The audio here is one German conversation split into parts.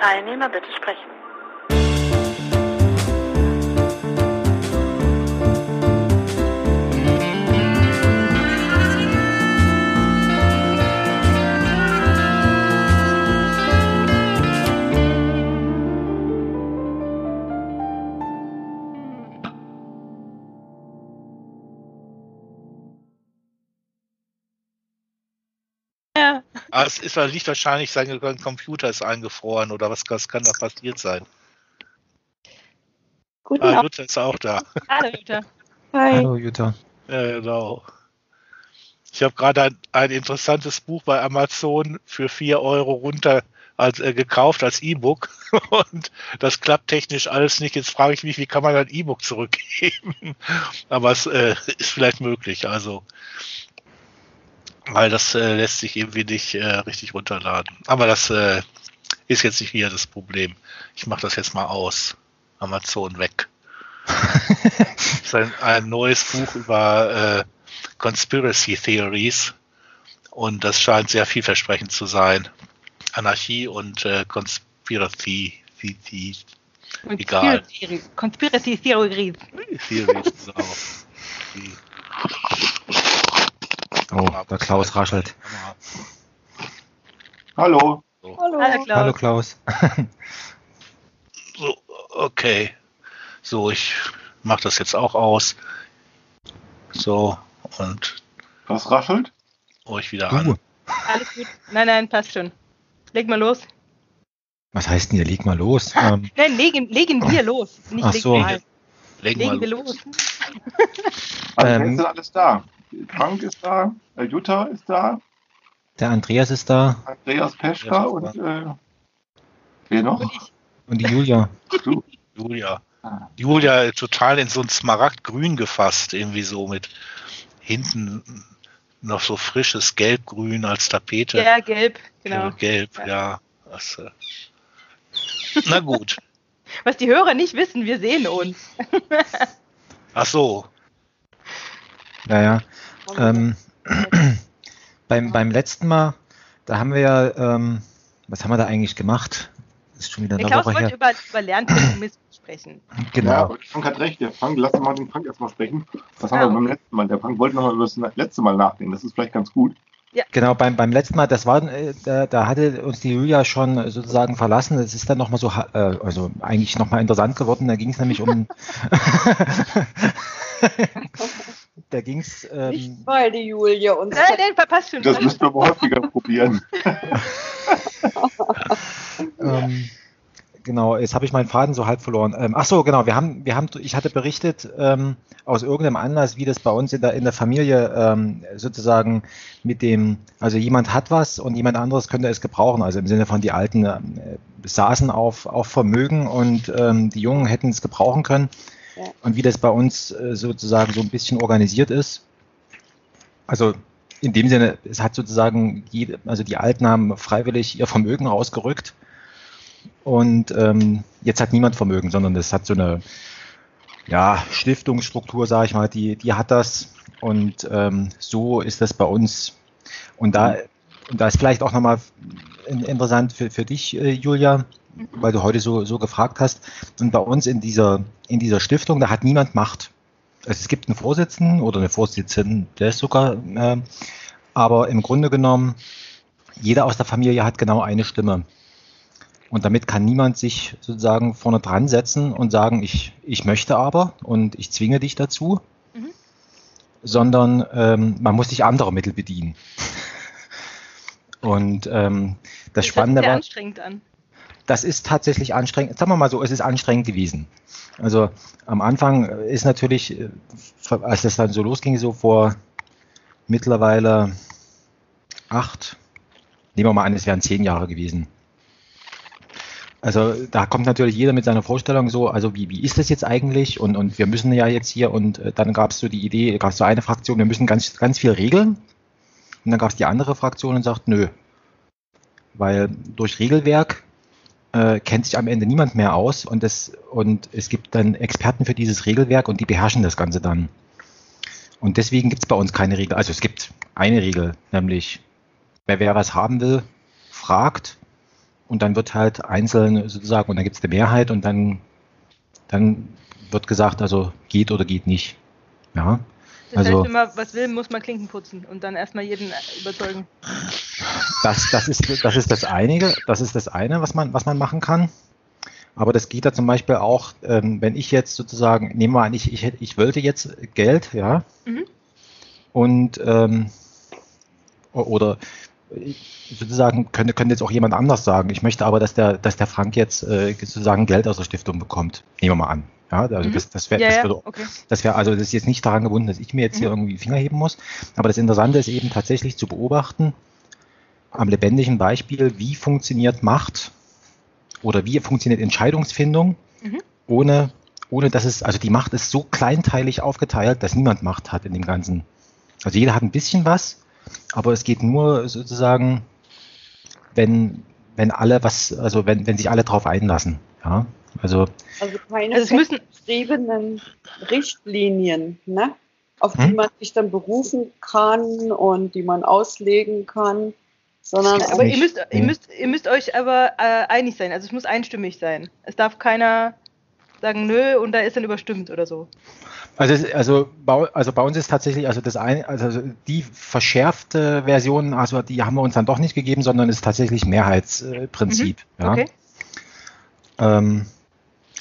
Teilnehmer bitte sprechen. Ah, es ist, liegt wahrscheinlich, sein Computer ist eingefroren oder was, was kann da passiert sein? Guten Ah. Jutta ist auch da. Hallo, Jutta. Hi. Hallo Jutta. Ja, genau. Ich habe gerade ein, ein interessantes Buch bei Amazon für 4 Euro runter als, äh, gekauft als E-Book und das klappt technisch alles nicht. Jetzt frage ich mich, wie kann man ein E-Book zurückgeben? Aber es äh, ist vielleicht möglich. Also, weil das äh, lässt sich irgendwie nicht äh, richtig runterladen. Aber das äh, ist jetzt nicht wieder das Problem. Ich mache das jetzt mal aus. Amazon weg. Das ist ein, ein neues Buch über äh, Conspiracy Theories und das scheint sehr vielversprechend zu sein. Anarchie und äh, Conspiracy die, die Egal. Conspiracy, Conspiracy Theories. Theories. genau. Oh, der Klaus raschelt. Hallo. Hallo. Hallo, Klaus. Hallo Klaus. So, okay. So, ich mache das jetzt auch aus. So, und Was raschelt? euch wieder Du, an. Alles gut. Nein, nein, passt schon. Leg mal los. was heißt denn hier? Leg mal los. Ähm, Nein, legen, legen wir los. Nicht Ach legen so. Legen wir Legen wir los. los. Also, Ähm. ist alles da? Frank ist da, äh, Jutta ist da, der Andreas ist da Andreas Peschka und äh, wer noch? Und die Julia. Du. Julia. Ah. Julia total in so ein Smaragdgrün gefasst, irgendwie so mit hinten noch so frisches Gelbgrün als Tapete. Ja, gelb, genau. Gelb, Ja. ja. Das, äh, na gut. Was die Hörer nicht wissen, wir sehen uns. Ach so. Ja, ja. Ähm, beim, beim letzten Mal, da haben wir ja, ähm, was haben wir da eigentlich gemacht? Das ist schon wieder Der eine Klaus Woche wollte her. über, über Lernkompromiss sprechen. Ja, Genau. aber Frank hat recht. Der Frank, lass mal den Frank erstmal sprechen. Was haben wir beim letzten Mal? Der Frank wollte nochmal über das letzte Mal nachdenken. Das ist vielleicht ganz gut. Genau, beim, beim letzten Mal, das war, äh, da, da hatte uns die Julia schon sozusagen verlassen. Es ist dann nochmal so, äh, also eigentlich nochmal interessant geworden. Da ging es nämlich um. da ging es. Nicht, Ähm, weil die Julia uns. Nein, nein, passt schon. Das müssten wir aber häufiger probieren. ähm, genau, jetzt habe ich meinen Faden so halb verloren. Ähm, ach so, genau, wir haben, wir haben, ich hatte berichtet ähm, aus irgendeinem Anlass, wie das bei uns in der, in der Familie ähm, sozusagen mit dem, also jemand hat was und jemand anderes könnte es gebrauchen. Also im Sinne von die Alten äh, saßen auf, auf Vermögen und ähm, die Jungen hätten es gebrauchen können. Ja. Und wie das bei uns äh, sozusagen so ein bisschen organisiert ist. Also in dem Sinne, es hat sozusagen, jede, also die Alten haben freiwillig ihr Vermögen rausgerückt und ähm, jetzt hat niemand Vermögen, sondern es hat so eine ja, Stiftungsstruktur, sage ich mal, die, die hat das und ähm, so ist das bei uns. Und da, und da ist vielleicht auch nochmal in- interessant für, für dich, äh, Julia, weil du heute so, so gefragt hast. Und bei uns in dieser, in dieser Stiftung, da hat niemand Macht. Also es gibt einen Vorsitzenden oder eine Vorsitzende, der ist sogar, äh, aber im Grunde genommen, jeder aus der Familie hat genau eine Stimme. Und damit kann niemand sich sozusagen vorne dran setzen und sagen, ich, ich möchte aber und ich zwinge dich dazu, Mhm. sondern ähm, man muss sich andere Mittel bedienen. Und ähm, das Das Spannende war, anstrengend an. Das ist tatsächlich anstrengend. Sagen wir mal so, es ist anstrengend gewesen. Also am Anfang ist natürlich, äh, als das dann so losging, so vor mittlerweile acht, nehmen wir mal an, es wären zehn Jahre gewesen. Also da kommt natürlich jeder mit seiner Vorstellung so, also wie, wie ist das jetzt eigentlich? Und, und wir müssen ja jetzt hier, und äh, dann gab es so die Idee, gab es so eine Fraktion, wir müssen ganz, ganz viel regeln. Und dann gab es die andere Fraktion und sagt, nö. Weil durch Regelwerk äh, kennt sich am Ende niemand mehr aus und, das, und es gibt dann Experten für dieses Regelwerk und die beherrschen das Ganze dann. Und deswegen gibt es bei uns keine Regel. Also es gibt eine Regel, nämlich wer, wer was haben will, fragt und dann wird halt einzeln sozusagen, und dann gibt es eine Mehrheit und dann, dann wird gesagt, also geht oder geht nicht. Ja. Das Also- heißt, wenn man was will, muss man Klinken putzen und dann erstmal jeden überzeugen. Das, das, ist, das ist das einige, das ist das eine, was man, was man machen kann. Aber das geht ja zum Beispiel auch, ähm, wenn ich jetzt sozusagen, nehmen wir an, ich, ich, ich wollte jetzt Geld, ja, Mhm. und ähm, oder ich- sozusagen könnte, könnte jetzt auch jemand anders sagen, ich möchte aber, dass der, dass der Frank jetzt äh, sozusagen Geld aus der Stiftung bekommt. Nehmen wir mal an. Ja, also Mhm. das, das wäre Ja, das würde okay. das wäre also das ist jetzt nicht daran gebunden, dass ich mir jetzt hier Mhm. irgendwie Finger heben muss. Aber das Interessante ist eben tatsächlich zu beobachten, am lebendigen Beispiel, wie funktioniert Macht oder wie funktioniert Entscheidungsfindung, Mhm. ohne, ohne dass es, also die Macht ist so kleinteilig aufgeteilt, dass niemand Macht hat in dem Ganzen. Also jeder hat ein bisschen was, aber es geht nur sozusagen, wenn, wenn alle was, also wenn, wenn sich alle drauf einlassen. Ja, also Also keine Also es müssen- festgeschriebenen Richtlinien, ne? auf die Hm? man sich dann berufen kann und die man auslegen kann, sondern Aber ihr müsst, ihr, Nee. müsst, ihr müsst euch aber äh, einig sein. Also es muss einstimmig sein. Es darf keiner sagen, nö, und da ist dann überstimmt oder so. Also, also, bei, also bei uns ist tatsächlich, also das eine, also die verschärfte Version, also die haben wir uns dann doch nicht gegeben, sondern ist tatsächlich Mehrheitsprinzip. Ja. Okay. Ähm,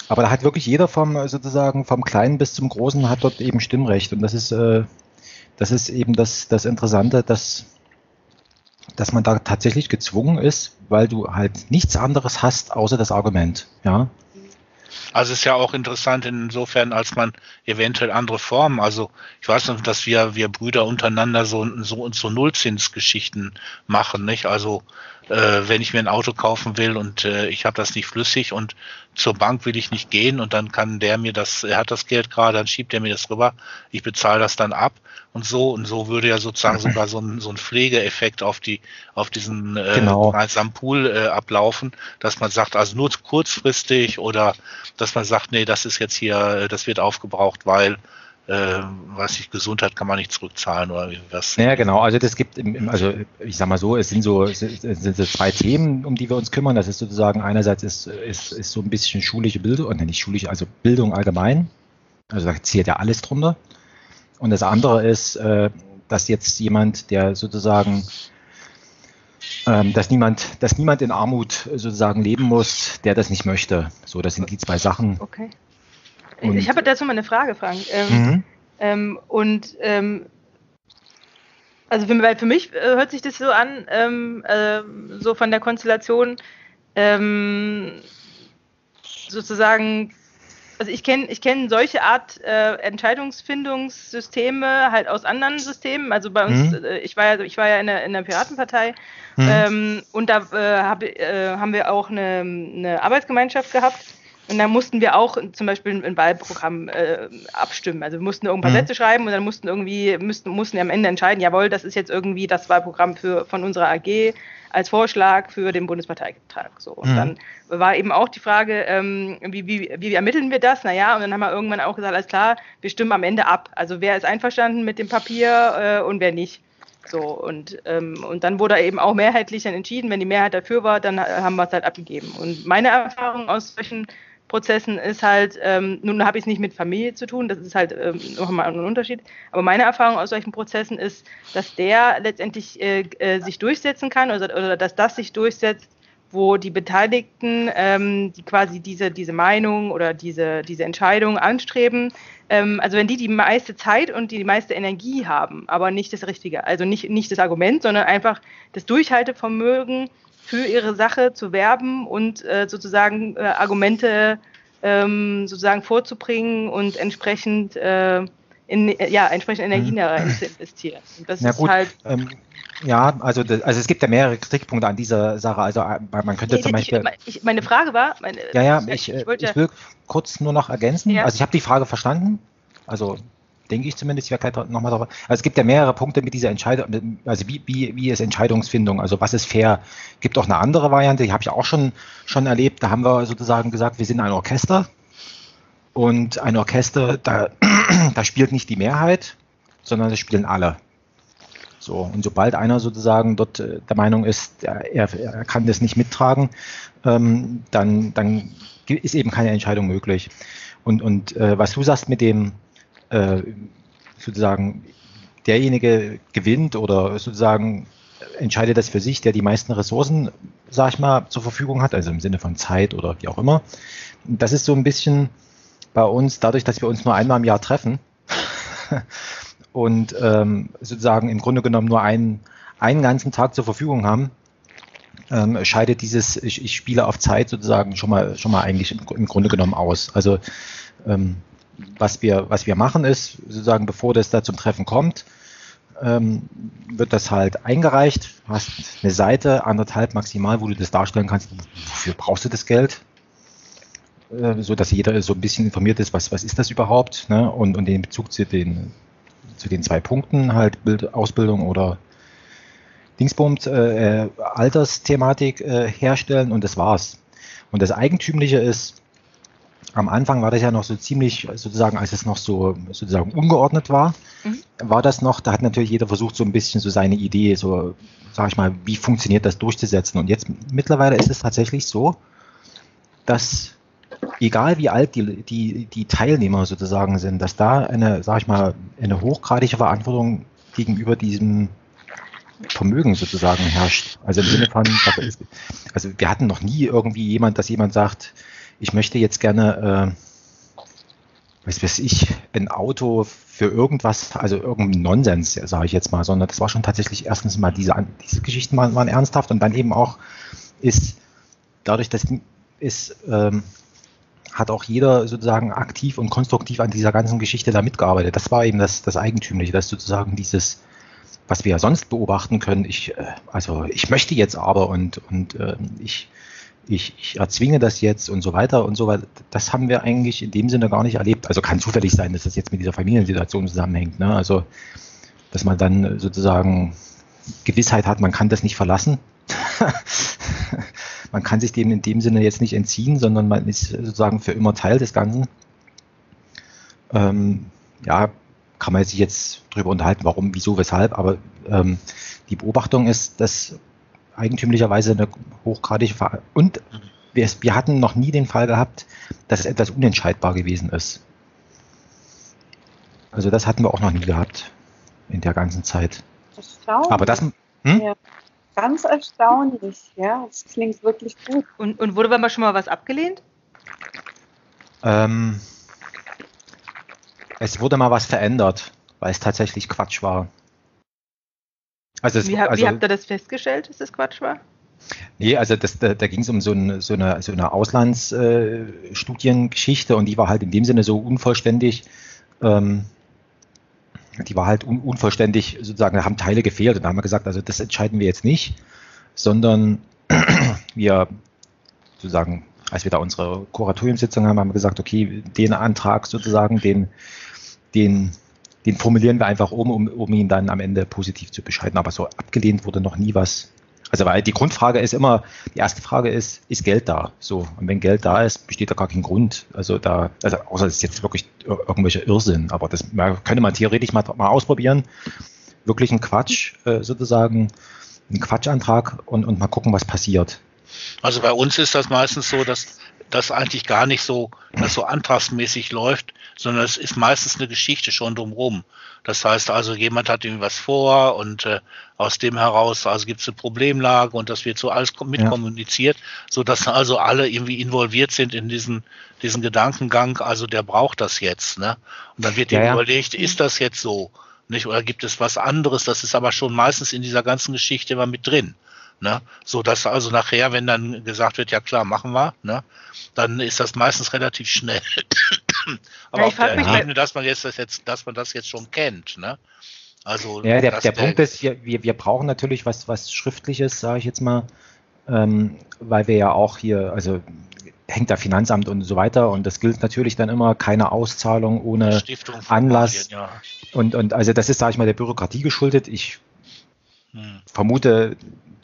aber da hat wirklich jeder vom sozusagen vom Kleinen bis zum Großen hat dort eben Stimmrecht. Und das ist, äh, das ist eben das, das Interessante, dass, dass man da tatsächlich gezwungen ist, weil du halt nichts anderes hast, außer das Argument. Ja. Also ist ja auch interessant insofern, als man eventuell andere Formen, also ich weiß noch, dass wir, wir Brüder untereinander so, so, so Nullzinsgeschichten machen, nicht? Also äh, wenn ich mir ein Auto kaufen will und äh, ich habe das nicht flüssig und zur Bank will ich nicht gehen und dann kann der mir das, er hat das Geld gerade, dann schiebt er mir das rüber, ich bezahle das dann ab und so und so würde ja sozusagen sogar so ein, so ein Pflegeeffekt auf die auf diesen äh, Genau. gemeinsamen Pool äh, ablaufen, dass man sagt, also nur kurzfristig oder dass man sagt, nee, das ist jetzt hier, äh, das wird aufgebraucht, weil äh, weiß ich, Gesundheit kann man nicht zurückzahlen oder was. Ja, genau. Also das gibt, im, also ich sag mal so, es sind so, es sind, so zwei Themen, um die wir uns kümmern. Das ist sozusagen einerseits ist, ist, ist so ein bisschen schulische Bildung, oder nicht schulische, also Bildung allgemein. Also da zählt ja alles drunter. Und das andere ist, äh, dass jetzt jemand, der sozusagen, dass niemand, dass niemand in Armut sozusagen leben muss, der das nicht möchte. So, das sind die zwei Sachen. Okay. Und- ich habe dazu mal eine Frage, Frank. Ähm, Mhm. Ähm, und ähm, also für, weil für mich äh, hört sich das so an, ähm, ähm, so von der Konstellation, ähm, sozusagen, also ich kenne ich kenn solche Art äh, Entscheidungsfindungssysteme halt aus anderen Systemen. Also bei uns, Mhm. äh, ich war ja, ich war ja in der, in der Piratenpartei Mhm. ähm, und da äh, hab, äh, haben wir auch eine, eine Arbeitsgemeinschaft gehabt. Und da mussten wir auch zum Beispiel ein Wahlprogramm äh, abstimmen. Also wir mussten irgendein paar Mhm. Sätze schreiben und dann mussten irgendwie, müssten, mussten wir am Ende entscheiden, jawohl, das ist jetzt irgendwie das Wahlprogramm für, von unserer AG als Vorschlag für den Bundesparteitag. So. Und Mhm. dann war eben auch die Frage, ähm, wie, wie, wie ermitteln wir das? Naja, und dann haben wir irgendwann auch gesagt, alles klar, wir stimmen am Ende ab. Also wer ist einverstanden mit dem Papier äh, und wer nicht. So, und, ähm, und dann wurde eben auch mehrheitlich dann entschieden, wenn die Mehrheit dafür war, dann haben wir es halt abgegeben. Und meine Erfahrung aus solchen Prozessen ist halt, ähm, nun habe ich es nicht mit Familie zu tun, das ist halt ähm, nochmal ein Unterschied, aber meine Erfahrung aus solchen Prozessen ist, dass der letztendlich äh, äh, sich durchsetzen kann oder, oder dass das sich durchsetzt, wo die Beteiligten ähm, die quasi diese, diese Meinung oder diese, diese Entscheidung anstreben, ähm, also wenn die die meiste Zeit und die meiste Energie haben, aber nicht das Richtige, also nicht, nicht das Argument, sondern einfach das Durchhaltevermögen, für ihre Sache zu werben und äh, sozusagen äh, Argumente ähm, sozusagen vorzubringen und entsprechend äh, in, ja, entsprechend Energien da rein zu investieren. Und das Na ist gut, halt ähm, ja, also, das, also es gibt ja mehrere Kritikpunkte an dieser Sache. Also äh, man könnte Nee, zum Beispiel. ich, meine Frage war, meine, Ja, ja, ich, ich, äh, wollte ich will kurz nur noch ergänzen. Ja. Also ich habe die Frage verstanden. Also denke ich zumindest, ich werde gleich nochmal drauf. Also es gibt ja mehrere Punkte mit dieser Entscheidung, also wie, wie, wie ist Entscheidungsfindung, also was ist fair. Gibt auch eine andere Variante, die habe ich auch schon, schon erlebt. Da haben wir sozusagen gesagt, wir sind ein Orchester. Und ein Orchester, da, da spielt nicht die Mehrheit, sondern das spielen alle. So, und sobald einer sozusagen dort äh, der Meinung ist, er, er kann das nicht mittragen, ähm, dann, dann ist eben keine Entscheidung möglich. Und, und äh, was du sagst mit dem äh, sozusagen derjenige gewinnt oder sozusagen entscheidet das für sich, der die meisten Ressourcen, sag ich mal, zur Verfügung hat, also im Sinne von Zeit oder wie auch immer. Das ist so ein bisschen bei uns, dadurch, dass wir uns nur einmal im Jahr treffen und ähm, sozusagen im Grunde genommen nur einen, einen ganzen Tag zur Verfügung haben, ähm, scheidet dieses, ich, ich, spiele auf Zeit sozusagen schon mal, schon mal eigentlich im, im Grunde genommen aus. Also ähm, was wir, was wir machen ist, sozusagen, bevor das da zum Treffen kommt, ähm, wird das halt eingereicht. Hast eine Seite, anderthalb maximal, wo du das darstellen kannst, wofür brauchst du das Geld? Äh, so dass jeder so ein bisschen informiert ist, was, was ist das überhaupt? Ne? Und, und den Bezug zu den, zu den zwei Punkten, halt Bild, Ausbildung oder Dingsbums, äh, äh, Altersthematik äh, herstellen und das war's. Und das Eigentümliche ist, am Anfang war das ja noch so ziemlich, sozusagen, als es noch so sozusagen ungeordnet war, mhm. war das noch, da hat natürlich jeder versucht, so ein bisschen so seine Idee, so, sag ich mal, wie funktioniert das durchzusetzen. Und jetzt mittlerweile ist es tatsächlich so, dass egal wie alt die, die, die Teilnehmer sozusagen sind, dass da eine, sag ich mal, eine hochgradige Verantwortung gegenüber diesem Vermögen sozusagen herrscht. Also im Sinne von, also wir hatten noch nie irgendwie jemand, dass jemand sagt, ich möchte jetzt gerne, äh, was weiß ich, ein Auto für irgendwas, also irgendein Nonsens, sage ich jetzt mal, sondern das war schon tatsächlich erstens mal diese, diese Geschichten waren, waren ernsthaft und dann eben auch ist dadurch, dass ist, ähm, hat auch jeder sozusagen aktiv und konstruktiv an dieser ganzen Geschichte da mitgearbeitet. Das war eben das, das Eigentümliche, dass sozusagen dieses, was wir ja sonst beobachten können, ich, äh, also ich möchte jetzt aber und, und äh, ich, ich, ich erzwinge das jetzt und so weiter und so weiter. Das haben wir eigentlich in dem Sinne gar nicht erlebt. Also kann zufällig sein, dass das jetzt mit dieser Familiensituation zusammenhängt. Ne? Also, dass man dann sozusagen Gewissheit hat, man kann das nicht verlassen. man kann sich dem in dem Sinne jetzt nicht entziehen, sondern man ist sozusagen für immer Teil des Ganzen. Ähm, ja, kann man sich jetzt darüber unterhalten, warum, wieso, weshalb, aber ähm, die Beobachtung ist, dass eigentümlicherweise eine hochgradige Ver und wir, wir, hatten noch nie den Fall gehabt, dass es etwas unentscheidbar gewesen ist. Also das hatten wir auch noch nie gehabt in der ganzen Zeit. Aber das, hm? ja, ganz erstaunlich, ja, das klingt wirklich gut. Und, und wurde mal schon mal was abgelehnt? Ähm, es wurde mal was verändert, weil es tatsächlich Quatsch war. Also, es, wie, also, wie habt ihr das festgestellt, dass das Quatsch war? Nee, also das, da, da ging es um so, ein, so, eine, so eine Auslandsstudiengeschichte äh, und die war halt in dem Sinne so unvollständig. Ähm, die war halt un, unvollständig, sozusagen, da haben Teile gefehlt und da haben wir gesagt, also das entscheiden wir jetzt nicht, sondern wir sozusagen, als wir da unsere Kuratoriumssitzung haben, haben wir gesagt, okay, den Antrag sozusagen, den, den den formulieren wir einfach um, um, um ihn dann am Ende positiv zu bescheiden. Aber so abgelehnt wurde noch nie was. Also weil die Grundfrage ist immer, die erste Frage ist, ist Geld da? So, und wenn Geld da ist, besteht da gar kein Grund. Also da, also außer es ist jetzt wirklich irgendwelcher Irrsinn, aber das könnte man theoretisch mal, mal ausprobieren. Wirklich ein Quatsch, äh, sozusagen, ein Quatschantrag und, und mal gucken, was passiert. Also bei uns ist das meistens so, dass das eigentlich gar nicht so, das so antragsmäßig läuft, sondern es ist meistens eine Geschichte schon drumherum. Das heißt also, jemand hat irgendwie was vor und äh, aus dem heraus, also gibt es eine Problemlage und das wird so alles mitkommuniziert, ja. so dass also alle irgendwie involviert sind in diesen, diesen Gedankengang, also der braucht das jetzt, ne? Und dann wird ja, ja. überlegt, ist das jetzt so? Nicht? Oder gibt es was anderes? Das ist aber schon meistens in dieser ganzen Geschichte immer mit drin. Ne? So dass also nachher, wenn dann gesagt wird, ja klar, machen wir, ne? dann ist das meistens relativ schnell. Aber ja, auf der Ebene, dass man jetzt das jetzt, dass man das jetzt schon kennt, ne? Also ja, der, der Punkt ist, wir, wir, wir brauchen natürlich was, was Schriftliches, sage ich jetzt mal, ähm, weil wir ja auch hier, also hängt der Finanzamt und so weiter und das gilt natürlich dann immer keine Auszahlung ohne Anlass. Marien, ja. Und, und also das ist, sage ich mal, der Bürokratie geschuldet. Ich hm. vermute,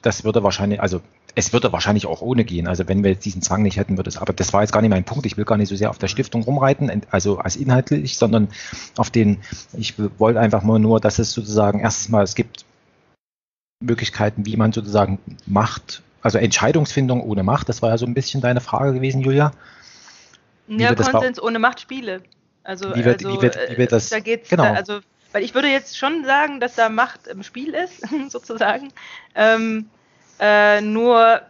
das würde wahrscheinlich, also es würde wahrscheinlich auch ohne gehen. Also wenn wir jetzt diesen Zwang nicht hätten, würde es, aber das war jetzt gar nicht mein Punkt. Ich will gar nicht so sehr auf der Stiftung rumreiten, also als inhaltlich, sondern auf den, ich wollte einfach mal nur, dass es sozusagen erstens mal, es gibt Möglichkeiten, wie man sozusagen Macht, also Entscheidungsfindung ohne Macht, das war ja so ein bisschen deine Frage gewesen, Julia. Wie ja, Konsens ohne Machtspiele. Also, wie wird, also, wie wird, wie wird das, da geht's, genau. Da, also, weil ich würde jetzt schon sagen, dass da Macht im Spiel ist, sozusagen. Ähm, äh, nur,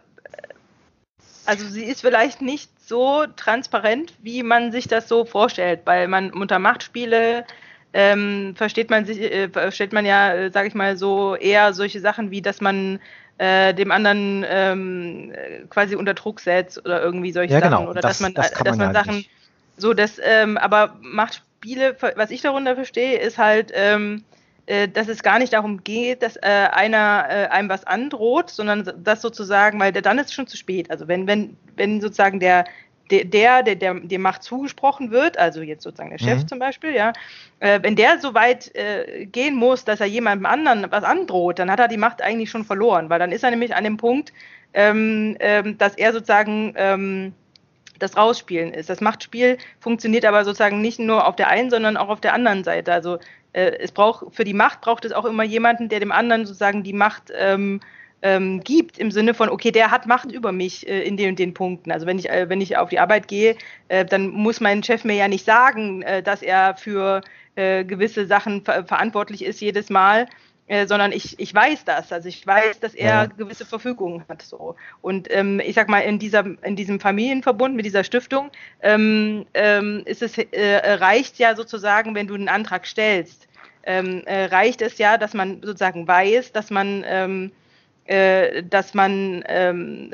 also sie ist vielleicht nicht so transparent, wie man sich das so vorstellt, weil man unter Machtspiele ähm, versteht man sich, äh, versteht man ja, äh, sage ich mal, so eher solche Sachen wie, dass man äh, dem anderen ähm, quasi unter Druck setzt oder irgendwie solche ja, Sachen genau. oder das, dass man, das dass man, man halt Sachen nicht. so, das, ähm, aber Machtspiele, was ich darunter verstehe, ist halt, ähm, äh, dass es gar nicht darum geht, dass äh, einer äh, einem was androht, sondern das sozusagen, weil dann ist es schon zu spät. Also wenn, wenn, wenn sozusagen der, der, der, der, der dem Macht zugesprochen wird, also jetzt sozusagen der Chef Mhm. zum Beispiel, ja, äh, wenn der so weit äh, gehen muss, dass er jemandem anderen was androht, dann hat er die Macht eigentlich schon verloren, weil dann ist er nämlich an dem Punkt, ähm, ähm, dass er sozusagen ähm, das Rausspielen ist. Das Machtspiel funktioniert aber sozusagen nicht nur auf der einen, sondern auch auf der anderen Seite. Also äh, es braucht für die Macht braucht es auch immer jemanden, der dem anderen sozusagen die Macht ähm, ähm, gibt im Sinne von, okay, der hat Macht über mich äh, in den und den Punkten. Also wenn ich, äh, wenn ich auf die Arbeit gehe, äh, dann muss mein Chef mir ja nicht sagen, äh, dass er für äh, gewisse Sachen ver verantwortlich ist jedes Mal, äh, sondern ich, ich weiß das. Also ich weiß, dass er Ja. gewisse Verfügungen hat. So. Und ähm, ich sag mal, in, dieser, in diesem Familienverbund mit dieser Stiftung ähm, ähm, ist es, äh, reicht ja sozusagen, wenn du einen Antrag stellst, ähm, äh, reicht es ja, dass man sozusagen weiß, dass man ähm, äh, dass man ähm,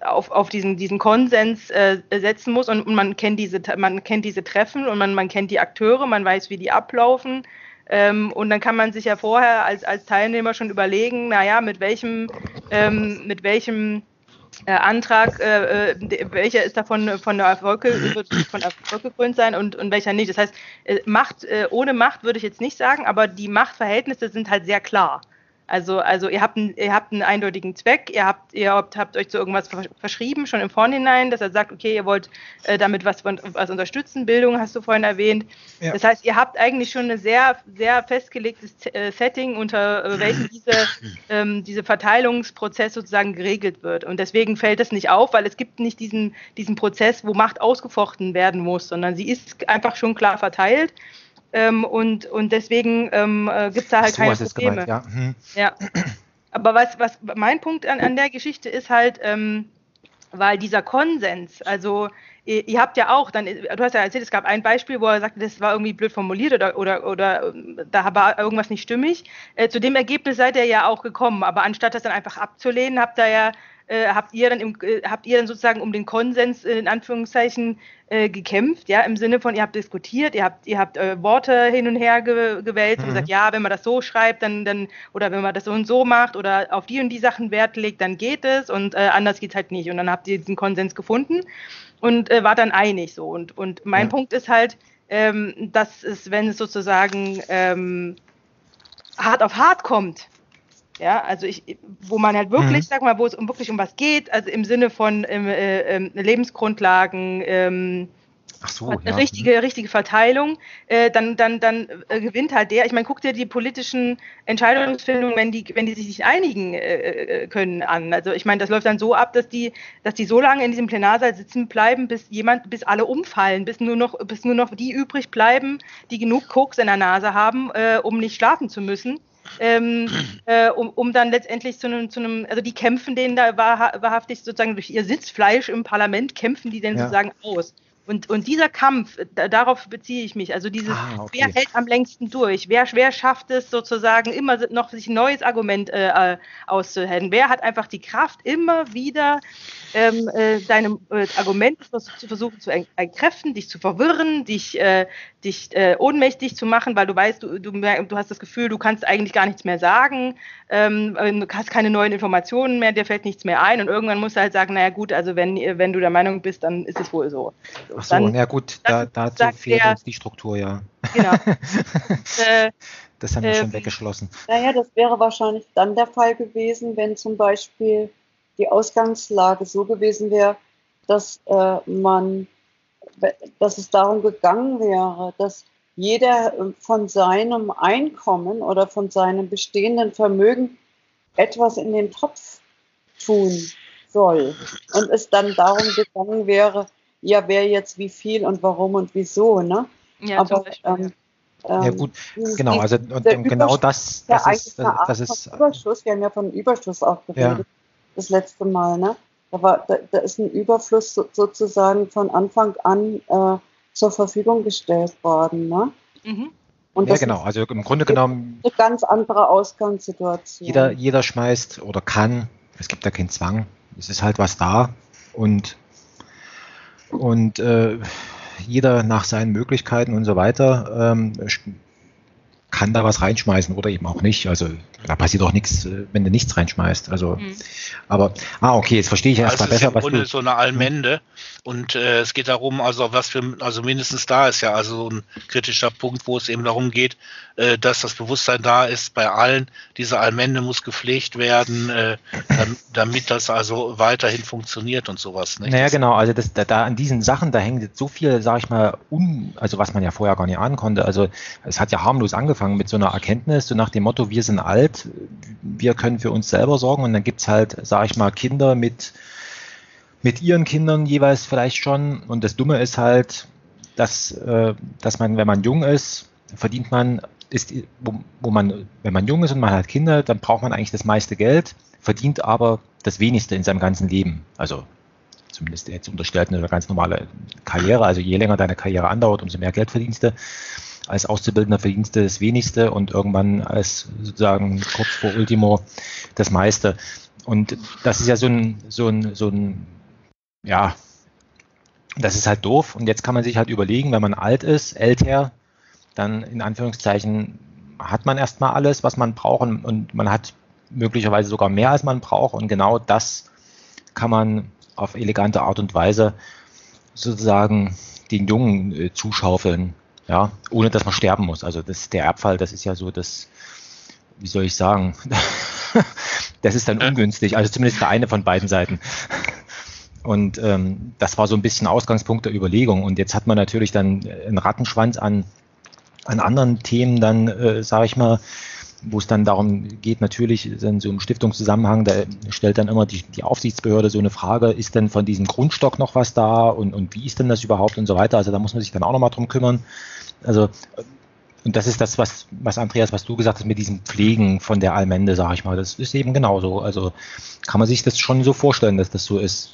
auf, auf diesen, diesen Konsens äh, setzen muss und, und man kennt diese man kennt diese Treffen und man, man kennt die Akteure, man weiß, wie die ablaufen. Ähm, und dann kann man sich ja vorher als, als Teilnehmer schon überlegen, naja, mit welchem, ähm, mit welchem äh, Antrag, äh, äh, welcher ist davon von der Erfolg, von Erfolg gekrönt sein und, und welcher nicht. Das heißt, äh, Macht, äh, ohne Macht würde ich jetzt nicht sagen, aber die Machtverhältnisse sind halt sehr klar. Also, also ihr habt, einen, ihr habt einen eindeutigen Zweck, ihr habt, ihr habt, habt euch zu irgendwas versch- verschrieben, schon im Vorhinein, dass er sagt, okay, ihr wollt äh, damit was, was unterstützen, Bildung hast du vorhin erwähnt. Ja. Das heißt, ihr habt eigentlich schon ein sehr, sehr festgelegtes äh, Setting, unter äh, welchem diese, ähm, dieser Verteilungsprozess sozusagen geregelt wird. Und deswegen fällt es nicht auf, weil es gibt nicht diesen, diesen Prozess, wo Macht ausgefochten werden muss, sondern sie ist einfach schon klar verteilt. Ähm, und, und deswegen ähm, äh, gibt es da halt so keine Probleme. gemeint, ja. Mhm. Ja. Aber was, was mein Punkt an, an der Geschichte ist halt, ähm, weil dieser Konsens, also ihr, ihr habt ja auch, dann, du hast ja erzählt, es gab ein Beispiel, wo er sagte, das war irgendwie blöd formuliert oder, oder, oder ähm, da war irgendwas nicht stimmig. Äh, zu dem Ergebnis seid ihr ja auch gekommen, aber anstatt das dann einfach abzulehnen, habt ihr ja äh, habt ihr dann im, äh, habt ihr dann sozusagen um den Konsens äh, in Anführungszeichen äh, gekämpft, ja, im Sinne von, ihr habt diskutiert, ihr habt, ihr habt äh, Worte hin und her ge gewählt und Mhm. gesagt, ja, wenn man das so schreibt, dann, dann, oder wenn man das so und so macht oder auf die und die Sachen Wert legt, dann geht es und äh, anders geht es halt nicht. Und dann habt ihr diesen Konsens gefunden und äh, war dann einig so. Und, und mein Ja. Punkt ist halt, ähm, dass es, wenn es sozusagen ähm, hart auf hart kommt, ja, also ich, wo man halt wirklich, Mhm. sag mal, wo es um wirklich um was geht, also im Sinne von ähm, äh, ähm, Lebensgrundlagen, ähm, so, eine ja. richtige, richtige Verteilung, äh, dann, dann, dann äh, gewinnt halt der. Ich meine, guck dir die politischen Entscheidungsfindungen, wenn die, wenn die sich nicht einigen äh, äh, können, an. Also ich meine, das läuft dann so ab, dass die, dass die so lange in diesem Plenarsaal sitzen bleiben, bis jemand, bis alle umfallen, bis nur noch, bis nur noch die übrig bleiben, die genug Koks in der Nase haben, äh, um nicht schlafen zu müssen. Ähm, äh, um, um dann letztendlich zu einem, zu einem, also die kämpfen denen da wahrha- wahrhaftig sozusagen durch ihr Sitzfleisch im Parlament, kämpfen die denn Ja. sozusagen aus. Und, und dieser Kampf, da, darauf beziehe ich mich. Also dieses, Ah, okay. wer hält am längsten durch? Wer, wer schafft es sozusagen immer noch sich ein neues Argument äh, äh, auszuhellen? Wer hat einfach die Kraft, immer wieder ähm, äh, deine äh, Argumente vers- zu versuchen zu en- entkräften, dich zu verwirren, dich, äh, dich äh, ohnmächtig zu machen, weil du weißt, du, du, du hast das Gefühl, du kannst eigentlich gar nichts mehr sagen, ähm, äh, du hast keine neuen Informationen mehr, dir fällt nichts mehr ein und irgendwann musst du halt sagen, naja gut, also wenn, wenn du der Meinung bist, dann ist es wohl so. Ach so, Dann- ja gut, da, dann dazu sagt fehlt uns die Struktur, ja. Genau. äh, Das haben wir schon Ähm, weggeschlossen. Naja, das wäre wahrscheinlich dann der Fall gewesen, wenn zum Beispiel die Ausgangslage so gewesen wäre, dass äh, man, dass es darum gegangen wäre, dass jeder äh, von seinem Einkommen oder von seinem bestehenden Vermögen etwas in den Topf tun soll und es dann darum gegangen wäre, ja, wer jetzt wie viel und warum und wieso, ne? Ja, Aber zum Beispiel, ähm, Ja ähm, gut, genau, also und, genau das, das ist, das ist, Überschuss. Wir haben ja von Überschuss auch geredet, Ja. das letzte Mal, ne? Da, war, da, da ist ein Überfluss so, sozusagen von Anfang an äh, zur Verfügung gestellt worden, ne? Mhm. Und ja das genau, also im Grunde genommen, ist eine ganz andere Ausgangssituation. jeder, jeder schmeißt oder kann, es gibt ja keinen Zwang, es ist halt was da und, und äh, jeder nach seinen Möglichkeiten und so weiter ähm, kann da was reinschmeißen oder eben auch nicht. Also da passiert auch nichts, äh, wenn du nichts reinschmeißt. Also, Mhm. aber, ah, okay, jetzt verstehe ich erst Also mal es ist besser, im was Grunde du. so eine Allmende und äh, es geht darum, also was für, also mindestens da ist ja also ein kritischer Punkt, wo es eben darum geht, äh, dass das Bewusstsein da ist bei allen. Diese Allmende muss gepflegt werden, äh, dam- damit das also weiterhin funktioniert und sowas. Nicht? Naja, Das- genau, also das, da, da an diesen Sachen, da hängt jetzt so viel, sag ich mal, un, also was man ja vorher gar nicht ahnen konnte. Also es hat ja harmlos angefangen mit so einer Erkenntnis, so nach dem Motto, wir sind alt, wir können für uns selber sorgen und dann gibt's halt, sag ich mal, Kinder mit, mit ihren Kindern jeweils vielleicht schon. Und das Dumme ist halt, dass, äh, dass man, wenn man jung ist, verdient man, ist, wo, wo man, wenn man jung ist und man hat Kinder, dann braucht man eigentlich das meiste Geld, verdient aber das wenigste in seinem ganzen Leben. Also zumindest jetzt unterstellt eine ganz normale Karriere. Also je länger deine Karriere andauert, umso mehr Geld verdienst du. Als Auszubildender verdienst du das wenigste und irgendwann als sozusagen kurz vor Ultimo das meiste. Und das ist ja so ein, so ein, so ein, ja, das ist halt doof. Und jetzt kann man sich halt überlegen, wenn man alt ist, älter, dann in Anführungszeichen hat man erstmal alles, was man braucht und, und man hat möglicherweise sogar mehr, als man braucht. Und genau das kann man auf elegante Art und Weise sozusagen den Jungen äh, zuschaufeln, ja, ohne dass man sterben muss. Also das der Erbfall, das ist ja so das, wie soll ich sagen, das ist dann ungünstig, also zumindest für eine von beiden Seiten. Und ähm, das war so ein bisschen Ausgangspunkt der Überlegung. Und jetzt hat man natürlich dann einen Rattenschwanz an, an anderen Themen, dann, äh, sage ich mal, wo es dann darum geht, natürlich in so einem Stiftungszusammenhang, da stellt dann immer die, die Aufsichtsbehörde so eine Frage, ist denn von diesem Grundstock noch was da und, und wie ist denn das überhaupt und so weiter. Also da muss man sich dann auch nochmal drum kümmern. Also und das ist das, was, was Andreas, was du gesagt hast mit diesem Pflegen von der Allmende, sage ich mal, das ist eben genauso. Also kann man sich das schon so vorstellen, dass das so ist.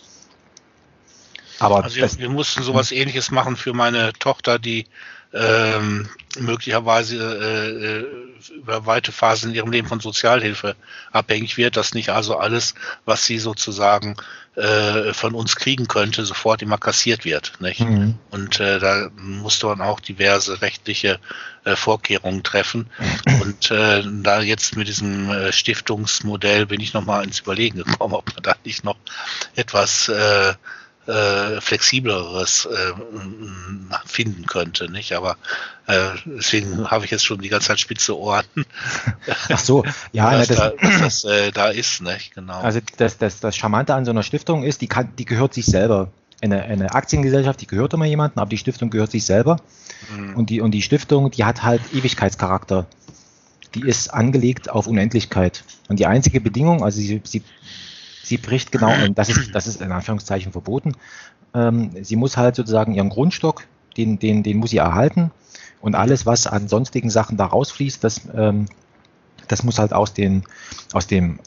Aber Also das, wir, wir mussten sowas ähnliches machen für meine Tochter, die ähm, möglicherweise äh, äh, über weite Phasen in ihrem Leben von Sozialhilfe abhängig wird, dass nicht also alles, was sie sozusagen äh, von uns kriegen könnte, sofort immer kassiert wird. Nicht? Mhm. Und äh, da musste man auch diverse rechtliche äh, Vorkehrungen treffen. Und äh, da jetzt mit diesem Stiftungsmodell bin ich nochmal ins Überlegen gekommen, ob man da nicht noch etwas äh, flexibleres äh, finden könnte, nicht? Aber äh, deswegen habe ich jetzt schon die ganze Zeit spitze Ohren, ach so, ja, ne, dass, das, da, das äh, da ist, nicht? Genau. Also das, das, das Charmante an so einer Stiftung ist, die, kann, die gehört sich selber. Eine, eine Aktiengesellschaft, die gehört immer jemandem, aber die Stiftung gehört sich selber. Mhm. Und die, und die Stiftung, die hat halt Ewigkeitscharakter. Die ist angelegt auf Unendlichkeit. Und die einzige Bedingung, also sie, sie, sie bricht genau, und das ist, das ist in Anführungszeichen verboten, ähm, sie muss halt sozusagen ihren Grundstock, den, den, den muss sie erhalten. Und alles, was an sonstigen Sachen da rausfließt, das, ähm, das muss halt aus, den, aus dem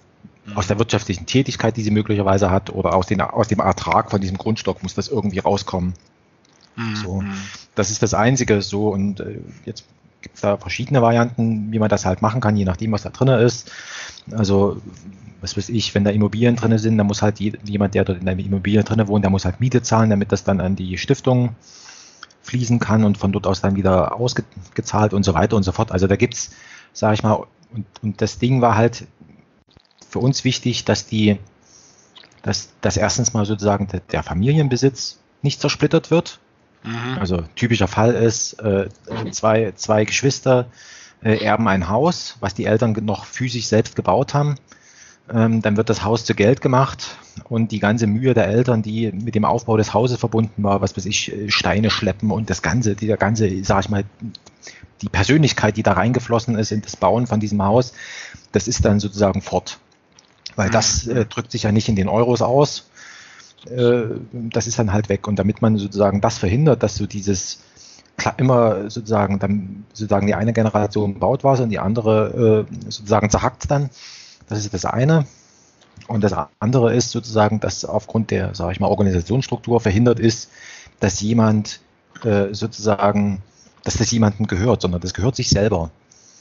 aus der wirtschaftlichen Tätigkeit, die sie möglicherweise hat, oder aus, den, aus dem Ertrag von diesem Grundstock muss das irgendwie rauskommen. Mhm. so. Das ist das Einzige so und äh, jetzt gibt es da verschiedene Varianten, wie man das halt machen kann, je nachdem, was da drin ist. Also, was weiß ich, wenn da Immobilien drin sind, dann muss halt je- jemand, der dort in der Immobilie drin wohnt, der muss halt Miete zahlen, damit das dann an die Stiftung fließen kann und von dort aus dann wieder ausgezahlt und so weiter und so fort. Also da gibt's, sage ich mal, und, und das Ding war halt für uns wichtig, dass die, dass, dass erstens mal sozusagen der Familienbesitz nicht zersplittert wird. Mhm. Also typischer Fall ist, äh, zwei, zwei Geschwister äh, erben ein Haus, was die Eltern noch physisch selbst gebaut haben. Ähm, dann wird das Haus zu Geld gemacht und die ganze Mühe der Eltern, die mit dem Aufbau des Hauses verbunden war, was weiß ich, äh, Steine schleppen und das ganze, dieser ganze, sag ich mal, die Persönlichkeit, die da reingeflossen ist in das Bauen von diesem Haus, das ist dann sozusagen fort. Weil das äh, drückt sich ja nicht in den Euros aus. Äh, das ist dann halt weg. Und damit man sozusagen das verhindert, dass so dieses immer sozusagen dann sozusagen die eine Generation baut was und die andere äh, sozusagen zerhackt dann. Das ist das eine. Und das andere ist sozusagen, dass aufgrund der, sage ich mal, Organisationsstruktur verhindert ist, dass jemand äh, sozusagen, dass das jemandem gehört, sondern das gehört sich selber.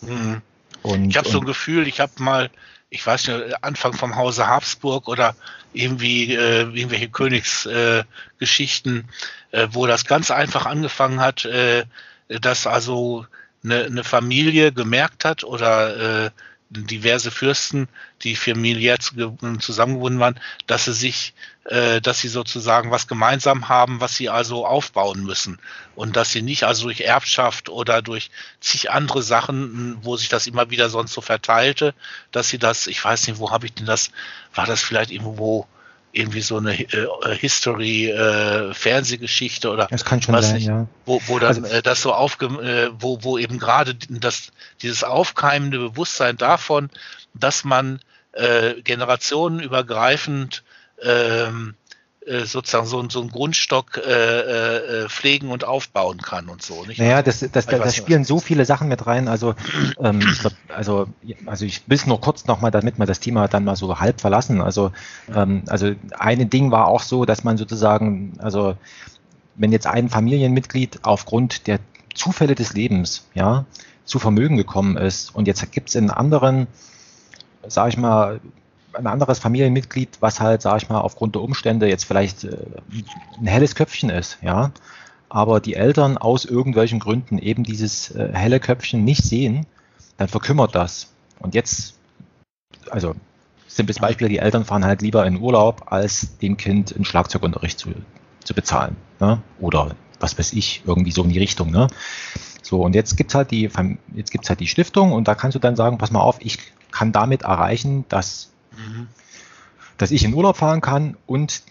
Mhm. Und, ich habe so ein Gefühl, ich habe mal, ich weiß nicht, Anfang vom Hause Habsburg oder irgendwie äh, irgendwelche Königsgeschichten, äh, äh, wo das ganz einfach angefangen hat, äh, dass also eine, eine Familie gemerkt hat oder äh, diverse Fürsten, die familiär zusammengebunden waren, dass sie sich, äh, dass sie sozusagen was gemeinsam haben, was sie also aufbauen müssen und dass sie nicht also durch Erbschaft oder durch zig andere Sachen, wo sich das immer wieder sonst so verteilte, dass sie das, ich weiß nicht, wo habe ich denn das, war das vielleicht irgendwo irgendwie so eine äh, History äh, Fernsehgeschichte oder das kann schon was sein, nicht, ja. wo, wo dann also, äh, das so aufge äh, wo wo eben gerade das dieses aufkeimende Bewusstsein davon, dass man äh, generationenübergreifend ähm, äh, sozusagen so, so einen Grundstock äh, äh, pflegen und aufbauen kann und so. Nicht? Naja, das, das, das, das spielen so viele Sachen mit rein. Also, ähm, also, also ich will nur kurz nochmal, damit wir das Thema dann mal so halb verlassen. Also, ähm, also ein Ding war auch so, dass man sozusagen, also wenn jetzt ein Familienmitglied aufgrund der Zufälle des Lebens, ja, zu Vermögen gekommen ist und jetzt gibt es in anderen, sage ich mal, ein anderes Familienmitglied, was halt, sag ich mal, aufgrund der Umstände jetzt vielleicht äh, ein helles Köpfchen ist, ja, aber die Eltern aus irgendwelchen Gründen eben dieses äh, helle Köpfchen nicht sehen, dann verkümmert das. Und jetzt, also simples Beispiel, die Eltern fahren halt lieber in Urlaub, als dem Kind einen Schlagzeugunterricht zu, zu bezahlen. Ne? Oder was weiß ich, irgendwie so in die Richtung. Ne? So, und jetzt gibt's halt die, jetzt gibt's halt die Stiftung und da kannst du dann sagen, pass mal auf, ich kann damit erreichen, dass Mhm. Dass ich in Urlaub fahren kann und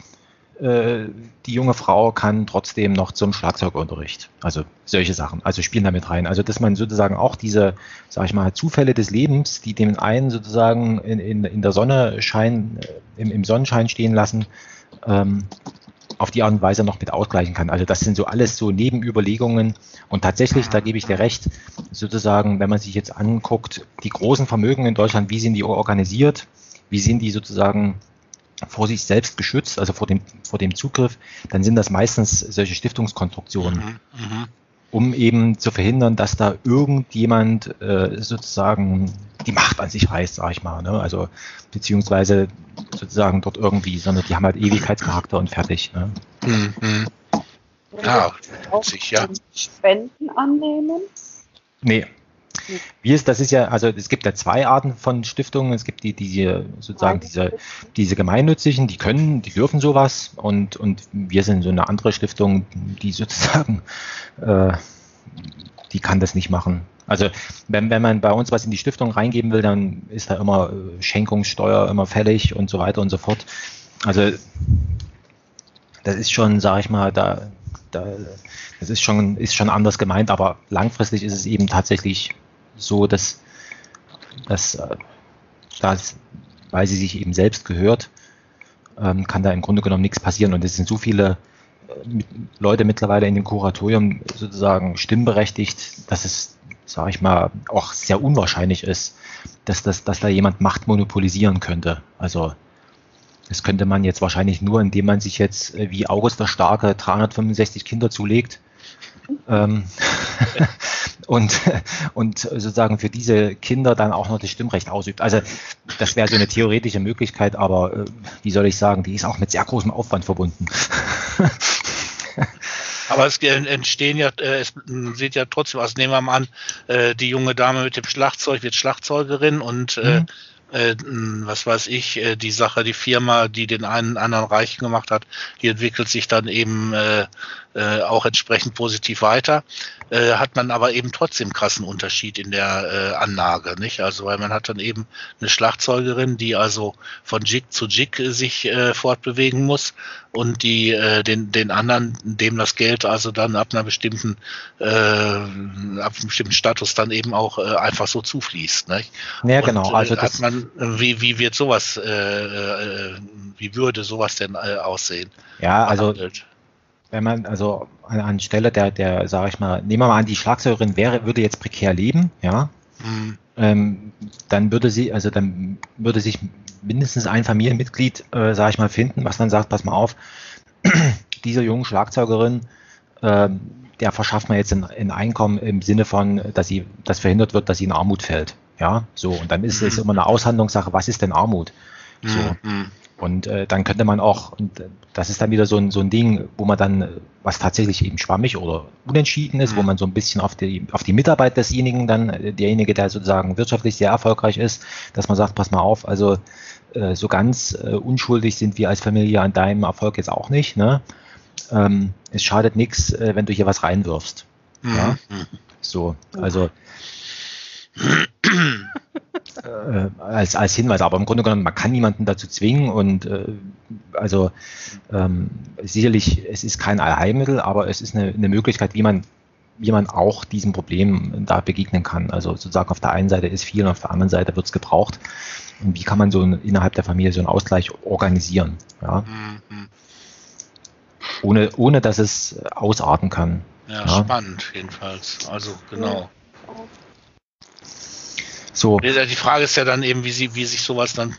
äh, die junge Frau kann trotzdem noch zum Schlagzeugunterricht. Also solche Sachen. Also spielen damit rein. Also dass man sozusagen auch diese, sag ich mal, Zufälle des Lebens, die den einen sozusagen in, in, in der Sonne scheinen, äh, im, im Sonnenschein stehen lassen, ähm, auf die Art und Weise noch mit ausgleichen kann. Also das sind so alles so Nebenüberlegungen. Und tatsächlich, da gebe ich dir recht, sozusagen, wenn man sich jetzt anguckt, die großen Vermögen in Deutschland, wie sind die organisiert? Wie sind die sozusagen vor sich selbst geschützt, also vor dem, vor dem Zugriff, dann sind das meistens solche Stiftungskonstruktionen, mhm, mhm. um eben zu verhindern, dass da irgendjemand äh, sozusagen die Macht an sich reißt, sag ich mal. Ne? Also beziehungsweise sozusagen dort irgendwie, sondern die haben halt Ewigkeitscharakter und fertig. Ne? Mhm. mhm. Ja, sich, ja. Spenden annehmen? Nee, wie ist, das ist ja, also es gibt ja zwei Arten von Stiftungen. Es gibt die, die sozusagen diese, diese gemeinnützigen, die können, die dürfen sowas und, und wir sind so eine andere Stiftung, die sozusagen, äh, die kann das nicht machen. Also wenn, wenn man bei uns was in die Stiftung reingeben will, dann ist da immer äh, Schenkungssteuer immer fällig und so weiter und so fort. Also das ist schon, sage ich mal, da, da das ist schon, ist schon anders gemeint, aber langfristig ist es eben tatsächlich so, dass, dass, äh, dass weil sie sich eben selbst gehört, ähm, kann da im Grunde genommen nichts passieren. Und es sind so viele äh, Leute mittlerweile in dem Kuratorium sozusagen stimmberechtigt, dass es, sage ich mal, auch sehr unwahrscheinlich ist, dass, das, dass da jemand Macht monopolisieren könnte. Also das könnte man jetzt wahrscheinlich nur, indem man sich jetzt äh, wie August der Starke 365 Kinder zulegt und, und sozusagen für diese Kinder dann auch noch das Stimmrecht ausübt. Also das wäre so eine theoretische Möglichkeit, aber äh, wie soll ich sagen, die ist auch mit sehr großem Aufwand verbunden. Aber es entstehen ja, äh, es sieht ja trotzdem, also nehmen wir mal an, äh, die junge Dame mit dem Schlagzeug wird Schlagzeugerin und mhm äh, was weiß ich, die Sache, die Firma, die den einen anderen reich gemacht hat, die entwickelt sich dann eben äh, äh, auch entsprechend positiv weiter. äh, hat man aber eben trotzdem krassen Unterschied in der äh, Anlage, nicht? Also weil man hat dann eben eine Schlagzeugerin, die also von Jig zu Jig äh, sich äh, fortbewegen muss und die äh, den den anderen, dem das Geld also dann ab einer bestimmten äh, ab einem bestimmten Status dann eben auch äh, einfach so zufließt, nicht? Ja, genau. Und, äh, Also hat das, man wie wie wird sowas äh, äh, wie würde sowas denn äh, aussehen? ja, also Behandelt? Wenn man also an, anstelle der, der, sage ich mal, nehmen wir mal an, die Schlagzeugerin wäre, würde jetzt prekär leben, ja, Hm, ähm, dann würde sie, also dann würde sich mindestens ein Familienmitglied, äh, sage ich mal, finden, was dann sagt, pass mal auf, dieser jungen Schlagzeugerin, ähm, der verschafft man jetzt ein, ein Einkommen im Sinne von, dass sie, dass verhindert wird, dass sie in Armut fällt. Ja, so, und dann ist es Mhm. immer eine Aushandlungssache, was ist denn Armut? So. hm, hm. Und äh, dann könnte man auch, und äh, das ist dann wieder so ein, so ein Ding, wo man dann, äh, was tatsächlich eben schwammig oder unentschieden ist, wo Mhm. man so ein bisschen auf die, auf die Mitarbeit desjenigen dann, äh, derjenige, der sozusagen wirtschaftlich sehr erfolgreich ist, dass man sagt, pass mal auf, also äh, so ganz äh, unschuldig sind wir als Familie an deinem Erfolg jetzt auch nicht. Ne? Ähm, es schadet nichts, äh, wenn du hier was reinwirfst. Ja. Hm, So, also äh, als, als Hinweis, aber im Grunde genommen, man kann niemanden dazu zwingen und äh, also ähm, sicherlich, es ist kein Allheilmittel, aber es ist eine, eine Möglichkeit, wie man, wie man auch diesem Problem da begegnen kann. Also sozusagen auf der einen Seite ist viel und auf der anderen Seite wird es gebraucht. Und wie kann man so ein, innerhalb der Familie so einen Ausgleich organisieren, ja, hm, hm. ohne, ohne dass es ausarten kann. Ja, Ja. spannend jedenfalls. Also genau. So, Die Frage ist ja dann eben, wie sie, wie sich sowas dann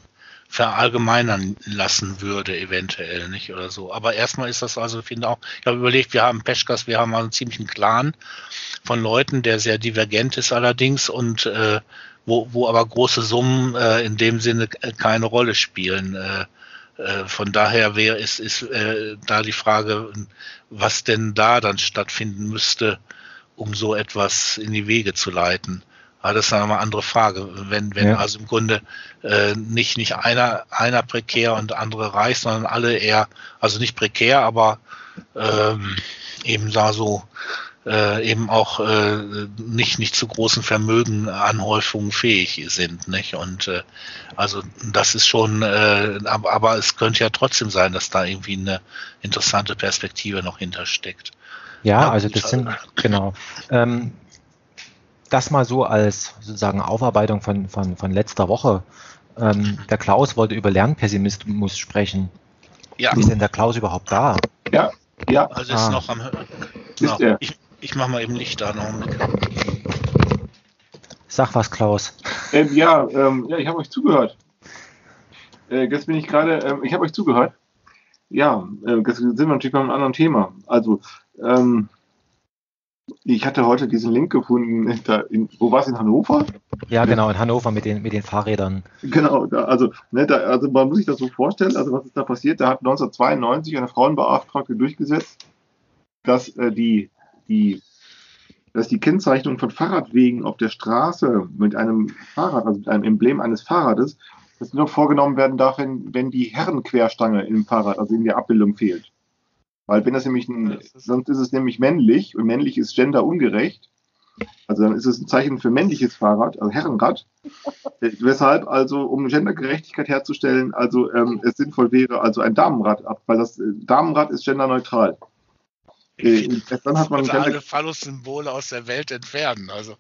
verallgemeinern lassen würde, eventuell, nicht? Oder so. Aber erstmal ist das also, ich finde auch, ich habe überlegt, wir haben Peschkas, wir haben einen ziemlichen Clan von Leuten, der sehr divergent ist allerdings und äh, wo, wo aber große Summen äh, in dem Sinne äh, keine Rolle spielen. Äh, äh, von daher wäre ist, ist äh, da die Frage, was denn da dann stattfinden müsste, um so etwas in die Wege zu leiten. Aber das ist eine andere Frage. Wenn, wenn Ja. also im Grunde äh, nicht, nicht einer, einer prekär und andere reich, sondern alle eher, also nicht prekär, aber ähm, eben da so äh, eben auch äh, nicht, nicht zu großen Vermögenanhäufungen fähig sind. Nicht? Und äh, also das ist schon, äh, aber, aber es könnte ja trotzdem sein, dass da irgendwie eine interessante Perspektive noch hintersteckt. Ja, Ja, also das sind, also- genau. Ähm, das mal so als sozusagen Aufarbeitung von, von, von letzter Woche. Ähm, der Klaus wollte über Lernpessimismus sprechen. Ja, Ist denn der Klaus überhaupt da? Ja, ja, also ist Ah. noch am Ist er. Ich, ich mache mal eben Licht an. Sag was, Klaus. ähm, ja, ähm, ja, ich habe euch zugehört. Äh, jetzt bin ich gerade, ähm, ich habe euch zugehört. Ja, äh, jetzt sind wir natürlich bei einem anderen Thema. Also, ähm, ich hatte heute diesen Link gefunden, da in, wo war es in Hannover? Ja, genau, in Hannover mit den, mit den Fahrrädern. Genau, da, also, ne, da, also man muss sich das so vorstellen, also was ist da passiert? Da hat 1992 eine Frauenbeauftragte durchgesetzt, dass äh, die, die, dass die Kennzeichnung von Fahrradwegen auf der Straße mit einem Fahrrad, also mit einem Emblem eines Fahrrades, dass nur vorgenommen werden darf, wenn, wenn die Herrenquerstange im Fahrrad, also in der Abbildung fehlt. Weil wenn das nämlich ein, sonst ist es nämlich männlich und männlich ist genderungerecht. Also dann ist es ein Zeichen für männliches Fahrrad, also Herrenrad. Äh, Weshalb also, um Gendergerechtigkeit herzustellen, also ähm, es sinnvoll wäre, also ein Damenrad ab, weil das äh, Damenrad ist genderneutral. Äh, dann hat man alle Phallus-Symbole aus der Welt entfernen. Also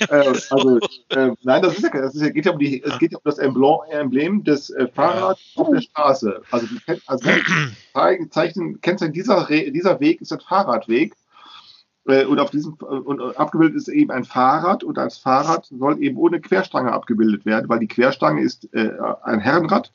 äh, also äh, nein, das ist ja, das ist ja, geht ja um die, es geht ja um das Emblem, Emblem des äh, Fahrrads auf der Straße. Also, die, also zeigen, zeichnen, kennzeichnen, dieser, dieser Weg ist ein Fahrradweg. Äh, und auf diesem äh, und äh, abgebildet ist eben ein Fahrrad und als Fahrrad soll eben ohne Querstange abgebildet werden, weil die Querstange ist ein Herrenrad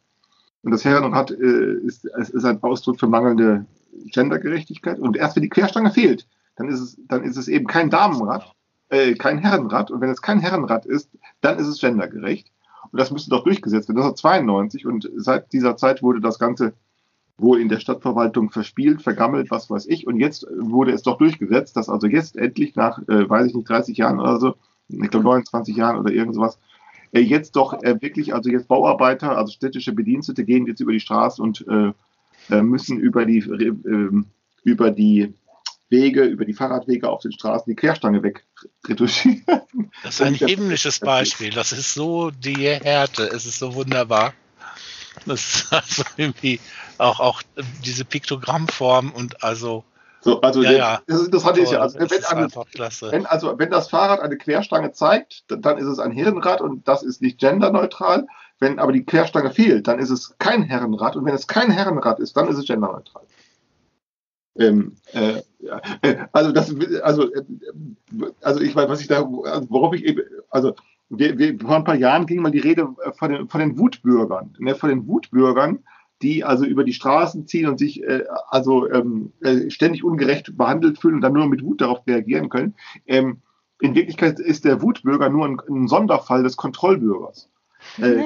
und das Herrenrad ist, ist ein Ausdruck für mangelnde Gendergerechtigkeit und erst wenn die Querstange fehlt, dann ist es, dann ist es eben kein Damenrad, äh, kein Herrenrad und wenn es kein Herrenrad ist, dann ist es gendergerecht und das müsste doch durchgesetzt werden. Das war 92 und seit dieser Zeit wurde das Ganze wohl in der Stadtverwaltung verspielt, vergammelt, was weiß ich. Und jetzt wurde es doch durchgesetzt, dass also jetzt endlich nach, äh, weiß ich nicht, 30 Jahren oder so, ich glaube 29 Jahren oder irgend sowas, äh, jetzt doch äh, wirklich, also jetzt Bauarbeiter, also städtische Bedienstete gehen jetzt über die Straße und äh, müssen über die, äh, über die Wege, über die Fahrradwege auf den Straßen die Querstange wegretuschieren. Das ist ein himmlisches Beispiel. Das ist so die Härte. Es ist so wunderbar. Das ist also irgendwie auch, auch diese Piktogrammform und also. So, also Ja, ja. das Interessante ist ja, also das wenn, ist eine, wenn, also wenn das Fahrrad eine Querstange zeigt, dann, ist es ein Herrenrad und das ist nicht genderneutral. Wenn aber die Querstange fehlt, dann ist es kein Herrenrad und wenn es kein Herrenrad ist, dann ist es genderneutral. Ähm, äh, äh, also das, also, äh, also ich weiß, was ich da, also worauf ich eben, also wir, wir, vor ein paar Jahren ging mal die Rede von den, von den Wutbürgern, ne, von den Wutbürgern, die also über die Straßen ziehen und sich äh, also ähm, äh, ständig ungerecht behandelt fühlen und dann nur mit Wut darauf reagieren können. Ähm, in Wirklichkeit ist der Wutbürger nur ein, ein Sonderfall des Kontrollbürgers. Äh,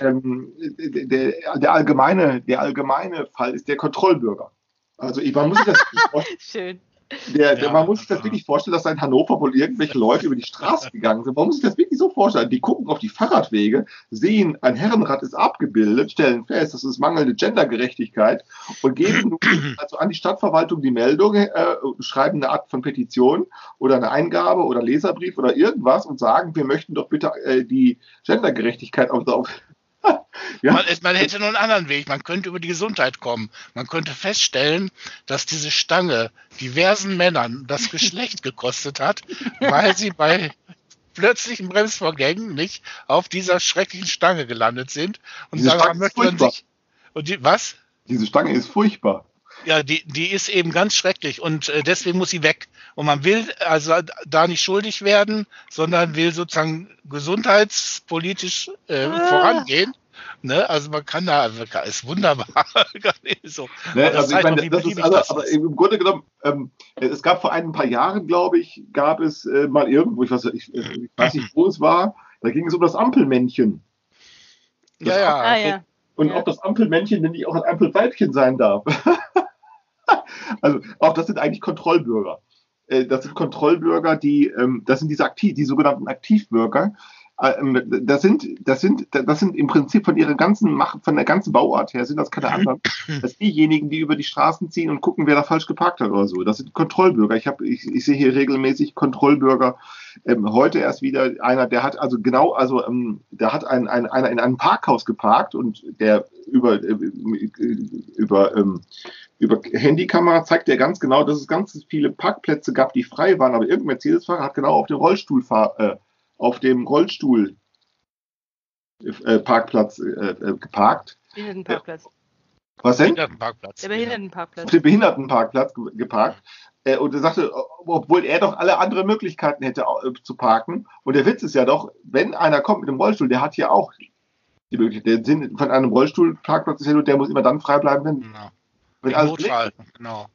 ähm, der, der, allgemeine, der allgemeine Fall ist der Kontrollbürger. Also ich, man muss sich das wirklich vorstellen, Schön. der, der, Ja, man muss sich das ja. wirklich vorstellen, dass da in Hannover wohl irgendwelche Leute über die Straße gegangen sind. Man muss sich das wirklich so vorstellen. Die gucken auf die Fahrradwege, sehen, ein Herrenrad ist abgebildet, stellen fest, das ist mangelnde Gendergerechtigkeit und geben nun also an die Stadtverwaltung die Meldung, äh, schreiben eine Art von Petition oder eine Eingabe oder Leserbrief oder irgendwas und sagen, wir möchten doch bitte äh, die Gendergerechtigkeit auf, auf ja, Man, man hätte nur einen anderen Weg. Man könnte über die Gesundheit kommen. Man könnte feststellen, dass diese Stange diversen Männern das Geschlecht gekostet hat, weil sie bei plötzlichen Bremsvorgängen nicht auf dieser schrecklichen Stange gelandet sind. Und Diese daran Stange ist möchte man furchtbar. sich. Und die, was? diese Stange ist furchtbar. Ja, die, die ist eben ganz schrecklich und äh, deswegen muss sie weg. Und man will also da nicht schuldig werden, sondern will sozusagen gesundheitspolitisch äh, Ah. vorangehen. Ne? Also man kann da, ist wunderbar. so. Ne, Aber das also ich meine, das ist beliebig also, das aber im Grunde genommen, ähm, es gab vor ein paar Jahren, glaube ich, gab es äh, mal irgendwo, ich weiß, ich, ich weiß nicht, wo es war, da ging es um das Ampelmännchen. Ja, ja. Ah ja. Und Ja. ob das Ampelmännchen denn nicht auch ein Ampelweibchen sein darf. also auch das sind eigentlich Kontrollbürger. Äh, Das sind Kontrollbürger, die, ähm, das sind diese aktiv, die sogenannten Aktivbürger. Äh, ähm, Das sind, das sind, das sind im Prinzip von ihrer ganzen Macht, von der ganzen Bauart her sind das keine anderen. Das sind diejenigen, die über die Straßen ziehen und gucken, wer da falsch geparkt hat oder so. Das sind Kontrollbürger. Ich habe, ich, ich sehe hier regelmäßig Kontrollbürger. Ähm, heute erst wieder einer, der hat also genau, also ähm, der hat ein, ein, einer in einem Parkhaus geparkt und der über äh, über ähm, über Handykamera zeigt er ganz genau, dass es ganz viele Parkplätze gab, die frei waren, aber irgendein Mercedes-Fahrer hat genau auf dem Rollstuhl äh, auf dem Rollstuhl äh, Parkplatz äh, äh, geparkt. Behindertenparkplatz. Was denn? Behindertenparkplatz. Der auf Behindertenparkplatz. dem Behindertenparkplatz ge- geparkt. Äh, und er sagte, obwohl er doch alle anderen Möglichkeiten hätte äh, zu parken. Und der Witz ist ja doch, wenn einer kommt mit dem Rollstuhl, der hat ja auch die Möglichkeit. Der Sinn von einem Rollstuhlparkplatz ist ja nur, der muss immer dann frei bleiben, wenn, Genau. wenn Im alles Notfall, genau.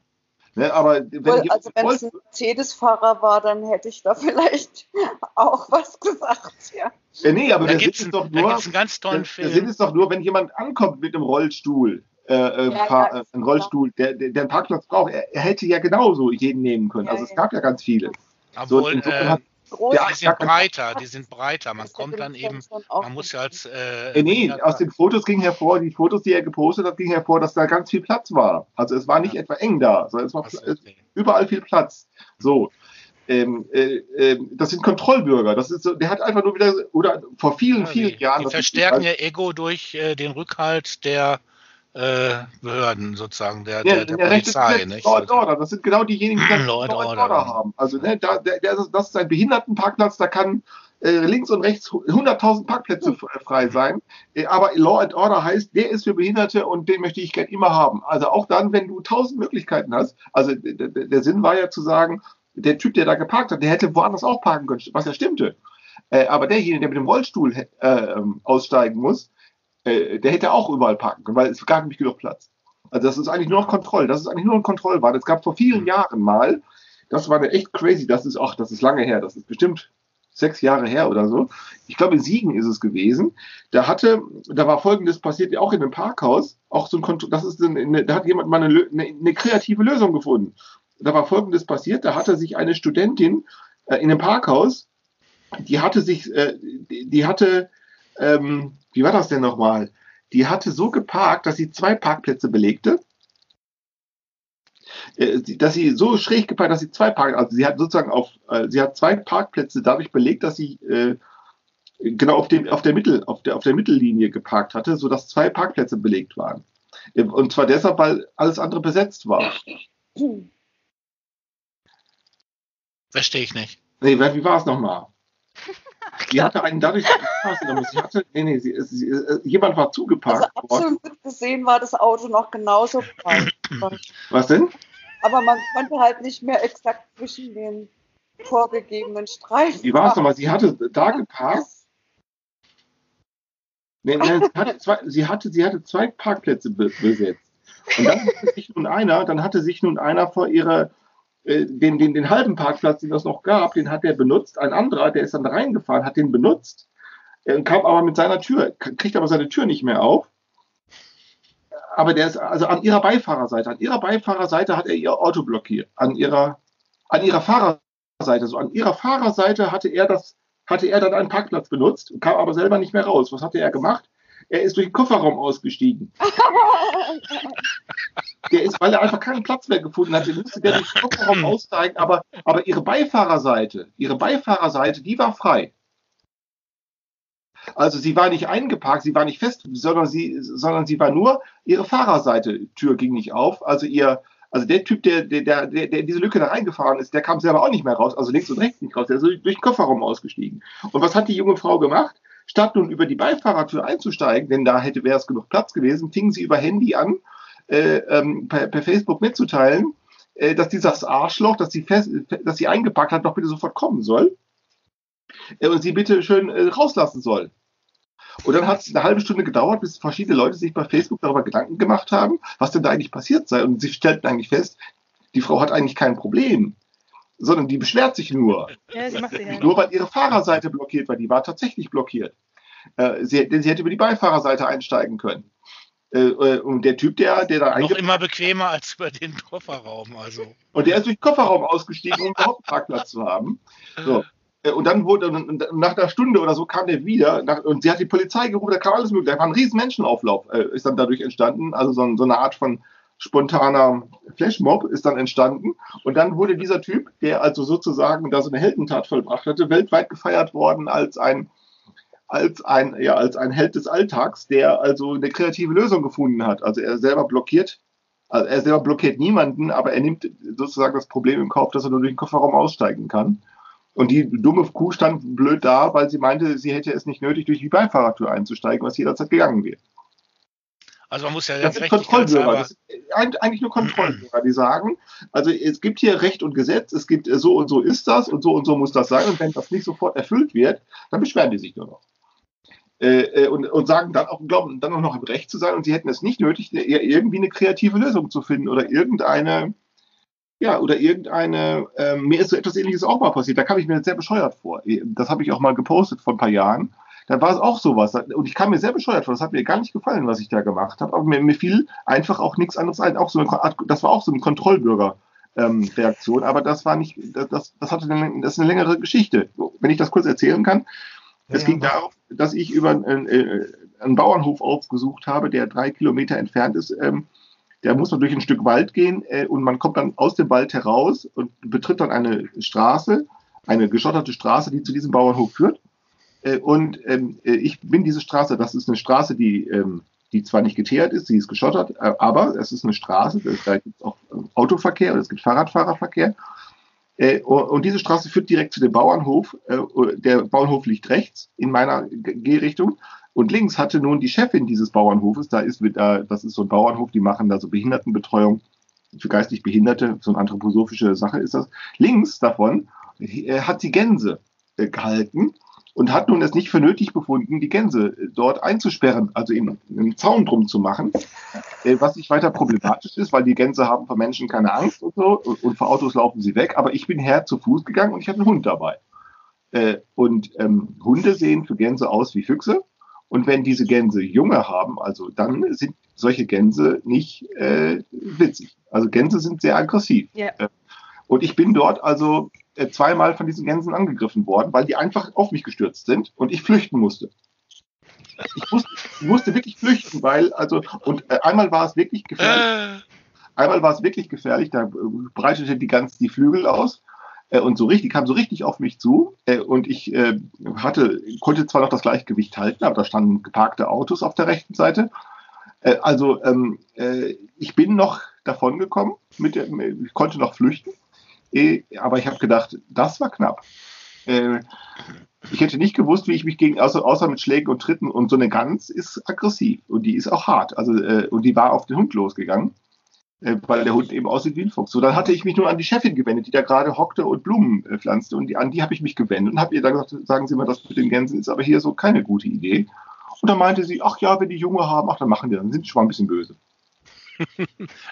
Ne, aber wenn Also wenn es ein Mercedes-Fahrer war, dann hätte ich da vielleicht auch was gesagt, ja. äh, nee, aber Da der Sinn gibt es ist doch da nur, gibt's einen ganz tollen Film. ist doch nur, wenn jemand ankommt mit einem Rollstuhl, äh, äh, Ja, ja, äh, ein Rollstuhl, der, der, der einen Parkplatz braucht, er, er hätte ja genauso jeden nehmen können. Ja, Also es ja. gab ja ganz viele. So, Obwohl, insofern äh, Groß Ja, die sind breiter, die sind breiter. Man kommt dann eben, man muss ja als äh, Äh, nee, aus den Fotos ging hervor, die Fotos, die er gepostet hat, ging hervor, dass da ganz viel Platz war. Also es war nicht Ja. etwa eng da, sondern es war so, okay. überall viel Platz. So. Ähm, äh, ähm, das sind Kontrollbürger. Das ist so, der hat einfach nur wieder, oder vor vielen, Ja, vielen die, Jahren. die verstärken ihr Ego durch äh, den Rückhalt der äh, Behörden sozusagen, der, der, der der Polizei. Nicht? Law and Order. Das sind genau diejenigen, die Law and Order, Order haben. Also, ne, da, der, das ist ein Behindertenparkplatz, da kann äh, links und rechts 100.000 Parkplätze äh, frei sein. Äh, aber Law and Order heißt, der ist für Behinderte und den möchte ich gerne immer haben. Also auch dann, wenn du 1000 Möglichkeiten hast. Also der Sinn war ja zu sagen, der Typ, der da geparkt hat, der hätte woanders auch parken können, was ja stimmte. Äh, aber derjenige, der mit dem Rollstuhl äh, ähm, aussteigen muss, äh, der hätte auch überall parken können, weil es gab nämlich genug Platz. Also das ist eigentlich nur noch Kontroll. Das ist eigentlich nur ein Kontrollwahn. Es gab vor vielen Jahren mal, das war eine echt crazy, das ist, ach, das ist lange her, das ist bestimmt sechs Jahre her oder so. Ich glaube, in Siegen ist es gewesen. Da hatte, da war Folgendes passiert, auch in einem Parkhaus, auch so ein Kontroll, das ist eine, da hat jemand mal eine, eine, eine kreative Lösung gefunden. Da war Folgendes passiert, da hatte sich eine Studentin äh, in einem Parkhaus, die hatte sich, äh, die, die hatte, ähm, wie war das denn nochmal? Die hatte so geparkt, dass sie zwei Parkplätze belegte. äh, dass sie so schräg geparkt, dass sie zwei Park, also sie hat sozusagen auf, äh, sie hat zwei Parkplätze dadurch belegt, dass sie äh, genau auf dem, auf der Mittel, auf der, auf der Mittellinie geparkt hatte, sodass zwei Parkplätze belegt waren. Und zwar deshalb, weil alles andere besetzt war. Verstehe ich nicht. Nee, wie war es nochmal? Die hatte einen dadurch sie hatte, nee, nee, sie, sie, jemand war zugeparkt. Also absolut gesehen war das Auto noch genauso breit. Was denn? Aber man konnte halt nicht mehr exakt zwischen den vorgegebenen Streifen. Wie war es nochmal? Sie hatte da geparkt. Nee, nee, sie, hatte zwei, sie, hatte, sie hatte zwei Parkplätze besetzt. Und dann hatte sich nun einer, dann hatte sich nun einer vor ihrer äh, den, den, den halben Parkplatz, den es noch gab, den hat er benutzt. Ein anderer, der ist dann reingefahren, hat den benutzt, äh, kam aber mit seiner Tür, kriegt aber seine Tür nicht mehr auf. Aber der ist also an ihrer Beifahrerseite, an ihrer Beifahrerseite hat er ihr Auto blockiert. An ihrer, an ihrer Fahrerseite, so an ihrer Fahrerseite hatte er das, hatte er dann einen Parkplatz benutzt, kam aber selber nicht mehr raus. Was hatte er gemacht? Er ist durch den Kofferraum ausgestiegen. der ist, weil er einfach keinen Platz mehr gefunden hat, der musste der durch den Kofferraum aussteigen, aber, aber ihre Beifahrerseite, ihre Beifahrerseite, die war frei. Also sie war nicht eingeparkt, sie war nicht fest, sondern sie, sondern sie war nur, ihre Fahrerseite, Tür ging nicht auf. Also ihr, also der Typ, der, der, der, der in diese Lücke da reingefahren ist, der kam selber auch nicht mehr raus, also links und rechts nicht raus, der ist durch den Kofferraum ausgestiegen. Und was hat die junge Frau gemacht? Statt nun über die Beifahrertür einzusteigen, denn da hätte wäre es genug Platz gewesen, fing sie über Handy an, äh, ähm, per, per, Facebook mitzuteilen, äh, dass dieses Arschloch, das sie, fest, das sie eingepackt hat, doch bitte sofort kommen soll äh, und sie bitte schön äh, rauslassen soll. Und dann hat es eine halbe Stunde gedauert, bis verschiedene Leute sich bei Facebook darüber Gedanken gemacht haben, was denn da eigentlich passiert sei. Und sie stellten eigentlich fest, die Frau hat eigentlich kein Problem sondern die beschwert sich nur. Ja, sie macht sie ja. Nur weil ihre Fahrerseite blockiert war. Die war tatsächlich blockiert. Äh, sie, denn sie hätte über die Beifahrerseite einsteigen können. Äh, äh und der Typ, der, der da Noch immer bequemer als über den Kofferraum. Also. Und der ist durch den Kofferraum ausgestiegen, um überhaupt einen Parkplatz zu haben. So. Äh, und dann wurde, nach einer Stunde oder so kam der wieder nach, und sie hat die Polizei gerufen, da kam alles mögliche. Da war ein riesen Menschenauflauf, äh, ist dann dadurch entstanden. Also so, so eine Art von spontaner Flashmob ist dann entstanden. Und dann wurde dieser Typ, der also sozusagen da so eine Heldentat vollbracht hatte, weltweit gefeiert worden als ein, als ein, ja, als ein Held des Alltags, der also eine kreative Lösung gefunden hat. Also er selber blockiert, also er selber blockiert niemanden, aber er nimmt sozusagen das Problem im Kauf, dass er nur durch den Kofferraum aussteigen kann. Und die dumme Kuh stand blöd da, weil sie meinte, sie hätte es nicht nötig, durch die Beifahrertür einzusteigen, was jederzeit gegangen wäre. Also man muss ja das sind Kontrollbürger. Das sind eigentlich nur Kontrollbürger, die sagen, also es gibt hier Recht und Gesetz, es gibt so und so ist das und so und so muss das sein. Und wenn das nicht sofort erfüllt wird, dann beschweren die sich nur noch. Äh, äh und, und sagen dann auch, glauben dann auch noch im Recht zu sein und sie hätten es nicht nötig, irgendwie eine kreative Lösung zu finden oder irgendeine, ja, oder irgendeine, äh, mir ist so etwas ähnliches auch mal passiert, da kam ich mir sehr bescheuert vor. Das habe ich auch mal gepostet vor ein paar Jahren da war es auch sowas. Und ich kam mir sehr bescheuert vor. Das hat mir gar nicht gefallen, was ich da gemacht habe. Aber mir, mir fiel einfach auch nichts anderes ein. Auch so eine, das war auch so eine Kontrollbürger-Reaktion. Ähm, aber das war nicht, das, das hatte eine, das ist eine längere Geschichte. Wenn ich das kurz erzählen kann. Es ja, ging darauf, dass ich über einen, äh, einen, Bauernhof aufgesucht habe, der drei Kilometer entfernt ist. Ähm, da muss man durch ein Stück Wald gehen äh, und man kommt dann aus dem Wald heraus und betritt dann eine Straße, eine geschotterte Straße, die zu diesem Bauernhof führt. Äh, und ähm, äh, ich bin diese Straße, das ist eine Straße, die, ähm, die zwar nicht geteert ist, sie ist geschottert, äh, aber es ist eine Straße, da gibt es auch Autoverkehr oder es gibt Fahrradfahrerverkehr. und diese Straße führt direkt zu dem Bauernhof. der Bauernhof liegt rechts in meiner Gehrichtung. Und links hatte nun die Chefin dieses Bauernhofes, da ist, da, das ist so ein Bauernhof, die machen da so Behindertenbetreuung für geistig Behinderte, so eine anthroposophische Sache ist das. Links davon hat sie Gänse gehalten und hat nun es nicht für nötig befunden, die Gänse äh, dort einzusperren, also eben einen Zaun drum zu machen, äh, was nicht weiter problematisch ist, weil die Gänse haben vor Menschen keine Angst und so und vor Autos laufen sie weg, aber ich bin her zu Fuß gegangen und ich hatte einen Hund dabei. Äh, und ähm, Hunde sehen für Gänse aus wie Füchse und wenn diese Gänse Junge haben, also dann sind solche Gänse nicht äh, witzig. Also Gänse sind sehr aggressiv. Yeah. Und ich bin dort also äh, zweimal von diesen Gänsen angegriffen worden, weil die einfach auf mich gestürzt sind und ich flüchten musste. Ich musste, musste wirklich flüchten, weil, also, und äh, einmal war es wirklich gefährlich. einmal war es wirklich gefährlich, da breitete die ganz die Flügel aus äh, und so richtig, kam so richtig auf mich zu äh, und ich äh, hatte, konnte zwar noch das Gleichgewicht halten, aber da standen geparkte Autos auf der rechten Seite. Äh, also ähm, äh, ich bin noch davon gekommen, mit der, ich konnte noch flüchten, äh, aber ich habe gedacht, das war knapp. ich hätte nicht gewusst, wie ich mich gegen, außer, außer mit Schlägen und Tritten und so eine Gans ist aggressiv und die ist auch hart. Also, und die war auf den Hund losgegangen. Äh, weil der Hund eben aussieht wie ein Fuchs. So, dann hatte ich mich nur an die Chefin gewendet, die da gerade hockte und Blumen äh, pflanzte. Und die, an die habe ich mich gewendet und habe ihr dann gesagt, sagen Sie mal, das mit den Gänsen ist aber hier so keine gute Idee. Und dann meinte sie, ach ja, wenn die Junge haben, ach, dann machen die, dann sind die schon mal ein bisschen böse.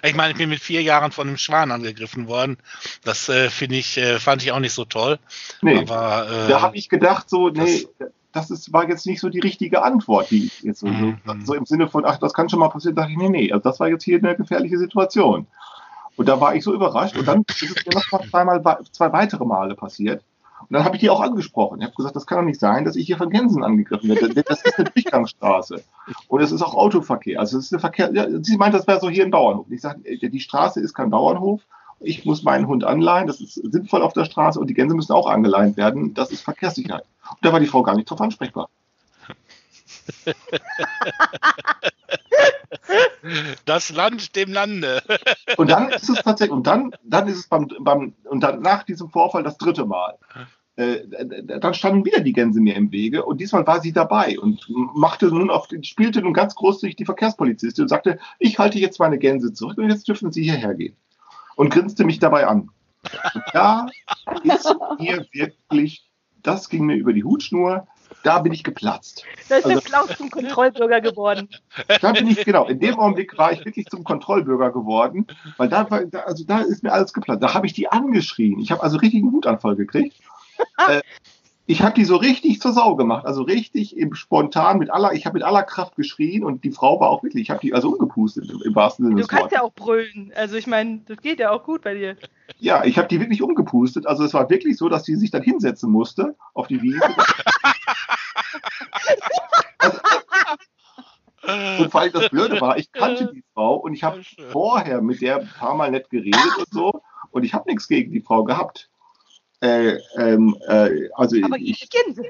Ich meine, ich bin mit vier Jahren von einem Schwan angegriffen worden. Das äh, finde ich, äh, fand ich auch nicht so toll. Nee, aber, äh, da habe ich gedacht, so, nee, das ist, war jetzt nicht so die richtige Antwort, die jetzt so, mhm. so, im Sinne von, ach, das kann schon mal passieren, dachte ich, nee, nee, also das war jetzt hier eine gefährliche Situation. Und da war ich so überrascht und dann ist es mir noch zweimal, zwei weitere Male passiert. Und dann habe ich die auch angesprochen. Ich habe gesagt, das kann doch nicht sein, dass ich hier von Gänsen angegriffen werde. Das ist eine Durchgangsstraße. Und es ist auch Autoverkehr. Also es ist eine Verkehr. Ja, sie meint, das wäre so hier ein Bauernhof. Ich sage, die Straße ist kein Bauernhof. Ich muss meinen Hund anleihen. Das ist sinnvoll auf der Straße. Und die Gänse müssen auch angeleint werden. Das ist Verkehrssicherheit. Und da war die Frau gar nicht drauf ansprechbar. Das Land dem Lande. Und dann ist es tatsächlich, und dann, dann ist es beim, beim und dann nach diesem Vorfall das dritte Mal. Äh, dann standen wieder die Gänse mir im Wege und diesmal war sie dabei und machte nun auf, spielte nun ganz großzügig die Verkehrspolizistin und sagte, ich halte jetzt meine Gänse zurück und jetzt dürfen Sie hierher gehen. Und grinste mich dabei an. Und da ist mir wirklich das ging mir über die Hutschnur. Da bin ich geplatzt. Da ist also, der Klaus zum Kontrollbürger geworden. Da bin ich, genau, in dem Augenblick war ich wirklich zum Kontrollbürger geworden, weil da war, also da ist mir alles geplatzt. Da habe ich die angeschrien. Ich habe also richtig einen Wutanfall gekriegt. äh, ich habe die so richtig zur Sau gemacht, also richtig im, spontan mit aller, ich habe mit aller Kraft geschrien und die Frau war auch wirklich, ich habe die also umgepustet im, im wahrsten Sinne des Wortes. Du kannst ja auch brüllen, also ich meine, das geht ja auch gut bei dir. Ja, ich habe die wirklich umgepustet, also es war wirklich so, dass die sich dann hinsetzen musste auf die Wiese. und vor allem das Blöde war, ich kannte die Frau und ich habe vorher mit der ein paar Mal nett geredet und so und ich habe nichts gegen die Frau gehabt. Äh, ähm, äh, also Aber gegen die Gänse.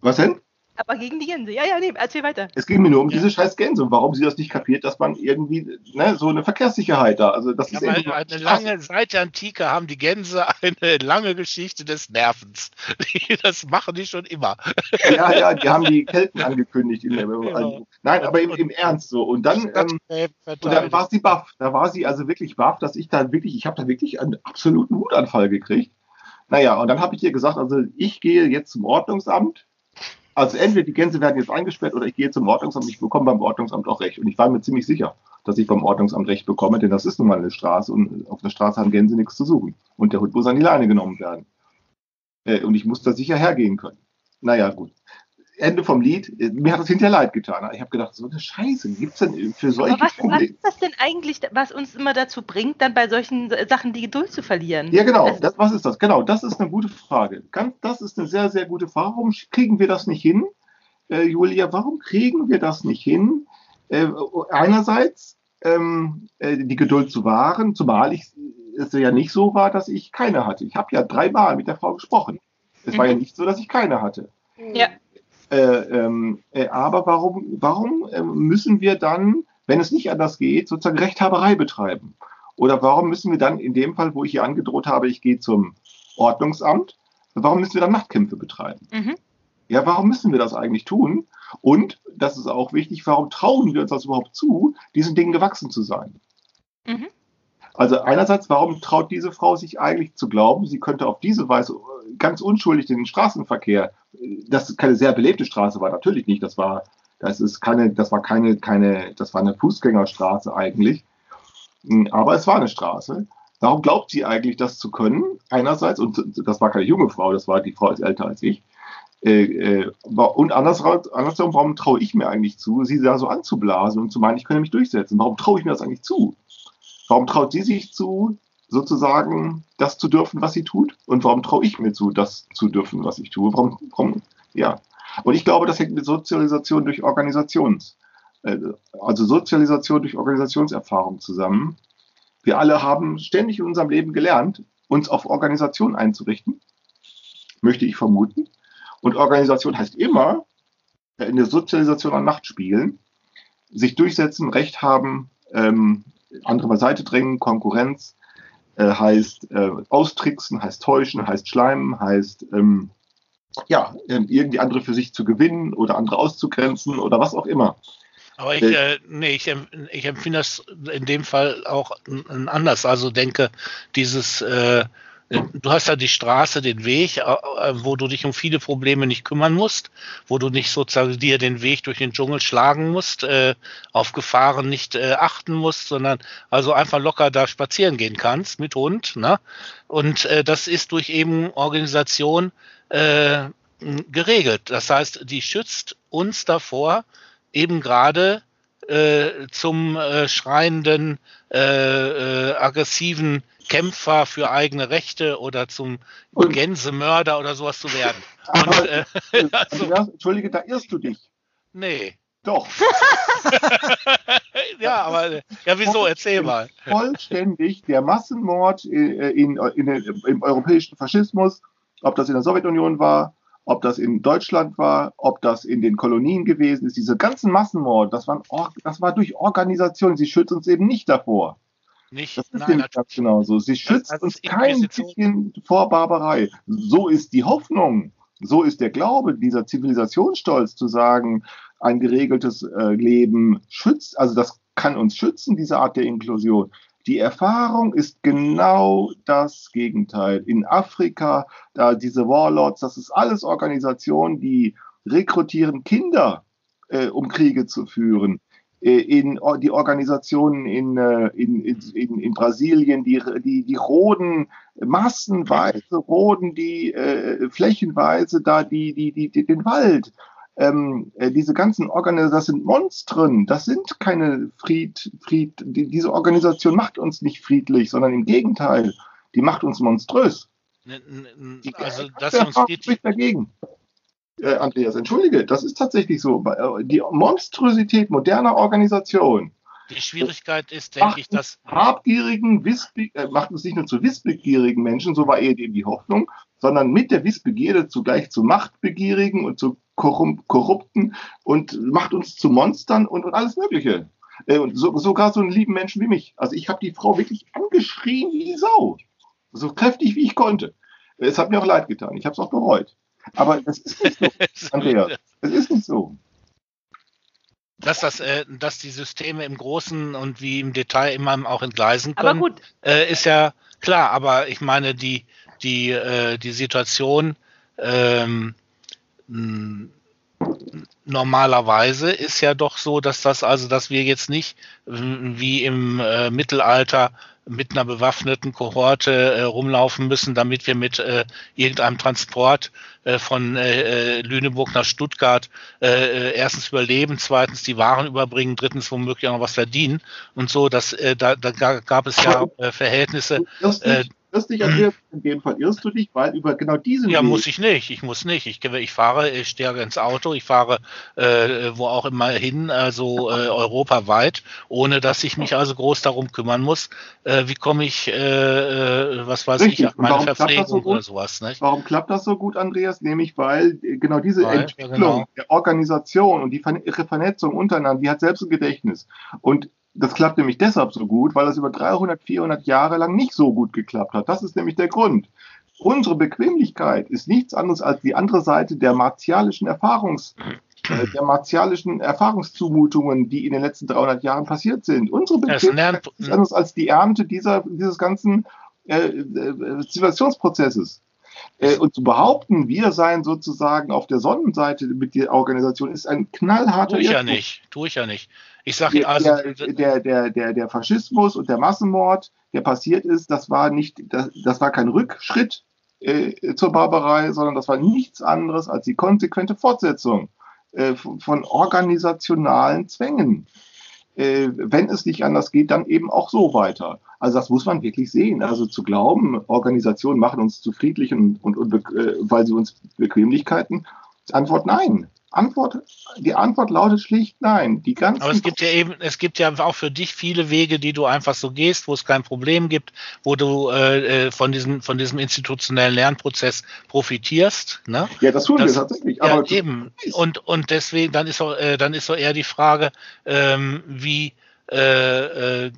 Was denn? Aber gegen die Gänse. Ja, ja, nee, erzähl weiter. Es ging mir nur um ja. diese scheiß Gänse und warum sie das nicht kapiert, dass man irgendwie ne, so eine Verkehrssicherheit da. Also das ja, ist eine, eine lange, seit der Antike haben die Gänse eine lange Geschichte des Nervens. das machen die schon immer. Ja, ja, die haben die Kelten angekündigt. Der, also, nein, aber im, im, Ernst so. Und dann, ähm, und dann war sie baff. Da war sie also wirklich baff, dass ich da wirklich, ich habe da wirklich einen absoluten Wutanfall gekriegt. Naja, und dann habe ich ihr gesagt, also ich gehe jetzt zum Ordnungsamt. Also entweder die Gänse werden jetzt eingesperrt oder ich gehe zum Ordnungsamt. Ich bekomme beim Ordnungsamt auch Recht. Und ich war mir ziemlich sicher, dass ich beim Ordnungsamt Recht bekomme, denn das ist nun mal eine Straße und auf der Straße haben Gänse nichts zu suchen. Und der Hund muss an die Leine genommen werden. Äh, und ich muss da sicher hergehen können. Naja, gut. Ende vom Lied. Mir hat das hinterher leid getan. Ich habe gedacht, so eine Scheiße, gibt es denn für solche Aber was, Probleme? was ist das denn eigentlich, was uns immer dazu bringt, dann bei solchen Sachen die Geduld zu verlieren? Ja, genau. Das, was ist das? Genau, das ist eine gute Frage. das ist eine sehr, sehr gute Frage. Warum kriegen wir das nicht hin, äh, Julia? Warum kriegen wir das nicht hin? Äh, einerseits ähm, äh, die Geduld zu wahren, zumal ich es ja nicht so war, dass ich keine hatte. Ich habe ja dreimal mit der Frau gesprochen. Es mhm. war ja mhm. nicht so, dass ich keine hatte. Ja. Äh, ähm, äh, aber warum, warum äh, müssen wir dann, wenn es nicht anders geht, sozusagen Rechthaberei betreiben? Oder warum müssen wir dann in dem Fall, wo ich hier angedroht habe, ich gehe zum Ordnungsamt, warum müssen wir dann Nachtkämpfe betreiben? Mhm. Ja, warum müssen wir das eigentlich tun? Und, das ist auch wichtig, warum trauen wir uns das überhaupt zu, diesen Dingen gewachsen zu sein? Mhm. Also einerseits, warum traut diese Frau sich eigentlich zu glauben, sie könnte auf diese Weise ganz unschuldig den Straßenverkehr, das keine sehr belebte Straße war, natürlich nicht, das war, das ist keine, das war keine, keine, das war eine Fußgängerstraße eigentlich, aber es war eine Straße. Warum glaubt sie eigentlich, das zu können? Einerseits, und das war keine junge Frau, das war die Frau ist älter als ich. Äh, äh, und andersrum, warum traue ich mir eigentlich zu, sie da so anzublasen und zu meinen, ich könnte mich durchsetzen? Warum traue ich mir das eigentlich zu? Warum traut sie sich zu, sozusagen das zu dürfen, was sie tut? Und warum traue ich mir zu, das zu dürfen, was ich tue? Warum, warum ja. Und ich glaube, das hängt mit Sozialisation durch Organisations, äh, also Sozialisation durch Organisationserfahrung zusammen. Wir alle haben ständig in unserem Leben gelernt, uns auf Organisation einzurichten, möchte ich vermuten. Und Organisation heißt immer äh, in der Sozialisation an Macht spielen, sich durchsetzen, Recht haben, ähm, andere beiseite drängen, Konkurrenz äh, heißt äh, austricksen, heißt täuschen, heißt schleimen, heißt ähm, ja, ähm, irgendwie andere für sich zu gewinnen oder andere auszugrenzen oder was auch immer. Aber ich, äh, nee, ich, ich empfinde das in dem Fall auch anders. Also denke, dieses, äh, du hast ja die Straße, den Weg, äh, wo du dich um viele Probleme nicht kümmern musst, wo du nicht sozusagen dir den Weg durch den Dschungel schlagen musst, äh, auf Gefahren nicht äh, achten musst, sondern also einfach locker da spazieren gehen kannst mit Hund. Ne? Und äh, das ist durch eben Organisation äh, geregelt. Das heißt, die schützt uns davor, eben gerade äh, zum äh, schreienden, äh, äh, aggressiven Kämpfer für eigene Rechte oder zum und, Gänsemörder oder sowas zu werden. Und, äh, also, Entschuldige, da irrst du dich. Nee. Doch. ja, aber ja, wieso? Erzähl mal. Vollständig der Massenmord in, in, in, im europäischen Faschismus, ob das in der Sowjetunion war, ob das in Deutschland war, ob das in den Kolonien gewesen ist, diese ganzen Massenmorde, das, waren, das war durch Organisation. Sie schützt uns eben nicht davor. Nicht, das ist nämlich ganz genauso. Sie schützt das, uns kein bisschen vor Barbarei. So ist die Hoffnung, so ist der Glaube, dieser Zivilisationsstolz zu sagen, ein geregeltes äh, Leben schützt, also das kann uns schützen, diese Art der Inklusion. Die Erfahrung ist genau das Gegenteil. In Afrika, da diese Warlords, das ist alles Organisationen, die rekrutieren Kinder, äh, um Kriege zu führen. Äh, in die Organisationen in, äh, in, in, in Brasilien, die, die, die roden massenweise, roden die äh, flächenweise da die, die, die, die, den Wald ähm, äh, diese ganzen Organisationen, das sind Monstren, das sind keine Fried, Fried, die, diese Organisation macht uns nicht friedlich, sondern im Gegenteil, die macht uns monströs. also, dass uns spricht dagegen. Äh, Andreas, entschuldige, das ist tatsächlich so. Äh, die Monstrosität moderner Organisation die Schwierigkeit ist, denke ich, dass. Habgierigen, Wissbe äh, macht uns nicht nur zu wissbegierigen Menschen, so war eher eben die Hoffnung, sondern mit der Wissbegierde zugleich zu Machtbegierigen und zu Korrupten und macht uns zu Monstern und, und alles Mögliche. Äh, und so, sogar so einen lieben Menschen wie mich. Also ich habe die Frau wirklich angeschrien wie die Sau. So kräftig wie ich konnte. Es hat mir auch leid getan. Ich habe es auch bereut. Aber es ist nicht so, Andreas. Es ist nicht so dass das, äh, dass die Systeme im Großen und wie im Detail immer auch entgleisen können, aber gut. Äh, ist ja klar. Aber ich meine die die äh, die Situation ähm, normalerweise ist ja doch so, dass das also, dass wir jetzt nicht wie im äh, Mittelalter mit einer bewaffneten Kohorte äh, rumlaufen müssen, damit wir mit äh, irgendeinem Transport äh, von äh, äh Lüneburg nach Stuttgart äh, äh, erstens überleben, zweitens die Waren überbringen, drittens womöglich auch noch was verdienen und so. Dass, äh, da, da gab es ja äh, Verhältnisse. Äh, irrst dich, Andreas, in dem Fall irrst du dich, weil über genau diesen Ja, Weg muss ich nicht. Ich muss nicht. Ich, ich fahre, ich stehe ins Auto, ich fahre äh, wo auch immer hin, also äh, europaweit, ohne dass ich mich also groß darum kümmern muss, äh, wie komme ich, äh, äh was weiß Richtig. ich, meine Verpflegung so oder sowas. Nicht? Warum klappt das so gut, Andreas? Nämlich, weil äh, genau diese weil, Entwicklung ja, genau. der Organisation und die Vernetzung untereinander, die hat selbst ein Gedächtnis. Und das klappt nämlich deshalb so gut, weil es über 300, 400 Jahre lang nicht so gut geklappt hat. Das ist nämlich der Grund. Unsere Bequemlichkeit ist nichts anderes als die andere Seite der martialischen Erfahrungs, äh, der martialischen Erfahrungszumutungen, die in den letzten 300 Jahren passiert sind. Unsere Bequemlichkeit ist nichts anderes als die Ernte dieser, dieses ganzen äh, äh, Zivilisationsprozesses. Äh, und zu behaupten, wir seien sozusagen auf der Sonnenseite mit der Organisation, ist ein knallharter Tue ich ja nicht, tue ich ja nicht. Ich sage also. Der, der, der, der, Faschismus und der Massenmord, der passiert ist, das war nicht, das, das war kein Rückschritt äh, zur Barbarei, sondern das war nichts anderes als die konsequente Fortsetzung äh, von organisationalen Zwängen. Äh, wenn es nicht anders geht, dann eben auch so weiter. Also das muss man wirklich sehen. Also zu glauben, Organisationen machen uns zu friedlich und, und, und äh, weil sie uns Bequemlichkeiten, Antwort nein. Antwort, die Antwort lautet schlicht nein. Die ganzen Aber es gibt ja eben, es gibt ja auch für dich viele Wege, die du einfach so gehst, wo es kein Problem gibt, wo du äh, äh von diesem, von diesem institutionellen Lernprozess profitierst. Ne? Ja, das tun das, wir tatsächlich. Ja, aber eben. Und, und deswegen, dann ist auch, äh, dann ist so eher die Frage, ähm, wie äh, äh,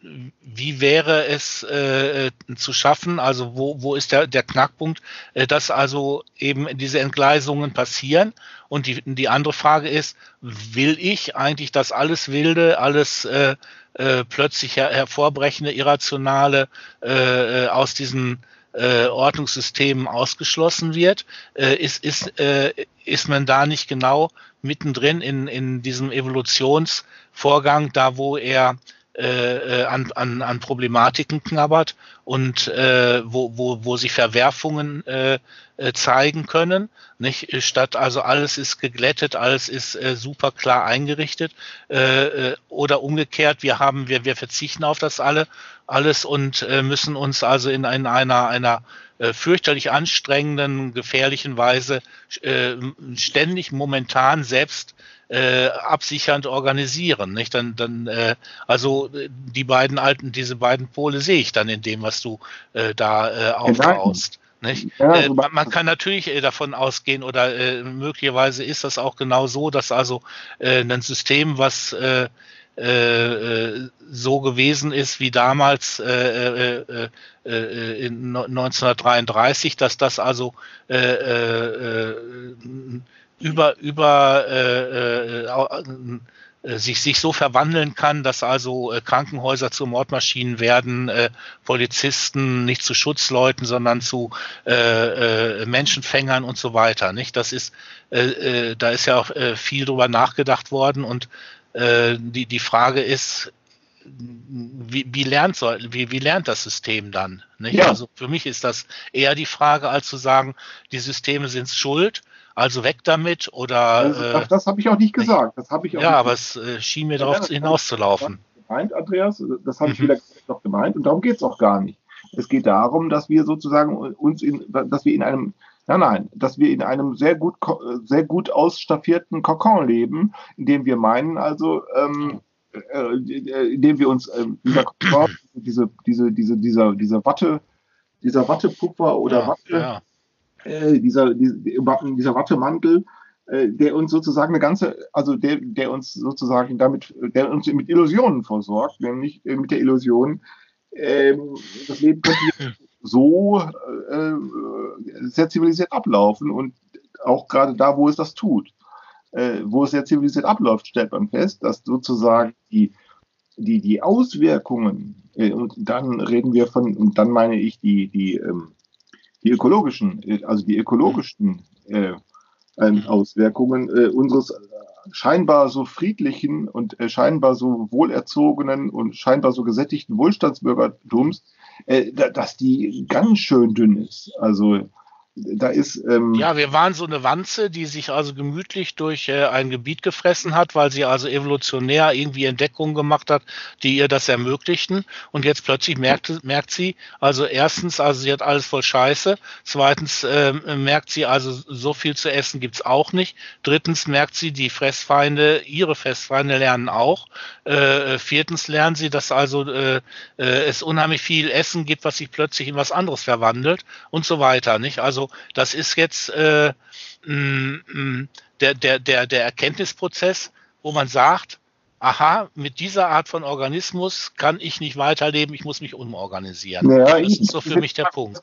wie wäre es äh, zu schaffen, also wo, wo ist der, der Knackpunkt, äh, dass also eben diese Entgleisungen passieren? Und die, die andere Frage ist, will ich eigentlich, dass alles Wilde, alles äh, äh, plötzlich her, hervorbrechende, irrationale äh, äh aus diesen äh, Ordnungssystemen ausgeschlossen wird? Äh, ist, ist, äh, ist man da nicht genau mittendrin in, in diesem Evolutionsvorgang, da wo er äh, äh, an, an, an Problematiken knabbert und äh, wo, wo, wo sich Verwerfungen äh, äh, zeigen können. Nicht? Statt also alles ist geglättet, alles ist äh, super klar eingerichtet. Äh, äh, oder umgekehrt, wir haben, wir, wir verzichten auf das alle, alles und äh, müssen uns also in, in einer, einer äh, fürchterlich anstrengenden, gefährlichen Weise äh, ständig momentan selbst äh, absichernd organisieren. Nicht? Dann, dann, äh, also die beiden alten, diese beiden Pole sehe ich dann in dem, was du äh, da äh, aufbaust. Nicht? Ja, äh, man, man, kann natürlich äh, davon ausgehen oder äh, möglicherweise ist das auch genau so, dass also äh, ein System, was äh, äh, so gewesen ist wie damals äh, äh, äh, in 1933, dass das also äh, äh, über, über äh, äh, äh, sich, sich so verwandeln kann, dass also äh, Krankenhäuser zu Mordmaschinen werden, äh, Polizisten nicht zu Schutzleuten, sondern zu äh, äh, Menschenfängern und so weiter. Nicht? Das ist, äh, äh, da ist ja auch äh, viel drüber nachgedacht worden und äh, die, die Frage ist, wie, wie, lernt so, wie, wie lernt das System dann? Nicht? Ja. Also für mich ist das eher die Frage, als zu sagen, die Systeme sind schuld, also weg damit oder. Also, äh, das habe ich auch nicht gesagt. Das habe ich auch ja, aber es äh, schien mir darauf ja, hinauszulaufen. Gemeint, Andreas, das habe ich mhm. wieder noch gemeint und darum geht es auch gar nicht. Es geht darum, dass wir sozusagen uns in, dass wir in einem, nein, nein, dass wir in einem sehr gut, sehr gut ausstaffierten Kokon leben, in dem wir meinen, also, ähm, äh, in dem wir uns äh, dieser Kokon, diese, diese, diese, dieser, dieser Watte, dieser Wattepuffer oder ja, Watte, ja äh, dieser, dieser Wattemantel, äh, der uns sozusagen eine ganze, also der, der uns sozusagen damit, der uns mit Illusionen versorgt, nämlich äh, mit der Illusion, äh, das Leben könnte so äh, sehr zivilisiert ablaufen und auch gerade da, wo es das tut, wo es sehr zivilisiert abläuft, stellt man fest, dass sozusagen die, die, die Auswirkungen, und dann reden wir von, und dann meine ich die, die, ähm, die ökologischen, äh, also die ökologischen äh, äh, Auswirkungen äh, unseres scheinbar so friedlichen und äh, scheinbar so wohlerzogenen und scheinbar so gesättigten Wohlstandsbürgertums, äh, dass die ganz schön dünn ist. Also da ist. Ähm ja, wir waren so eine Wanze, die sich also gemütlich durch äh, ein Gebiet gefressen hat, weil sie also evolutionär irgendwie Entdeckungen gemacht hat, die ihr das ermöglichten. Und jetzt plötzlich merkt, merkt sie, also erstens, also sie hat alles voll Scheiße. Zweitens äh, merkt sie, also so viel zu essen gibt's auch nicht. Drittens merkt sie, die Fressfeinde, ihre Fressfeinde lernen auch. Äh, viertens lernen sie, dass also äh, äh, es unheimlich viel Essen gibt, was sich plötzlich in was anderes verwandelt und so weiter. Nicht? Also das ist jetzt äh, mh, mh, der, der, der, der Erkenntnisprozess, wo man sagt, aha, mit dieser Art von Organismus kann ich nicht weiterleben, ich muss mich umorganisieren. Naja, das ist so für mich der Punkt.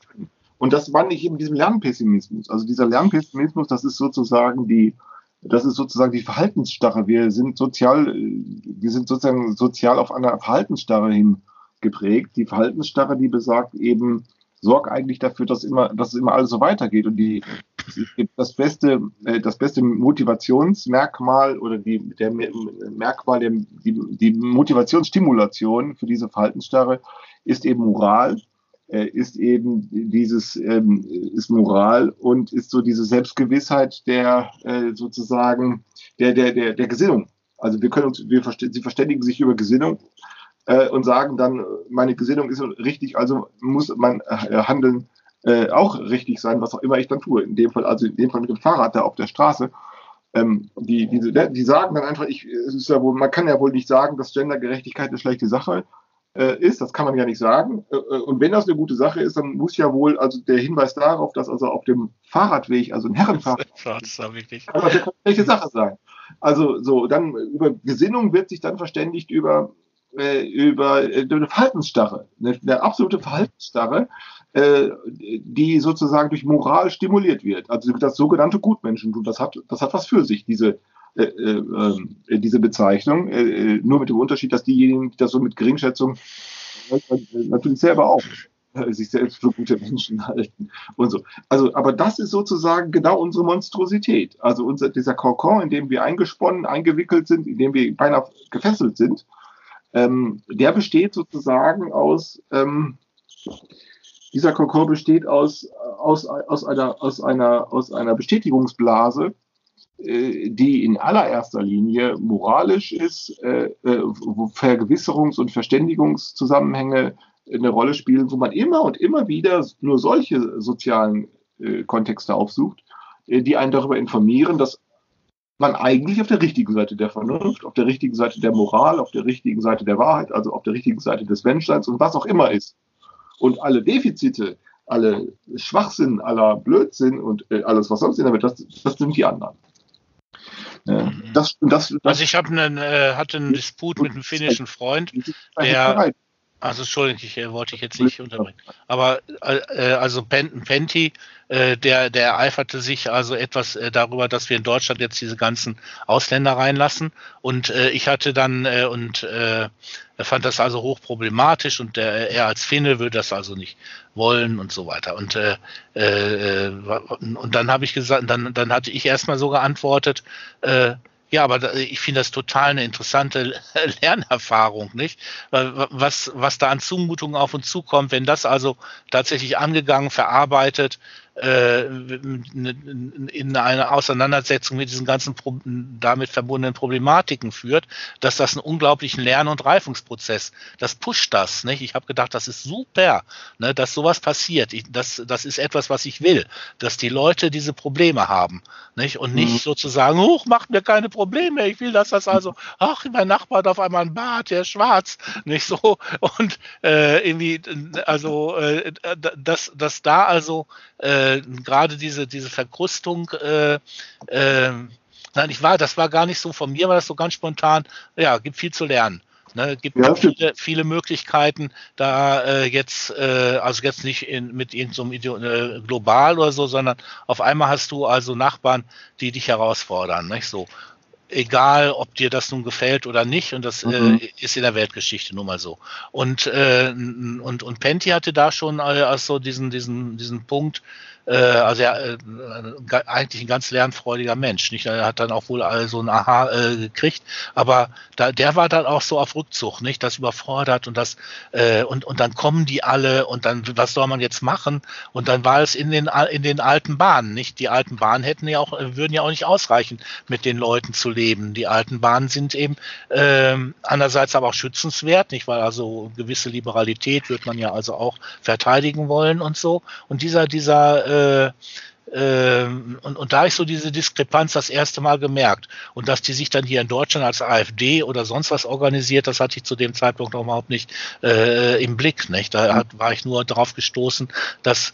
Und das war nicht eben diesem Lernpessimismus. Also dieser Lernpessimismus, das ist sozusagen die, das ist sozusagen die Verhaltensstarre. Wir sind sozial, wir sind sozusagen sozial auf einer Verhaltensstarre hin geprägt. Die Verhaltensstarre, die besagt eben, sorg eigentlich dafür, dass immer, dass immer alles so weitergeht und die das beste, äh, das beste Motivationsmerkmal oder die, der Merkmal, der, die, die Motivationsstimulation für diese Verhaltensstarre ist eben Moral, äh, ist eben dieses, ähm, ist Moral und ist so diese Selbstgewissheit der äh, sozusagen der, der, der, der Gesinnung. Also wir können uns, wir verständigen sich über Gesinnung äh, und sagen dann, meine Gesinnung ist richtig, also muss mein äh, Handeln äh, auch richtig sein, was auch immer ich dann tue. In dem Fall, also in dem Fall mit dem Fahrrad da auf der Straße. ähm, die, die, die sagen dann einfach, ich, es ist ja wohl, man kann ja wohl nicht sagen, dass Gendergerechtigkeit eine schlechte Sache äh, ist. Das kann man ja nicht sagen. Äh, äh, und wenn das eine gute Sache ist, dann muss ja wohl also der Hinweis darauf, dass also auf dem Fahrradweg, also ein Herrenfahrrad, das kann eine schlechte Sache sein. Also so, dann über Gesinnung wird sich dann verständigt über äh, über äh, eine Verhaltensstarre, eine, eine absolute Verhaltensstarre, äh, die sozusagen durch Moral stimuliert wird. Also das sogenannte Gutmenschentum, das hat, das hat was für sich, diese, äh, äh, äh diese Bezeichnung. Äh, nur mit dem Unterschied, dass diejenigen, die das so mit Geringschätzung natürlich selber auch sich selbst für gute Menschen halten und so. Also, aber das ist sozusagen genau unsere Monstrosität. Also unser, dieser Kokon, in dem wir eingesponnen, eingewickelt sind, in dem wir beinahe gefesselt sind, ähm, der besteht sozusagen aus, ähm, dieser Kokon besteht aus, aus, aus, einer, aus, einer, aus einer Bestätigungsblase, äh, die in allererster Linie moralisch ist, äh, äh, wo Vergewisserungs- und Verständigungszusammenhänge eine Rolle spielen, wo man immer und immer wieder nur solche sozialen äh, Kontexte aufsucht, äh, die einen darüber informieren, dass man eigentlich auf der richtigen Seite der Vernunft, auf der richtigen Seite der Moral, auf der richtigen Seite der Wahrheit, also auf der richtigen Seite des Menschseins und was auch immer ist. Und alle Defizite, alle Schwachsinn, aller Blödsinn und äh, alles, was sonst in der Welt, das, das sind die anderen. Äh, das, das, das, also ich einen, äh, hatte einen Disput mit einem finnischen Freund, der also Entschuldigung, ich äh, wollte ich jetzt nicht unterbrechen. Aber äh, äh also Penti, äh, der, der eiferte sich also etwas äh, darüber, dass wir in Deutschland jetzt diese ganzen Ausländer reinlassen. Und äh, ich hatte dann äh, und äh, er fand das also hochproblematisch und der, er als Finne würde das also nicht wollen und so weiter. Und, äh, äh, und dann habe ich gesagt, dann, dann hatte ich erstmal so geantwortet, äh, ja, aber ich finde das total eine interessante Lernerfahrung, nicht? Was, was da an Zumutungen auf uns zukommt, wenn das also tatsächlich angegangen, verarbeitet, in eine Auseinandersetzung mit diesen ganzen damit verbundenen Problematiken führt, dass das einen unglaublichen Lern- und Reifungsprozess, das pusht das. Nicht? Ich habe gedacht, das ist super, ne, dass sowas passiert. Ich, das, das ist etwas, was ich will, dass die Leute diese Probleme haben nicht? und nicht mhm. sozusagen, huch, macht mir keine Probleme. Ich will, dass das also, ach, mein Nachbar hat auf einmal einen Bart, der ist schwarz, nicht so und äh, irgendwie, also äh, dass, dass da also äh, äh, gerade diese, diese Verkrustung, äh, äh, nein, ich war, das war gar nicht so von mir, war das so ganz spontan, ja, gibt viel zu lernen. Ne, gibt ja, viele, viele, Möglichkeiten, da äh, jetzt, äh, also jetzt nicht in, mit irgendeinem so äh, global oder so, sondern auf einmal hast du also Nachbarn, die dich herausfordern, nicht so egal ob dir das nun gefällt oder nicht und das mhm. äh, ist in der Weltgeschichte nun mal so und äh, und und Penti hatte da schon also diesen diesen diesen Punkt äh, also er äh, eigentlich ein ganz lernfreudiger Mensch. Nicht? Er hat dann auch wohl so ein Aha äh, gekriegt, aber da, der war dann auch so auf Rückzug, nicht? Das überfordert und das äh, und und dann kommen die alle und dann was soll man jetzt machen? Und dann war es in den in den alten Bahnen, nicht? Die alten Bahnen hätten ja auch würden ja auch nicht ausreichen, mit den Leuten zu leben. Die alten Bahnen sind eben äh, andererseits aber auch schützenswert, nicht? Weil also gewisse Liberalität wird man ja also auch verteidigen wollen und so. Und dieser dieser äh, äh, äh, und, und da ich so diese Diskrepanz das erste Mal gemerkt. Und dass die sich dann hier in Deutschland als AfD oder sonst was organisiert, das hatte ich zu dem Zeitpunkt noch überhaupt nicht äh, im Blick. Nicht? Da hat, war ich nur darauf gestoßen, dass,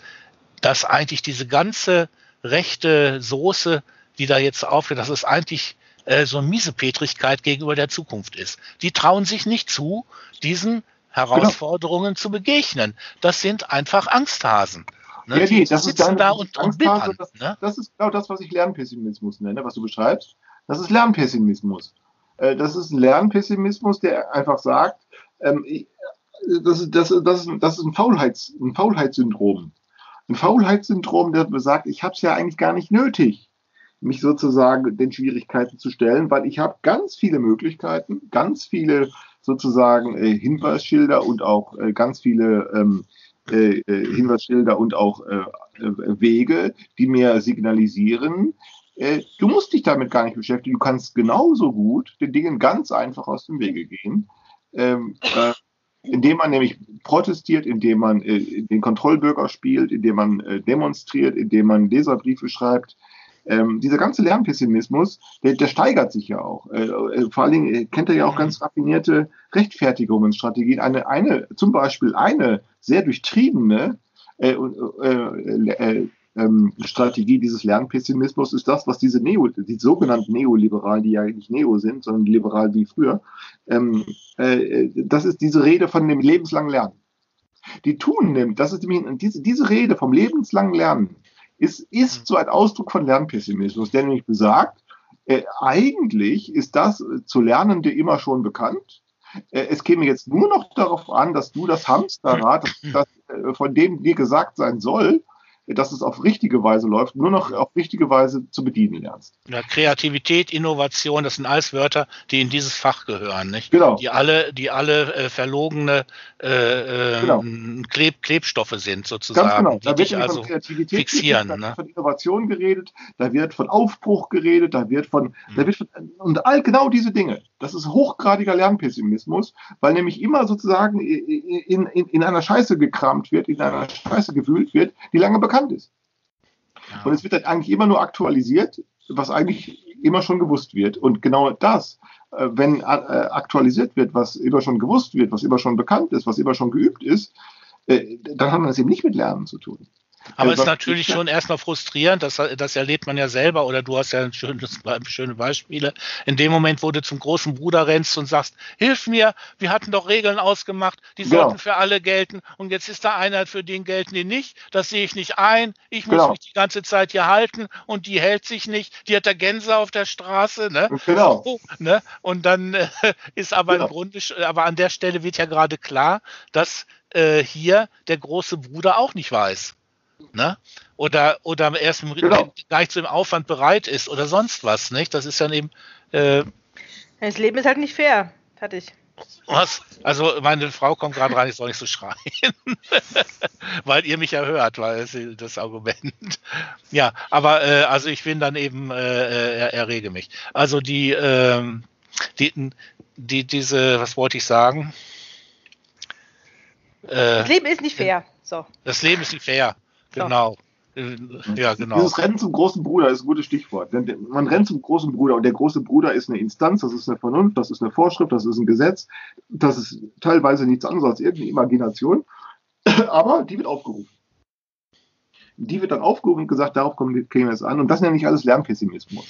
dass eigentlich diese ganze rechte Soße, die da jetzt aufgeht, dass es eigentlich äh, so eine Miesepetrigkeit gegenüber der Zukunft ist. Die trauen sich nicht zu, diesen Herausforderungen genau. zu begegnen. Das sind einfach Angsthasen. Ne? Ja, nee, das ist dann, da und, und bittern, das, ne? das ist genau das, was ich Lernpessimismus nenne, was du beschreibst. Das ist Lernpessimismus. Äh, das ist ein Lernpessimismus, der einfach sagt, ähm, das, ist, das, das, das ist ein, Faulheits, ein Faulheitssyndrom. Ein Faulheitssyndrom, der besagt, ich habe es ja eigentlich gar nicht nötig, mich sozusagen den Schwierigkeiten zu stellen, weil ich habe ganz viele Möglichkeiten, ganz viele sozusagen äh, Hinweisschilder und auch äh, ganz viele ähm, äh, äh, Hinweisschilder und auch äh, äh, Wege, die mir signalisieren, äh, du musst dich damit gar nicht beschäftigen. Du kannst genauso gut den Dingen ganz einfach aus dem Wege gehen, ähm, äh, indem man nämlich protestiert, indem man den Kontrollbürger spielt, indem man demonstriert, indem man Leserbriefe schreibt, ähm, dieser ganze Lernpessimismus, der, der steigert sich ja auch. Äh, äh, vor allen Dingen kennt er ja auch ganz raffinierte Rechtfertigungsstrategien. Eine, eine, zum Beispiel eine sehr durchtriebene äh, äh, äh, ähm, Strategie dieses Lernpessimismus ist das, was diese Neo, die sogenannten Neoliberalen, die ja nicht Neo sind, sondern liberal wie früher, ähm, äh, das ist diese Rede von dem lebenslangen Lernen. Die tun nimmt, das ist nämlich, diese, diese Rede vom lebenslangen Lernen ist, ist so ein Ausdruck von Lernpessimismus, der nämlich besagt, äh, eigentlich ist das zu Lernende immer schon bekannt. Äh, es käme jetzt nur noch darauf an, dass du das Hamsterrad, das, das, äh, von dem dir gesagt sein soll, dass es auf richtige Weise läuft, nur noch auf richtige Weise zu bedienen lernst. Ja, Kreativität, Innovation, das sind alles Wörter, die in dieses Fach gehören, nicht? Genau. Die alle, die alle äh, verlogene äh, genau. Kleb Klebstoffe sind sozusagen, Ganz genau. da die dich also Kreativität fixieren. Geredet, ne? Da wird von Innovation geredet, da wird von Aufbruch geredet, da wird von, mhm. da wird von und all genau diese Dinge. Das ist hochgradiger Lernpessimismus, weil nämlich immer sozusagen in, in, in einer Scheiße gekramt wird, in einer Scheiße gewühlt wird, die lange bekannt ist. Ja. Und es wird dann eigentlich immer nur aktualisiert, was eigentlich immer schon gewusst wird. Und genau das, äh, wenn äh, aktualisiert wird, was immer schon gewusst wird, was immer schon bekannt ist, was immer schon geübt ist, äh, dann hat man es eben nicht mit Lernen zu tun. Aber es ist natürlich schon erstmal frustrierend, das, das erlebt man ja selber, oder du hast ja ein schönes, schöne Beispiele. In dem Moment, wo du zum großen Bruder rennst und sagst, hilf mir, wir hatten doch Regeln ausgemacht, die sollten genau. für alle gelten und jetzt ist da einer, für den gelten die nicht, das sehe ich nicht ein, ich muss genau. mich die ganze Zeit hier halten und die hält sich nicht, die hat der Gänse auf der Straße, ne? Genau. So, ne? Und dann äh, ist aber genau. im Grunde, aber an der Stelle wird ja gerade klar, dass äh, hier der große Bruder auch nicht weiß. Ne? Oder, oder erst im, genau. gar nicht zu dem Aufwand bereit ist oder sonst was, nicht? Das ist dann eben. Äh, das Leben ist halt nicht fair. Fertig. Was? Also meine Frau kommt gerade rein, ich soll nicht so schreien. weil ihr mich ja hört, weil das Argument. Ja, aber äh, also ich bin dann eben, äh, äh errege mich. Also die, äh, die, die, diese, was wollte ich sagen? Äh, das Leben ist nicht fair. So. Das Leben ist nicht fair. Genau. Ja, genau. Dieses Rennen zum großen Bruder ist ein gutes Stichwort. Denn man rennt zum großen Bruder und der große Bruder ist eine Instanz, das ist eine Vernunft, das ist eine Vorschrift, das ist ein Gesetz, das ist teilweise nichts anderes als irgendeine Imagination, aber die wird aufgerufen. Die wird dann aufgerufen und gesagt, darauf kommen wir jetzt an und das nenne ich alles Lernpessimismus.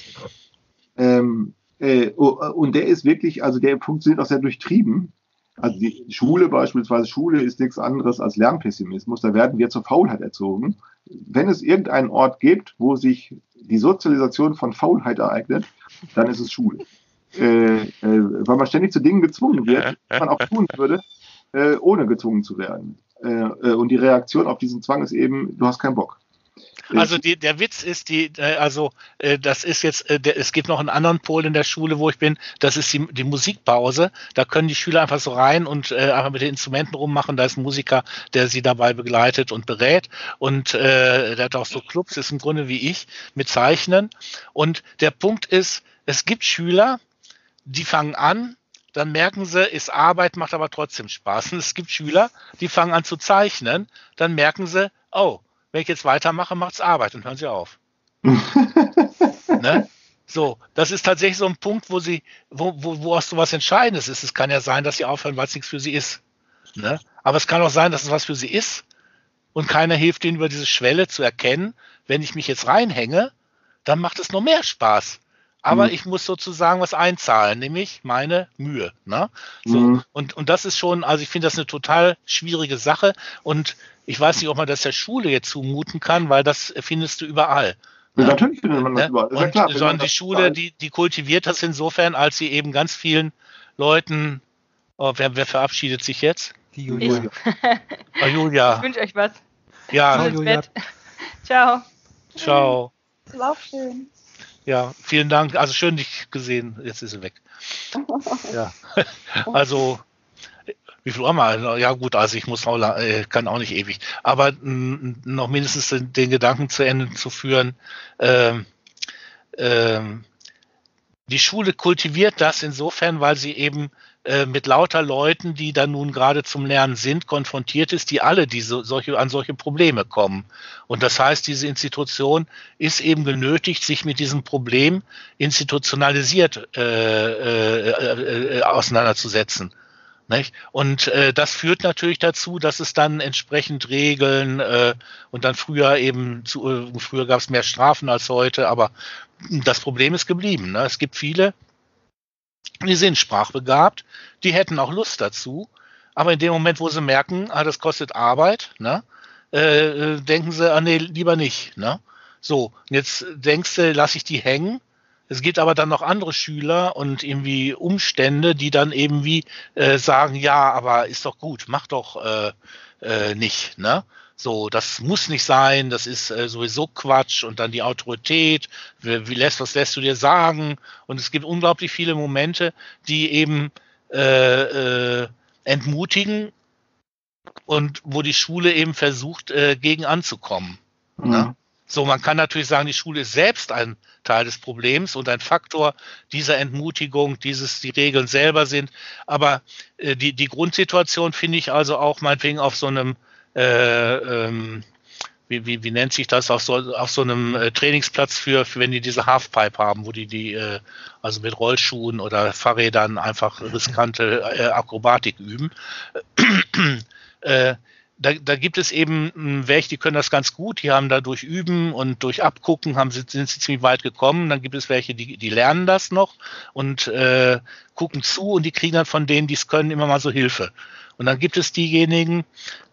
Ähm, äh, und der ist wirklich, also der funktioniert auch sehr durchtrieben. Also die Schule beispielsweise, Schule ist nichts anderes als Lernpessimismus. Da werden wir zur Faulheit erzogen. Wenn es irgendeinen Ort gibt, wo sich die Sozialisation von Faulheit ereignet, dann ist es Schule. Äh, äh, weil man ständig zu Dingen gezwungen wird, die man auch tun würde, äh, ohne gezwungen zu werden. Äh, äh, und die Reaktion auf diesen Zwang ist eben, du hast keinen Bock. Also die, der Witz ist die, äh, also äh, das ist jetzt, äh, der, es gibt noch einen anderen Pol in der Schule, wo ich bin. Das ist die, die Musikpause. Da können die Schüler einfach so rein und äh, einfach mit den Instrumenten rummachen. Da ist ein Musiker, der sie dabei begleitet und berät. Und äh, der hat auch so Clubs, ist im Grunde wie ich mit Zeichnen. Und der Punkt ist, es gibt Schüler, die fangen an, dann merken sie, ist Arbeit, macht aber trotzdem Spaß. Und es gibt Schüler, die fangen an zu zeichnen, dann merken sie, oh, wenn ich jetzt weitermache, macht es Arbeit und hören Sie auf. ne? So, das ist tatsächlich so ein Punkt, wo sie, wo, wo, wo auch so was Entscheidendes ist. Es kann ja sein, dass sie aufhören, weil es nichts für sie ist. Ne? Aber es kann auch sein, dass es was für sie ist und keiner hilft ihnen über diese Schwelle zu erkennen, wenn ich mich jetzt reinhänge, dann macht es noch mehr Spaß. Aber mhm. ich muss sozusagen was einzahlen, nämlich meine Mühe. Ne? So, mhm. und, und das ist schon, also ich finde das eine total schwierige Sache. Und ich weiß nicht, ob man das der Schule jetzt zumuten kann, weil das findest du überall. Ja, natürlich findet man das ne? überall. Und, ja klar, sondern die Schule, die, die kultiviert das insofern, als sie eben ganz vielen Leuten, oh, wer, wer verabschiedet sich jetzt? Die Julia. oh, Julia. Ich wünsche euch was. Ja. Ciao, Julia. Ciao. Ciao. Lauf schön. Ja, vielen Dank. Also schön, dich gesehen. Jetzt ist sie weg. ja. Also, wie viel haben wir? Ja gut, also ich muss auch, äh, kann auch nicht ewig. Aber noch mindestens den, den, Gedanken zu Ende zu führen, ähm, ähm, die Schule kultiviert das insofern, weil sie eben äh, mit lauter Leuten, die dann nun gerade zum Lernen sind, konfrontiert ist, die alle diese, solche, an solche Probleme kommen. Und das heißt, diese Institution ist eben genötigt, sich mit diesem Problem institutionalisiert äh, äh, äh, auseinanderzusetzen. Nicht? Und äh, das führt natürlich dazu, dass es dann entsprechend Regeln äh, und dann früher eben zu, äh, früher gab es mehr Strafen als heute, aber das Problem ist geblieben. Ne? Es gibt viele, die sind sprachbegabt, die hätten auch Lust dazu, aber in dem Moment, wo sie merken, ah, das kostet Arbeit, ne, äh, denken sie, ah nee, lieber nicht. Ne? So, jetzt denkst du, lass ich die hängen. Es gibt aber dann noch andere Schüler und irgendwie Umstände, die dann eben wie äh, sagen, ja, aber ist doch gut, mach doch äh, äh, nicht. Ne? So, das muss nicht sein, das ist äh, sowieso Quatsch und dann die Autorität, wie, wie, lässt, was lässt du dir sagen? Und es gibt unglaublich viele Momente, die eben äh, äh, entmutigen und wo die Schule eben versucht, äh, gegen anzukommen. Mhm. Ne? So, man kann natürlich sagen, die Schule ist selbst ein Teil des Problems und ein Faktor dieser Entmutigung, dieses die Regeln selber sind. Aber äh, die, die Grundsituation finde ich also auch meinetwegen auf so einem äh, ähm, wie, wie, wie nennt sich das, auf so, auf so einem äh, Trainingsplatz für, für, wenn die diese Halfpipe haben, wo die die, äh, also mit Rollschuhen oder Fahrrädern einfach riskante äh, Akrobatik üben. äh, da, da, gibt es eben hm, welche, die können das ganz gut, die haben da durch Üben und durch Abgucken haben, sind, sind sie ziemlich weit gekommen. Dann gibt es welche, die, die lernen das noch und äh, gucken zu und die kriegen dann von denen, die es können, immer mal so Hilfe. Und dann gibt es diejenigen,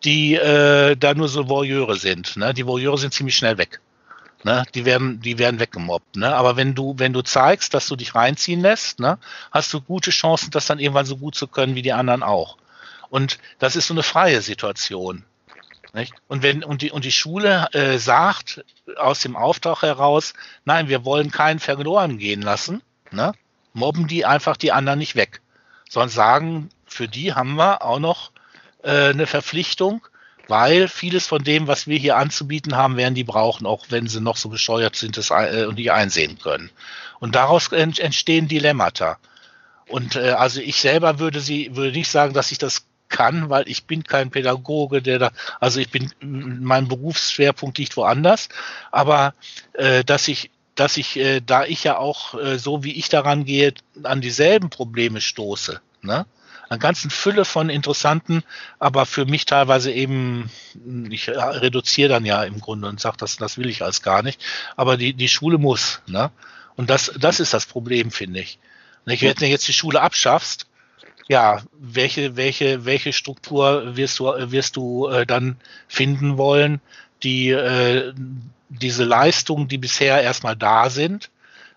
die äh, da nur so Voyeure sind. Ne? Die Voyeure sind ziemlich schnell weg. Ne? Die werden, die werden weggemobbt. Ne? Aber wenn du, wenn du zeigst, dass du dich reinziehen lässt, ne, hast du gute Chancen, das dann irgendwann so gut zu können wie die anderen auch. Und das ist so eine freie Situation. Nicht? Und wenn und die und die Schule äh, sagt aus dem Auftrag heraus, nein, wir wollen keinen verloren gehen lassen, ne? mobben die einfach die anderen nicht weg, sondern sagen, für die haben wir auch noch äh, eine Verpflichtung, weil vieles von dem, was wir hier anzubieten haben, werden die brauchen, auch wenn sie noch so bescheuert sind das, äh, und nicht einsehen können. Und daraus ent entstehen Dilemmata. Und äh, also ich selber würde sie würde nicht sagen, dass ich das kann, weil ich bin kein Pädagoge, der da, also ich bin, mein Berufsschwerpunkt liegt woanders, aber äh, dass ich dass ich, äh, da ich ja auch äh, so wie ich daran gehe, an dieselben Probleme stoße. Ne? Einer ganzen Fülle von interessanten, aber für mich teilweise eben, ich reduziere dann ja im Grunde und sage, das, das will ich als gar nicht, aber die, die Schule muss. Ne? Und das, das ist das Problem, finde ich. Wenn du jetzt die Schule abschaffst, ja, welche, welche, welche Struktur wirst du, wirst du äh, dann finden wollen, die äh, diese Leistungen, die bisher erstmal da sind,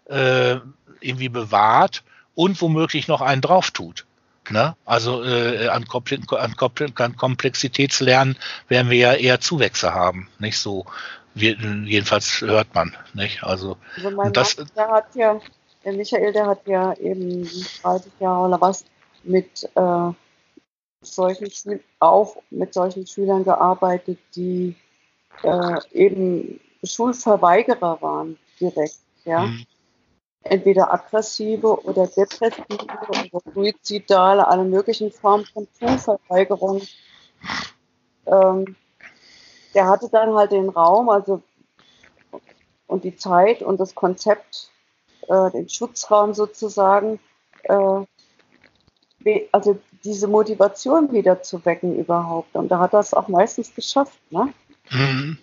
äh, irgendwie bewahrt und womöglich noch einen drauf tut. Ne? Also äh, an, an, an Komplexitätslernen werden wir ja eher Zuwächse haben, nicht so. Wir, jedenfalls hört man, nicht? Also, also mein das, Mann, der hat ja, der Michael, der hat ja eben 30 Jahre oder was mit äh, solchen Schül auch mit solchen Schülern gearbeitet, die äh, eben Schulverweigerer waren direkt, ja. Mhm entweder aggressive oder depressive oder suizidale, alle möglichen Formen von Schulverweigerung. Ähm, der hatte dann halt den Raum, also und die Zeit und das Konzept, äh, den Schutzraum sozusagen, äh, also diese Motivation wieder zu wecken überhaupt. Und da hat er es auch meistens geschafft. Ne? Mhm.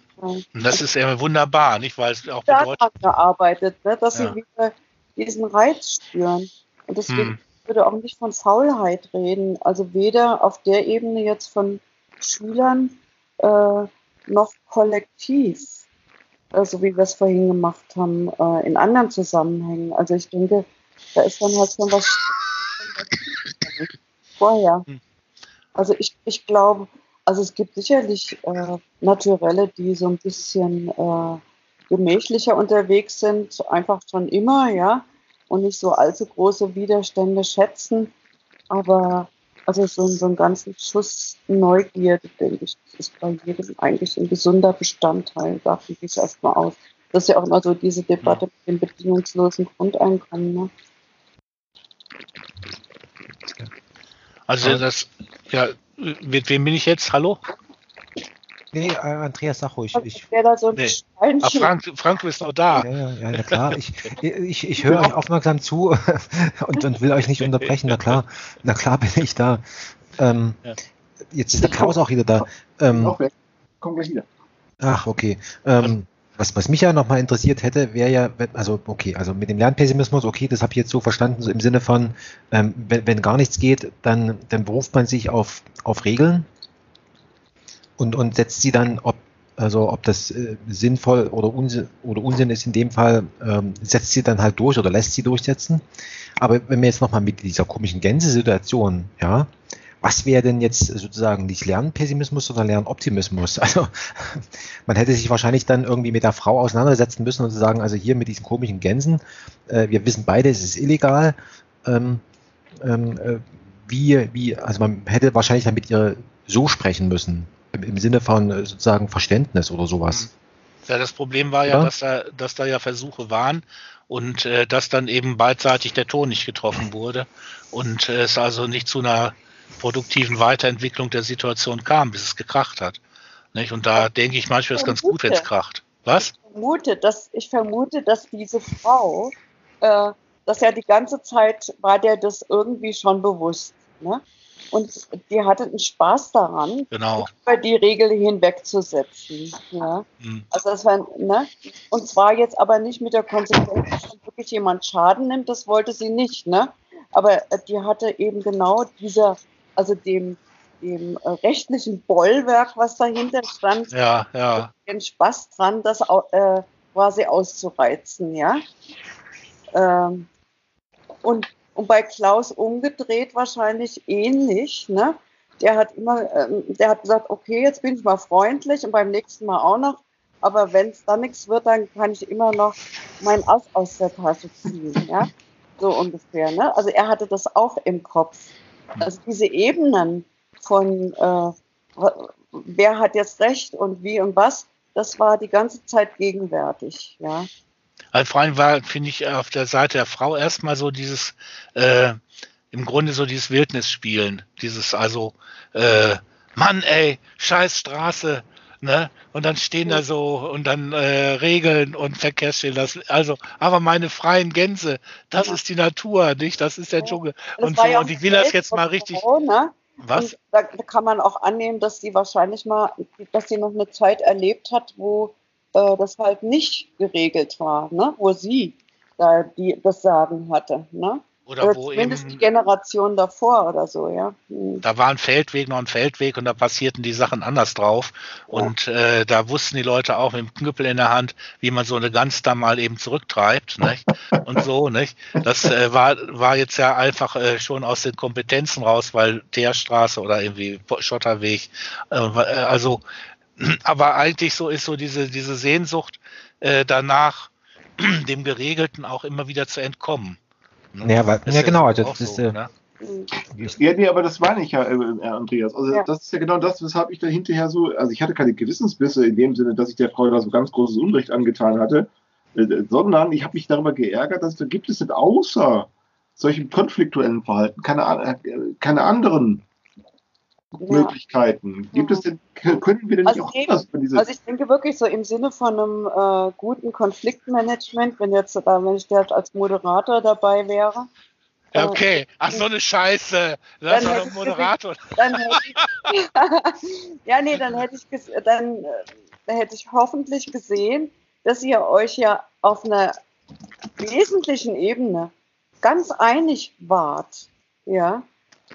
Das ist ja wunderbar, nicht? Weil es auch bedeutet. gearbeitet, ne? dass ja. sie wieder diesen Reiz spüren. Und deswegen hm. würde auch nicht von Faulheit reden. Also weder auf der Ebene jetzt von Schülern äh, noch kollektiv, äh, so wie wir es vorhin gemacht haben, äh, in anderen Zusammenhängen. Also ich denke, da ist dann halt schon was vorher. Hm. Also ich, ich glaube, also es gibt sicherlich äh, Naturelle, die so ein bisschen äh, gemächlicher unterwegs sind, einfach schon immer, ja, und nicht so allzu große Widerstände schätzen. Aber also so, so einen ganzen Schuss Neugierde, denke ich, ist bei jedem eigentlich ein gesunder Bestandteil, davon gehe ich erstmal aus. Das ist ja auch immer so diese Debatte mit dem bedingungslosen Grundeinkommen. Ne? Also das, ja, mit wem bin ich jetzt? Hallo? Nee, äh, Andreas, sag ruhig. Ich, Wer da so ein Nee. Steinchen- Ah, Frank, Frank, du bist noch da. ja, ja, ja, na klar. Ich, ich, ich höre euch aufmerksam zu und, und will euch nicht unterbrechen. Na klar, na klar bin ich da. Ähm, Ja. Jetzt ist der Klaus auch wieder da. Ähm. Komm gleich wieder. Ach, okay. Ähm, was, was mich ja nochmal interessiert hätte, wäre ja, wenn- also okay, also mit dem Lernpessimismus, okay, das habe ich jetzt so verstanden, so im Sinne von, ähm, wenn, wenn gar nichts geht, dann, dann beruft man sich auf, auf Regeln und, und setzt sie dann, ob, also ob das äh, sinnvoll oder Unsinn, oder Unsinn ist in dem Fall, ähm, setzt sie dann halt durch oder lässt sie durchsetzen. Aber wenn wir jetzt nochmal mit dieser komischen Gänse-Situation, ja, was wäre denn jetzt sozusagen nicht Lernpessimismus, sondern Lernoptimismus? Also man hätte sich wahrscheinlich dann irgendwie mit der Frau auseinandersetzen müssen und zu sagen, also hier mit diesen komischen Gänsen, äh, wir wissen beide, es ist illegal. Ähm, ähm, äh, wie, wie, also man hätte wahrscheinlich dann mit ihr so sprechen müssen, im, im Sinne von äh, sozusagen Verständnis oder sowas. Ja, das Problem war ja, Ja. dass da, dass da ja Versuche waren und äh, dass dann eben beidseitig der Ton nicht getroffen wurde und äh, es also nicht zu einer produktiven Weiterentwicklung der Situation kam, bis es gekracht hat. Nicht? Und da denke ich manchmal, ist ganz gut, wenn es kracht. Was? vermute, dass ich vermute, dass diese Frau, äh, dass ja die ganze Zeit war der das irgendwie schon bewusst, ne? Und die hatte einen Spaß daran, Genau. über die Regel hinwegzusetzen, ja. Hm. Also das war, ne? Und zwar jetzt aber nicht mit der Konsequenz, dass wirklich jemand Schaden nimmt, das wollte sie nicht, ne? Aber äh, die hatte eben genau dieser, also dem, dem äh, rechtlichen Bollwerk, was dahinter stand, Ja, ja. den Spaß dran, das äh, quasi auszureizen, ja. Ähm, und, und bei Klaus umgedreht wahrscheinlich ähnlich, ne? Der hat immer, ähm, der hat gesagt, okay, jetzt bin ich mal freundlich und beim nächsten Mal auch noch. Aber wenn es dann nichts wird, dann kann ich immer noch mein Ass aus der Tasche ziehen, ja. So ungefähr, ne? Also er hatte das auch im Kopf. Also diese Ebenen von äh, wer hat jetzt recht und wie und was, das war die ganze Zeit gegenwärtig, ja. Also vor allem war, finde ich, auf der Seite der Frau erstmal so dieses, äh, im Grunde so dieses Wildnisspielen. Dieses also, äh, Mann, ey, scheiß Straße, ne? Und dann stehen da so und dann äh, Regeln und Verkehrsschilder. Also, aber meine freien Gänse, das Ja. ist die Natur, nicht? Das ist der Ja. Dschungel. Das Und so, ja und ich will das jetzt mal richtig. Ne? Was? Da, da kann man auch annehmen, dass sie wahrscheinlich mal, dass sie noch eine Zeit erlebt hat, wo äh, das halt nicht geregelt war, ne? Wo sie da die, das Sagen hatte, ne? Oder Oder wo zumindest die eben, Generation davor oder so, ja. Hm. da war ein Feldweg noch ein Feldweg und da passierten die Sachen anders drauf. Und äh, da wussten die Leute auch mit dem Knüppel in der Hand, wie man so eine Gans da mal eben zurücktreibt, nicht? Und so, nicht? Das äh, war, war jetzt ja einfach äh, schon aus den Kompetenzen raus, weil Teerstraße oder irgendwie Schotterweg, äh, also, aber eigentlich so ist so diese, diese Sehnsucht äh, danach, dem Geregelten auch immer wieder zu entkommen. Ne? Ja, weil- Ist ja, genau, also auch das ist, so, äh, ne? Ja, nee, aber das meine ich ja, äh, Andreas. Also Ja. das ist ja genau das, weshalb ich da hinterher so, also ich hatte keine Gewissensbisse in dem Sinne, dass ich der Frau da so ganz großes Unrecht angetan hatte, äh, sondern ich habe mich darüber geärgert, dass da gibt es denn außer solchem konfliktuellen Verhalten keine, äh, keine anderen. Möglichkeiten. Gibt es denn, können wir denn nicht Also auch eben, anders diese Also ich denke wirklich so im Sinne von einem äh, guten Konfliktmanagement, wenn jetzt da, wenn ich da als Moderator dabei wäre, äh, okay. Ach, so eine Scheiße. Das Dann doch hätte ein ich Moderator. dann ich, ja nee, dann hätte ich ges- dann äh, hätte ich hoffentlich gesehen, dass ihr euch ja auf einer wesentlichen Ebene ganz einig wart, ja,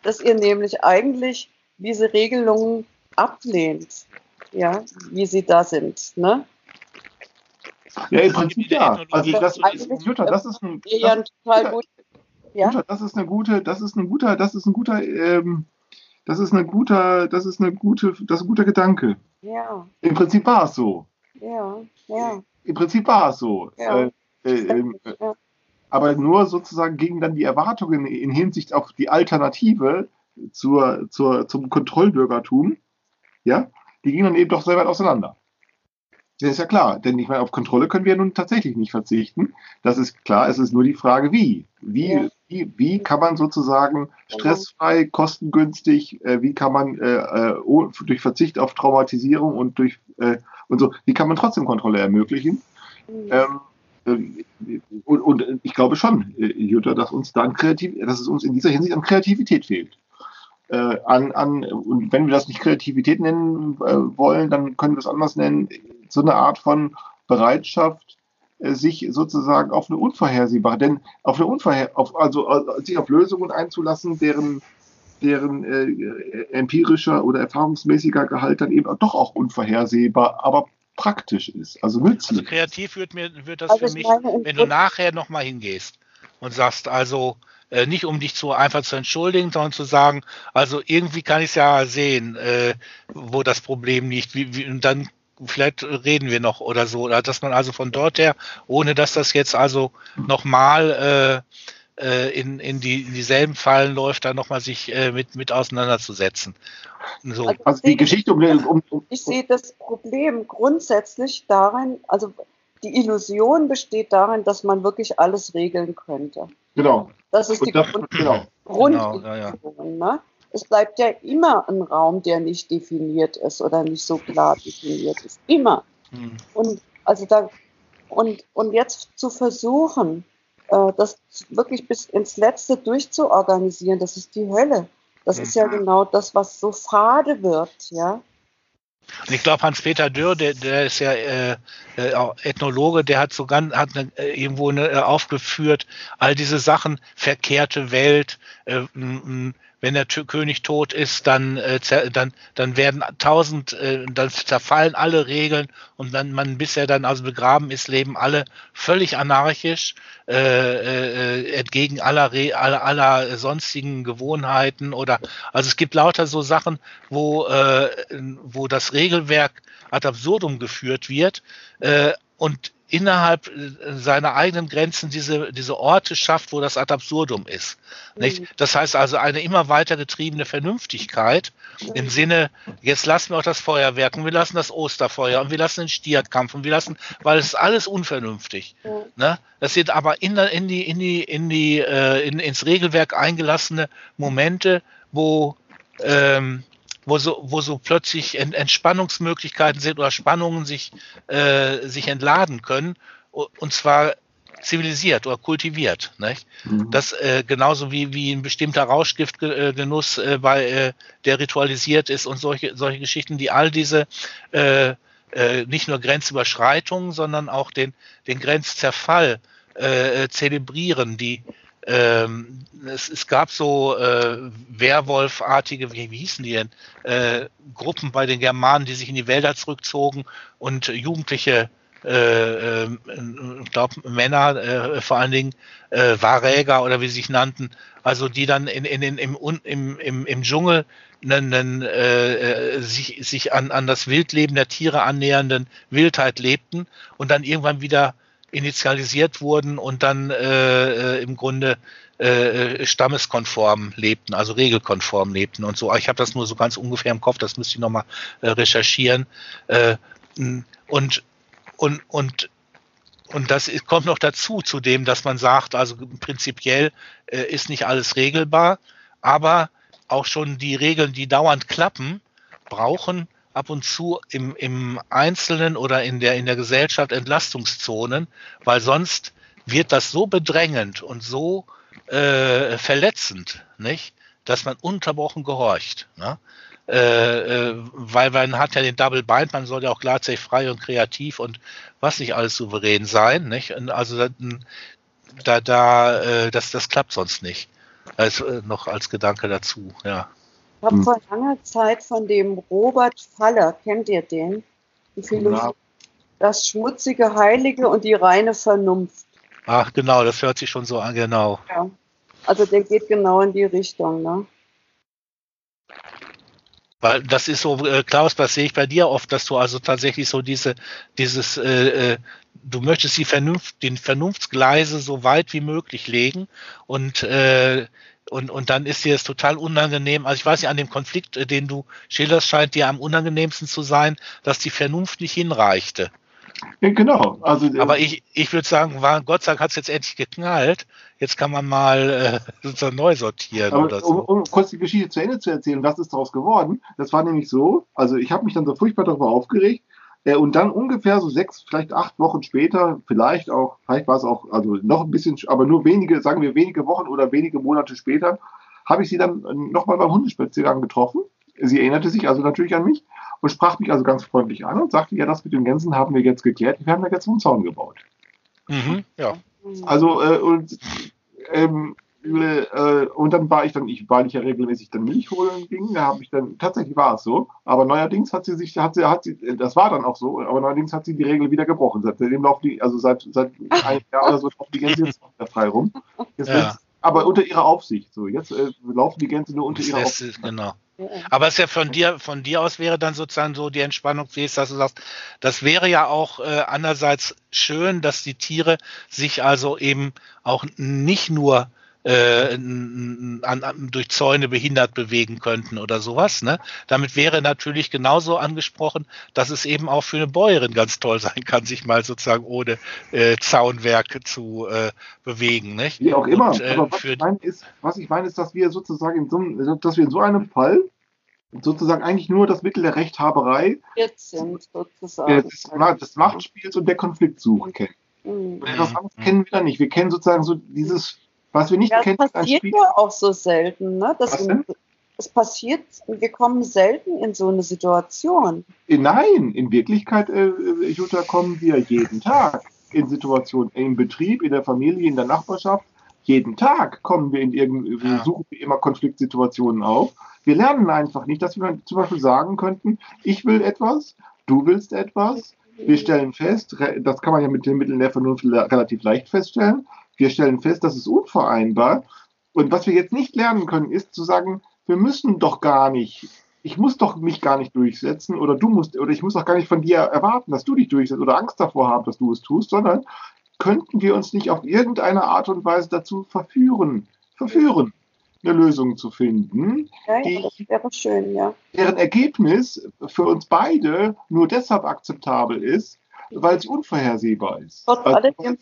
dass ihr nämlich eigentlich diese Regelungen ablehnt, ja, wie sie da sind, ne? Ja, im Prinzip ja. Also das, Eigentlich- Jutta, das ist ein, das, ein total gut, ja, Jutta, das ist eine gute, das ist ein guter, das ist ein guter, ähm, das ist eine guter, das ist eine gute, das ist ein guter Gedanke. ja, Im Prinzip war es so. ja, ja, Im Prinzip war es so. Ja. Äh, äh, ähm, äh, ja. aber nur sozusagen gegen dann die Erwartungen in Hinsicht auf die Alternative zur, zur, zum Kontrollbürgertum, ja, die gingen dann eben doch sehr weit auseinander. Das ist ja klar, denn ich meine, auf Kontrolle können wir nun tatsächlich nicht verzichten. Das ist klar, es ist nur die Frage, wie. Wie, ja. wie, wie kann man sozusagen stressfrei, kostengünstig, äh, wie kann man äh, äh durch Verzicht auf Traumatisierung und durch äh, und so, wie kann man trotzdem Kontrolle ermöglichen? Mhm. Ähm, äh, und, und, ich glaube schon, äh, Jutta, dass uns dann kreativ, dass es uns in dieser Hinsicht an Kreativität fehlt. Äh, an, an, und wenn wir das nicht Kreativität nennen äh, wollen, dann können wir es anders nennen, so eine Art von Bereitschaft, äh, sich sozusagen auf eine unvorhersehbare, denn auf eine unvorher, auf, also sich auf Lösungen einzulassen, deren deren äh, empirischer oder erfahrungsmäßiger Gehalt dann eben doch auch unvorhersehbar, aber praktisch ist, also nützlich. Also kreativ wird mir wird das also für mich, meine, wenn du nachher nochmal hingehst und sagst, also äh, nicht um dich zu einfach zu entschuldigen, sondern zu sagen, also irgendwie kann ich es ja sehen, äh, wo das Problem liegt. Wie, wie, und dann vielleicht reden wir noch oder so, oder dass man also von dort her, ohne dass das jetzt also nochmal äh, äh, in, in, die, in dieselben Fallen läuft, da nochmal sich äh, mit, mit auseinanderzusetzen. So. Also, also die Geschichte um, um, um, Ich sehe das Problem grundsätzlich darin, also die Illusion besteht darin, dass man wirklich alles regeln könnte. Genau. Das ist die das, Grund genau. Grundillusion. Genau, ja, ja. Ne? Es bleibt ja immer ein Raum, der nicht definiert ist oder nicht so klar definiert ist. Immer. Hm. Und also da und, und jetzt zu versuchen, äh, das wirklich bis ins Letzte durchzuorganisieren, das ist die Hölle. Das hm. ist ja genau das, was so fade wird, ja. Und ich glaube, Hans-Peter Dürr, der, der ist ja äh, äh, Ethnologe, der hat sogar hat eine, äh, irgendwo eine, äh, aufgeführt, all diese Sachen, verkehrte Welt, äh, wenn der König tot ist, dann, äh, dann, dann werden tausend, äh, dann zerfallen alle Regeln und dann man bisher dann also begraben ist, leben alle völlig anarchisch, äh, äh, entgegen aller, Re aller, aller sonstigen Gewohnheiten oder also es gibt lauter so Sachen, wo, äh, wo das Regelwerk ad absurdum geführt wird äh, und innerhalb äh, seiner eigenen Grenzen diese, diese Orte schafft, wo das ad absurdum ist. Nicht? Mhm. Das heißt also eine immer weiter getriebene Vernünftigkeit im Sinne, jetzt lassen wir auch das Feuerwerk und wir lassen das Osterfeuer und wir lassen den Stierkampf und wir lassen, weil es ist alles unvernünftig. Ne? Das sind aber in, in die, in die, in die, äh, in, ins Regelwerk eingelassene Momente, wo ähm, wo so, wo so plötzlich Entspannungsmöglichkeiten sind oder Spannungen sich, äh, sich entladen können, und zwar zivilisiert oder kultiviert. Nicht? Mhm. Das äh, genauso wie, wie ein bestimmter Rauschgiftgenuss äh, bei äh, der ritualisiert ist und solche, solche Geschichten, die all diese äh, äh, nicht nur Grenzüberschreitungen, sondern auch den, den Grenzzerfall äh, zelebrieren, die ähm, es, es, gab so äh, Werwolfartige, wie, wie hießen die denn, äh, Gruppen bei den Germanen, die sich in die Wälder zurückzogen und Jugendliche, äh, äh, ich glaube Männer, äh, vor allen Dingen äh, Waräger oder wie sie sich nannten, also die dann in, in, in, im, im, im, im Dschungel einen, äh, sich, sich an, an das Wildleben der Tiere annähernden Wildheit lebten und dann irgendwann wieder initialisiert wurden und dann äh, äh, im Grunde äh, äh, stammeskonform lebten, also regelkonform lebten und so. Ich habe das nur so ganz ungefähr im Kopf, das müsste ich nochmal recherchieren. Und, und, und, und das kommt noch dazu, zu dem, dass man sagt, also prinzipiell ist nicht alles regelbar, aber auch schon die Regeln, die dauernd klappen, brauchen ab und zu im, im Einzelnen oder in der, in der Gesellschaft Entlastungszonen, weil sonst wird das so bedrängend und so äh, verletzend, nicht, dass man unterbrochen gehorcht. Ne? Äh, äh, weil man hat ja den Double Bind, man soll ja auch gleichzeitig frei und kreativ und was nicht alles souverän sein. Nicht? Und also da, da, äh, das, das klappt sonst nicht. Also, noch als Gedanke dazu, ja. Ich habe hm. vor langer Zeit von dem Robert Faller, kennt ihr den? Die Philosophie, ja. Das schmutzige Heilige und die reine Vernunft. Ach genau, das hört sich schon so an, genau. Ja. Also der geht genau in die Richtung, ne? Weil das ist so, äh, Klaus, das sehe ich bei dir oft, dass du also tatsächlich so diese, dieses, äh, äh, du möchtest die Vernunft, den Vernunftsgleise so weit wie möglich legen und äh, und, und dann ist dir es total unangenehm. Also ich weiß nicht, an dem Konflikt, äh, den du schilderst, scheint dir am unangenehmsten zu sein, dass die Vernunft nicht hinreichte. Ja, genau. Also, äh, Aber ich, ich würde sagen, war, Gott sei Dank hat es jetzt endlich geknallt. Jetzt kann man mal äh, sozusagen neu sortieren Aber oder um, so. um kurz die Geschichte zu Ende zu erzählen, was ist daraus geworden? Das war nämlich so, also ich habe mich dann so furchtbar darüber aufgeregt und dann ungefähr so sechs, vielleicht acht Wochen später, vielleicht auch, vielleicht war es auch, also noch ein bisschen, aber nur wenige, sagen wir wenige Wochen oder wenige Monate später, habe ich sie dann nochmal beim Hundespaziergang getroffen. Sie erinnerte sich also natürlich an mich und sprach mich also ganz freundlich an und sagte, ja, das mit den Gänsen haben wir jetzt geklärt, wir haben da jetzt einen Zaun gebaut. Mhm, ja. Also äh, und ähm, äh, und dann war ich dann, ich, weil ich ja regelmäßig dann Milch holen ging, da habe ich dann, tatsächlich war es so, aber neuerdings hat sie sich, hat sie, hat sie, das war dann auch so, aber neuerdings hat sie die Regel wieder gebrochen. Seitdem laufen die, also seit, seit einem Jahr oder so laufen die Gänse jetzt wieder frei rum. Jetzt Ja. aber unter ihrer Aufsicht. So, jetzt äh, laufen die Gänse nur unter Das ihrer lässt Aufsicht. sich- genau. Aber es ist ja von dir, von dir aus wäre dann sozusagen so die Entspannung, wie es, dass du sagst, das wäre ja auch äh, andererseits schön, dass die Tiere sich also eben auch nicht nur äh, an, an, durch Zäune behindert bewegen könnten oder sowas. Ne? Damit wäre natürlich genauso angesprochen, dass es eben auch für eine Bäuerin ganz toll sein kann, sich mal sozusagen ohne äh, Zaunwerke zu äh, bewegen. Nicht? Wie auch immer. Und, äh, aber was für- ich, meine ist, was ich meine ist, dass wir sozusagen in so, einem- dass wir in so einem Fall sozusagen eigentlich nur das Mittel der Rechthaberei, Jetzt sind sozusagen. des, des Machtspiels und der Konfliktsuche kennen. Mhm. Anderes kennen wir da nicht. Wir kennen sozusagen so dieses, was wir nicht Ja, kennen, ein passiert Spiel. ja auch so selten, ne? Dass Was wir- denn? es passiert, wir kommen selten in so eine Situation. Äh, Nein, in Wirklichkeit, äh, äh, Jutta, kommen wir jeden Tag in Situationen, im Betrieb, in der Familie, in der Nachbarschaft. Jeden Tag kommen wir in irgendwie, Ja. suchen wir immer Konfliktsituationen auf. Wir lernen einfach nicht, dass wir zum Beispiel sagen könnten, ich will etwas, du willst etwas. Wir stellen fest, das kann man ja mit den Mitteln der Vernunft relativ leicht feststellen. Wir stellen fest, das ist unvereinbar. Und was wir jetzt nicht lernen können, ist zu sagen, wir müssen doch gar nicht ich muss doch mich gar nicht durchsetzen oder du musst, oder ich muss doch gar nicht von dir erwarten, dass du dich durchsetzt oder Angst davor haben, dass du es tust, sondern könnten wir uns nicht auf irgendeine Art und Weise dazu verführen, verführen, eine Lösung zu finden, Ja, Die- wäre schön, ja. deren Ergebnis für uns beide nur deshalb akzeptabel ist, weil sie unvorhersehbar ist. Trotz Also, alledem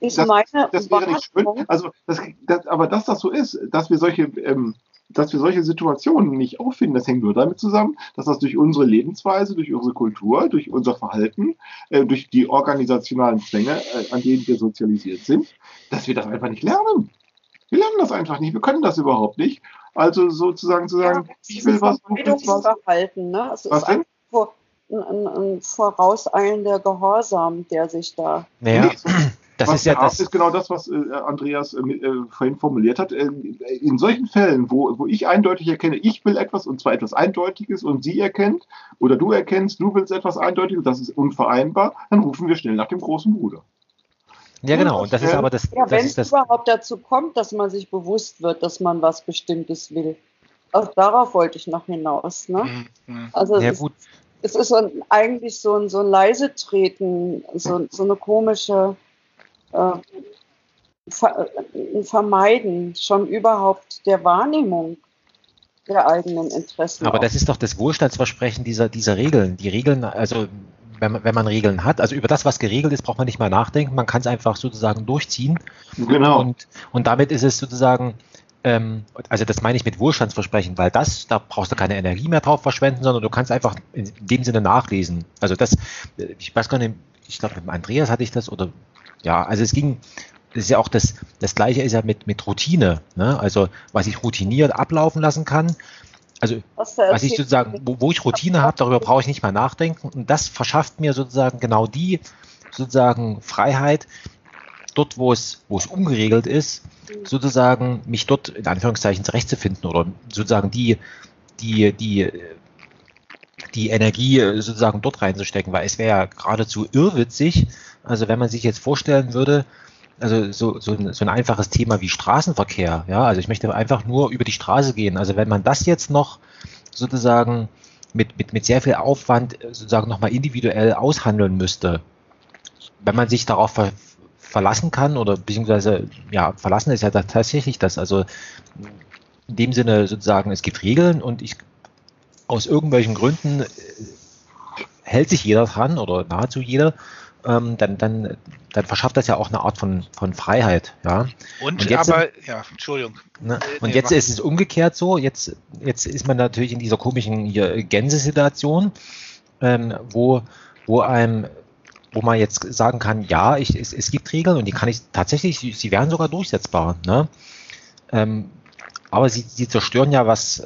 Ist das, meine das wäre nicht schön. Also, das, das, aber dass das so ist, dass wir solche, ähm, dass wir solche Situationen nicht auffinden, das hängt nur damit zusammen, dass das durch unsere Lebensweise, durch unsere Kultur, durch unser Verhalten, äh, durch die organisationalen Zwänge, äh, an denen wir sozialisiert sind, dass wir das einfach nicht lernen. Wir lernen das einfach nicht. Wir können das überhaupt nicht. Also sozusagen zu sagen, Ja, ich will was, du willst was. Vermeidungsverhalten, ne? Es Was ist denn? ein, ein, ein vorauseilender Gehorsam, der sich da. Naja, Nee, das was ist ja wir haben, das. ist genau das, was äh, Andreas äh, äh, vorhin formuliert hat. Äh, in solchen Fällen, wo, wo ich eindeutig erkenne, ich will etwas und zwar etwas Eindeutiges und sie erkennt oder du erkennst, du willst etwas Eindeutiges, das ist unvereinbar, dann rufen wir schnell nach dem großen Bruder. Ja, genau. Und das ist Ja, aber das, Ja, wenn ist es überhaupt dazu kommt, dass man sich bewusst wird, dass man was Bestimmtes will. Auch darauf wollte ich noch hinaus. Ne? Mhm, mhm. Also Ja, es, gut. es ist so ein, eigentlich so ein, so ein leise Treten, so, so eine komische äh, Vermeiden schon überhaupt der Wahrnehmung der eigenen Interessen. Aber auch. das ist doch das Wohlstandsversprechen dieser, dieser Regeln. Die Regeln, also wenn man, wenn man Regeln hat, also über das, was geregelt ist, braucht man nicht mal nachdenken. Man kann es einfach sozusagen durchziehen. Genau. Und, und damit ist es sozusagen, ähm, also das meine ich mit Wohlstandsversprechen, weil das, da brauchst du keine Energie mehr drauf verschwenden, sondern du kannst einfach in dem Sinne nachlesen. Also das, ich weiß gar nicht, ich glaube mit dem Andreas hatte ich das oder ja, also es ging, das ist ja auch das, das gleiche ist ja mit, mit Routine, ne? Also was ich routiniert ablaufen lassen kann. Also Was ich sozusagen, wo, wo ich Routine habe, darüber brauche ich nicht mal nachdenken. Und das verschafft mir sozusagen genau die sozusagen Freiheit, dort, wo es, wo es ungeregelt ist, sozusagen mich dort in Anführungszeichen zurechtzufinden oder sozusagen die, die, die, die Energie sozusagen dort reinzustecken, weil es wäre ja geradezu irrwitzig, also wenn man sich jetzt vorstellen würde, also so, so, ein, so ein einfaches Thema wie Straßenverkehr, ja, also ich möchte einfach nur über die Straße gehen. Also wenn man das jetzt noch sozusagen mit, mit, mit sehr viel Aufwand sozusagen nochmal individuell aushandeln müsste, wenn man sich darauf ver, verlassen kann oder beziehungsweise ja, verlassen ist ja tatsächlich das, also in dem Sinne sozusagen, es gibt Regeln und ich aus irgendwelchen Gründen äh, hält sich jeder dran oder nahezu jeder, ähm, dann, dann, dann verschafft das ja auch eine Art von, von Freiheit. Ja? Und, und jetzt, aber, ja, Entschuldigung. Ne, und nee, jetzt ist es umgekehrt so, jetzt, jetzt ist man natürlich in dieser komischen hier Gänsesituation, ähm, wo, wo einem wo man jetzt sagen kann, ja, ich, es, es gibt Regeln und die kann ich tatsächlich, sie, sie werden sogar durchsetzbar. Ne? Ähm, aber sie, sie zerstören ja was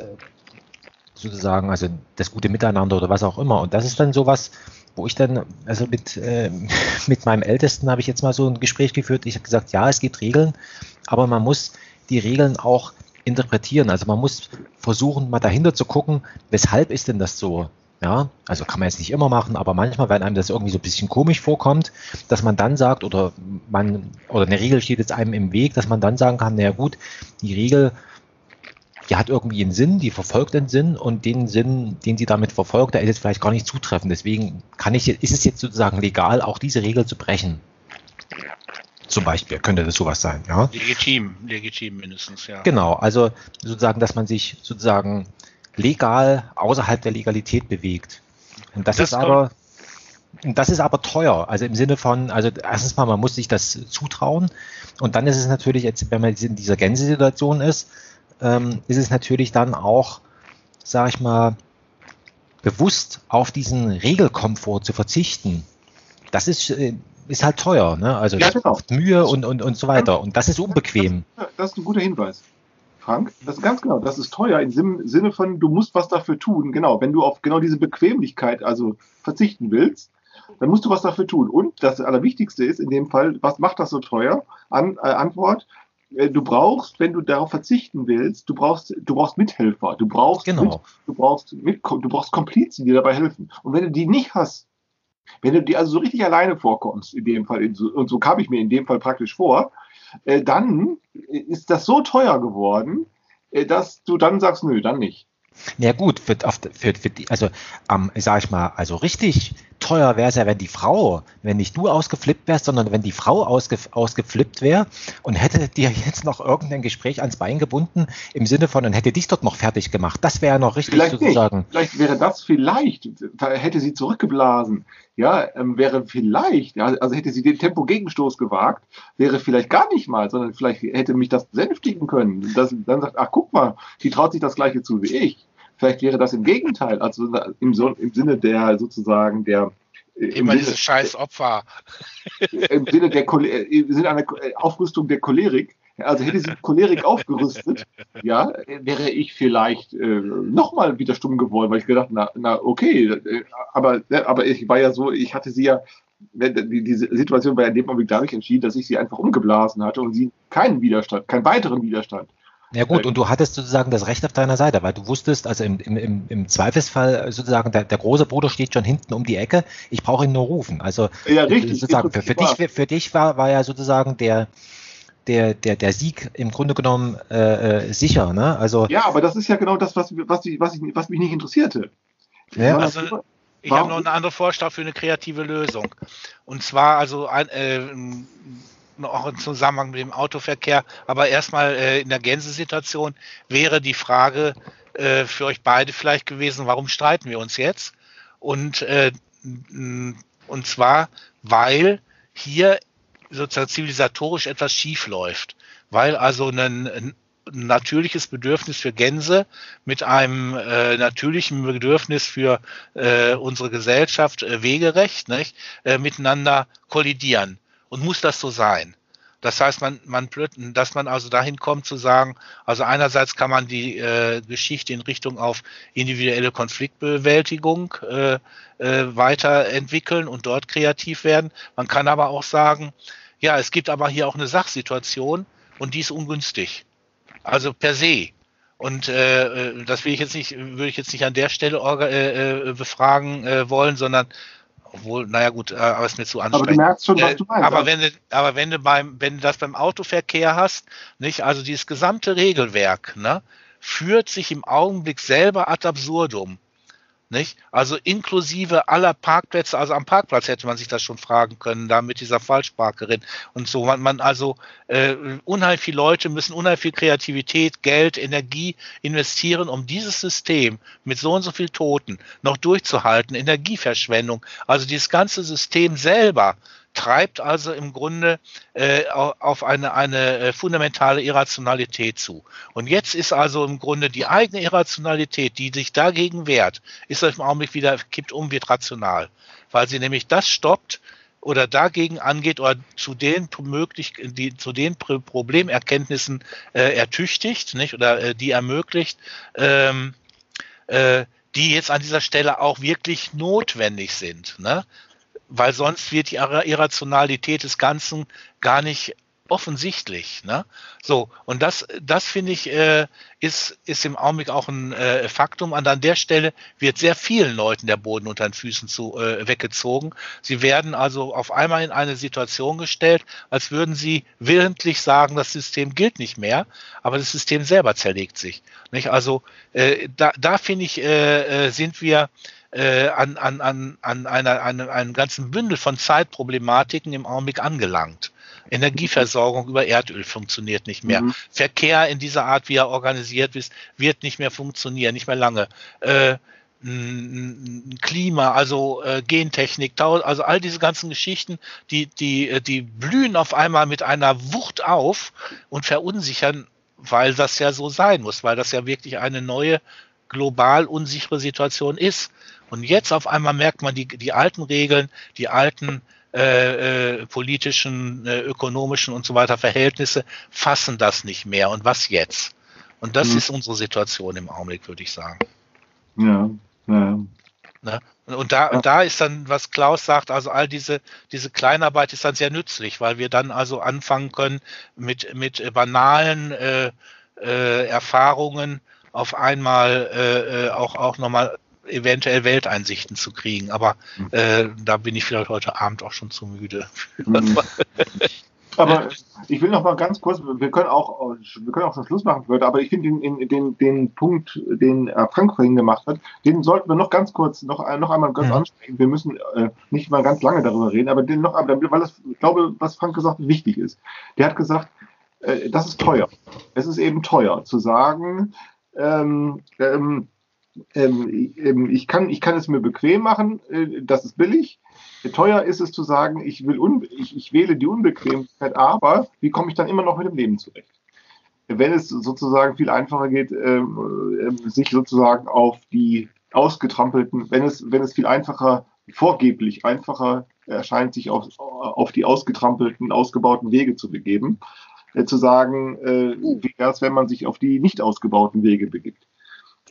sozusagen, also das gute Miteinander oder was auch immer. Und das ist dann sowas, wo ich dann, also mit, äh, mit meinem Ältesten habe ich jetzt mal so ein Gespräch geführt. Ich habe gesagt, ja, es gibt Regeln, aber man muss die Regeln auch interpretieren. Also man muss versuchen, mal dahinter zu gucken, weshalb ist denn das so? Ja, also kann man jetzt nicht immer machen, aber manchmal, wenn einem das irgendwie so ein bisschen komisch vorkommt, dass man dann sagt, oder man, oder eine Regel steht jetzt einem im Weg, dass man dann sagen kann, naja gut, die Regel die hat irgendwie einen Sinn, die verfolgt einen Sinn und den Sinn, den sie damit verfolgt, der ist jetzt vielleicht gar nicht zutreffend. Deswegen kann ich, ist es jetzt sozusagen legal, auch diese Regel zu brechen. Zum Beispiel könnte das sowas sein, ja. Legitim, legitim mindestens, ja. Genau, also sozusagen, dass man sich sozusagen legal außerhalb der Legalität bewegt. Und das, das ist aber, das ist aber teuer. Also im Sinne von, also erstens mal, man muss sich das zutrauen. Und dann ist es natürlich jetzt, wenn man in dieser Gänsesituation ist, ähm, ist es natürlich dann auch, sag ich mal, bewusst auf diesen Regelkomfort zu verzichten. Das ist, äh, ist halt teuer, ne? Also ja, genau. Mühe und, und, und so weiter. Und das ist unbequem. Das, das ist ein guter Hinweis. Frank, das ist ganz genau, das ist teuer im Sinne von, du musst was dafür tun. Genau, wenn du auf genau diese Bequemlichkeit also verzichten willst, dann musst du was dafür tun. Und das Allerwichtigste ist in dem Fall, was macht das so teuer? An, äh, Antwort, du brauchst, wenn du darauf verzichten willst, du brauchst, du brauchst Mithelfer, du brauchst, genau. mit, du brauchst mit, du brauchst Komplizen, die dabei helfen. Und wenn du die nicht hast, wenn du dir also so richtig alleine vorkommst, in dem Fall, und so kam ich mir in dem Fall praktisch vor, äh, dann ist das so teuer geworden, äh, dass du dann sagst, nö, dann nicht. Ja gut, für, für, für die, also ähm, sag ich mal, also richtig teuer wäre es ja, wenn die Frau, wenn nicht du ausgeflippt wärst, sondern wenn die Frau ausge, ausgeflippt wäre und hätte dir jetzt noch irgendein Gespräch ans Bein gebunden, im Sinne von, und hätte dich dort noch fertig gemacht. Das wäre ja noch richtig vielleicht sozusagen. Nicht. Vielleicht wäre das vielleicht, hätte sie zurückgeblasen, ja, ähm, wäre vielleicht, ja, also hätte sie den Tempo-Gegenstoß gewagt, wäre vielleicht gar nicht mal, sondern vielleicht hätte mich das besänftigen können. Dass dann sagt, ach guck mal, die traut sich das gleiche zu wie ich. Vielleicht wäre das im Gegenteil, also im, im Sinne der sozusagen der äh, Immer dieses scheiß Opfer. Im Sinne, der, äh, im Sinne einer äh, Aufrüstung der Cholerik. Also hätte sie Cholerik aufgerüstet, ja, wäre ich vielleicht äh, nochmal wieder stumm geworden, weil ich gedacht, na, na okay, aber, aber ich war ja so, ich hatte sie ja, die, diese Situation war ja in dem Augenblick dadurch entschieden, dass ich sie einfach umgeblasen hatte und sie keinen Widerstand, keinen weiteren Widerstand ja gut, und du hattest sozusagen das Recht auf deiner Seite, weil du wusstest, also im, im, im Zweifelsfall sozusagen, der, der große Bruder steht schon hinten um die Ecke, ich brauche ihn nur rufen. Also ja, richtig, sozusagen für, für dich, für dich war, war ja sozusagen der, der, der, der Sieg im Grunde genommen äh, äh sicher. Ne? Also, ja, aber das ist ja genau das, was, was, ich, was, ich, was mich nicht interessierte. Ja. Also, ich habe noch einen anderen Vorschlag für eine kreative Lösung. Und zwar also ein, äh, auch im Zusammenhang mit dem Autoverkehr. Aber erstmal äh, in der Gänsesituation wäre die Frage äh, für euch beide vielleicht gewesen, warum streiten wir uns jetzt? Und, äh, und zwar, weil hier sozusagen zivilisatorisch etwas schief läuft. Weil also ein, ein natürliches Bedürfnis für Gänse mit einem äh, natürlichen Bedürfnis für äh, unsere Gesellschaft äh, wegerecht nicht, äh, miteinander kollidieren. Und muss das so sein? Das heißt, man, man, dass man also dahin kommt zu sagen, also einerseits kann man die äh, Geschichte in Richtung auf individuelle Konfliktbewältigung äh, äh, weiterentwickeln und dort kreativ werden. Man kann aber auch sagen, ja, es gibt aber hier auch eine Sachsituation und die ist ungünstig. Also per se. Und äh, äh das will ich jetzt nicht, würde ich jetzt nicht an der Stelle äh, äh, befragen äh, wollen, sondern obwohl, naja gut, äh, aber es ist mir zu anstrengend. Aber du merkst schon, was du meinst. Aber wenn du, aber wenn du beim, wenn du das beim Autoverkehr hast, nicht, also dieses gesamte Regelwerk, ne, führt sich im Augenblick selber ad absurdum. Nicht? Also inklusive aller Parkplätze, also am Parkplatz hätte man sich das schon fragen können, da mit dieser Falschparkerin und so. Man, man also äh, unheimlich viele Leute müssen unheimlich viel Kreativität, Geld, Energie investieren, um dieses System mit so und so viel Toten noch durchzuhalten. Energieverschwendung, also dieses ganze System selber treibt also im Grunde äh, auf eine, eine äh, fundamentale Irrationalität zu. Und jetzt ist also im Grunde die eigene Irrationalität, die sich dagegen wehrt, ist im Augenblick wieder, kippt um, wird rational. Weil sie nämlich das stoppt, oder dagegen angeht oder zu den möglich die zu den Problemerkenntnissen äh, ertüchtigt, nicht oder äh, die ermöglicht, ähm, äh, die jetzt an dieser Stelle auch wirklich notwendig sind. Ne? Weil sonst wird die Irrationalität des Ganzen gar nicht offensichtlich. Ne? So, und das, das finde ich, äh, ist, ist im Augenblick auch ein äh, Faktum. Und an der Stelle wird sehr vielen Leuten der Boden unter den Füßen zu, äh, weggezogen. Sie werden also auf einmal in eine Situation gestellt, als würden sie willentlich sagen, das System gilt nicht mehr, aber das System selber zerlegt sich. Nicht? Also äh, da, da finde ich, äh, äh, sind wir äh, an, an, an, an einer, einem, einem ganzen Bündel von Zeitproblematiken im Augenblick angelangt. Energieversorgung über Erdöl funktioniert nicht mehr. Mhm. Verkehr in dieser Art, wie er organisiert ist, wird nicht mehr funktionieren, nicht mehr lange. Äh, Klima, also äh, Gentechnik, also all diese ganzen Geschichten, die, die, äh, die blühen auf einmal mit einer Wucht auf und verunsichern, weil das ja so sein muss, weil das ja wirklich eine neue global unsichere Situation ist. Und jetzt auf einmal merkt man die, die alten Regeln, die alten äh, äh, politischen, äh, ökonomischen und so weiter Verhältnisse fassen das nicht mehr. Und was jetzt? Und das mhm. ist unsere Situation im Augenblick, würde ich sagen. Ja, ja. Ne? Und da, und da ist dann, was Klaus sagt, also all diese, diese Kleinarbeit ist dann sehr nützlich, weil wir dann also anfangen können mit, mit banalen äh, äh, Erfahrungen auf einmal äh, äh auch, auch nochmal eventuell Welteinsichten zu kriegen. Aber hm. äh, da bin ich vielleicht heute Abend auch schon zu müde. Mhm. aber ich will noch mal ganz kurz, wir können auch, wir können auch schon Schluss machen, aber ich finde den, den, den Punkt, den Frank vorhin gemacht hat, den sollten wir noch ganz kurz, noch, noch einmal ganz mhm. ansprechen. Wir müssen äh, nicht mal ganz lange darüber reden, aber den noch, weil das, ich glaube, was Frank gesagt hat, wichtig ist. Der hat gesagt, äh, das ist teuer. Es ist eben teuer zu sagen, ähm, ähm, ähm, ähm, ich, kann, ich kann es mir bequem machen, äh, das ist billig. Teuer ist es zu sagen, ich, will ich, ich wähle die Unbequemlichkeit, aber wie komme ich dann immer noch mit dem Leben zurecht? Wenn es sozusagen viel einfacher geht, ähm, äh, sich sozusagen auf die ausgetrampelten, wenn es, wenn es viel einfacher, vorgeblich einfacher erscheint, sich auf, auf die ausgetrampelten, ausgebauten Wege zu begeben, äh, zu sagen, äh, wie wäre es, wenn man sich auf die nicht ausgebauten Wege begibt.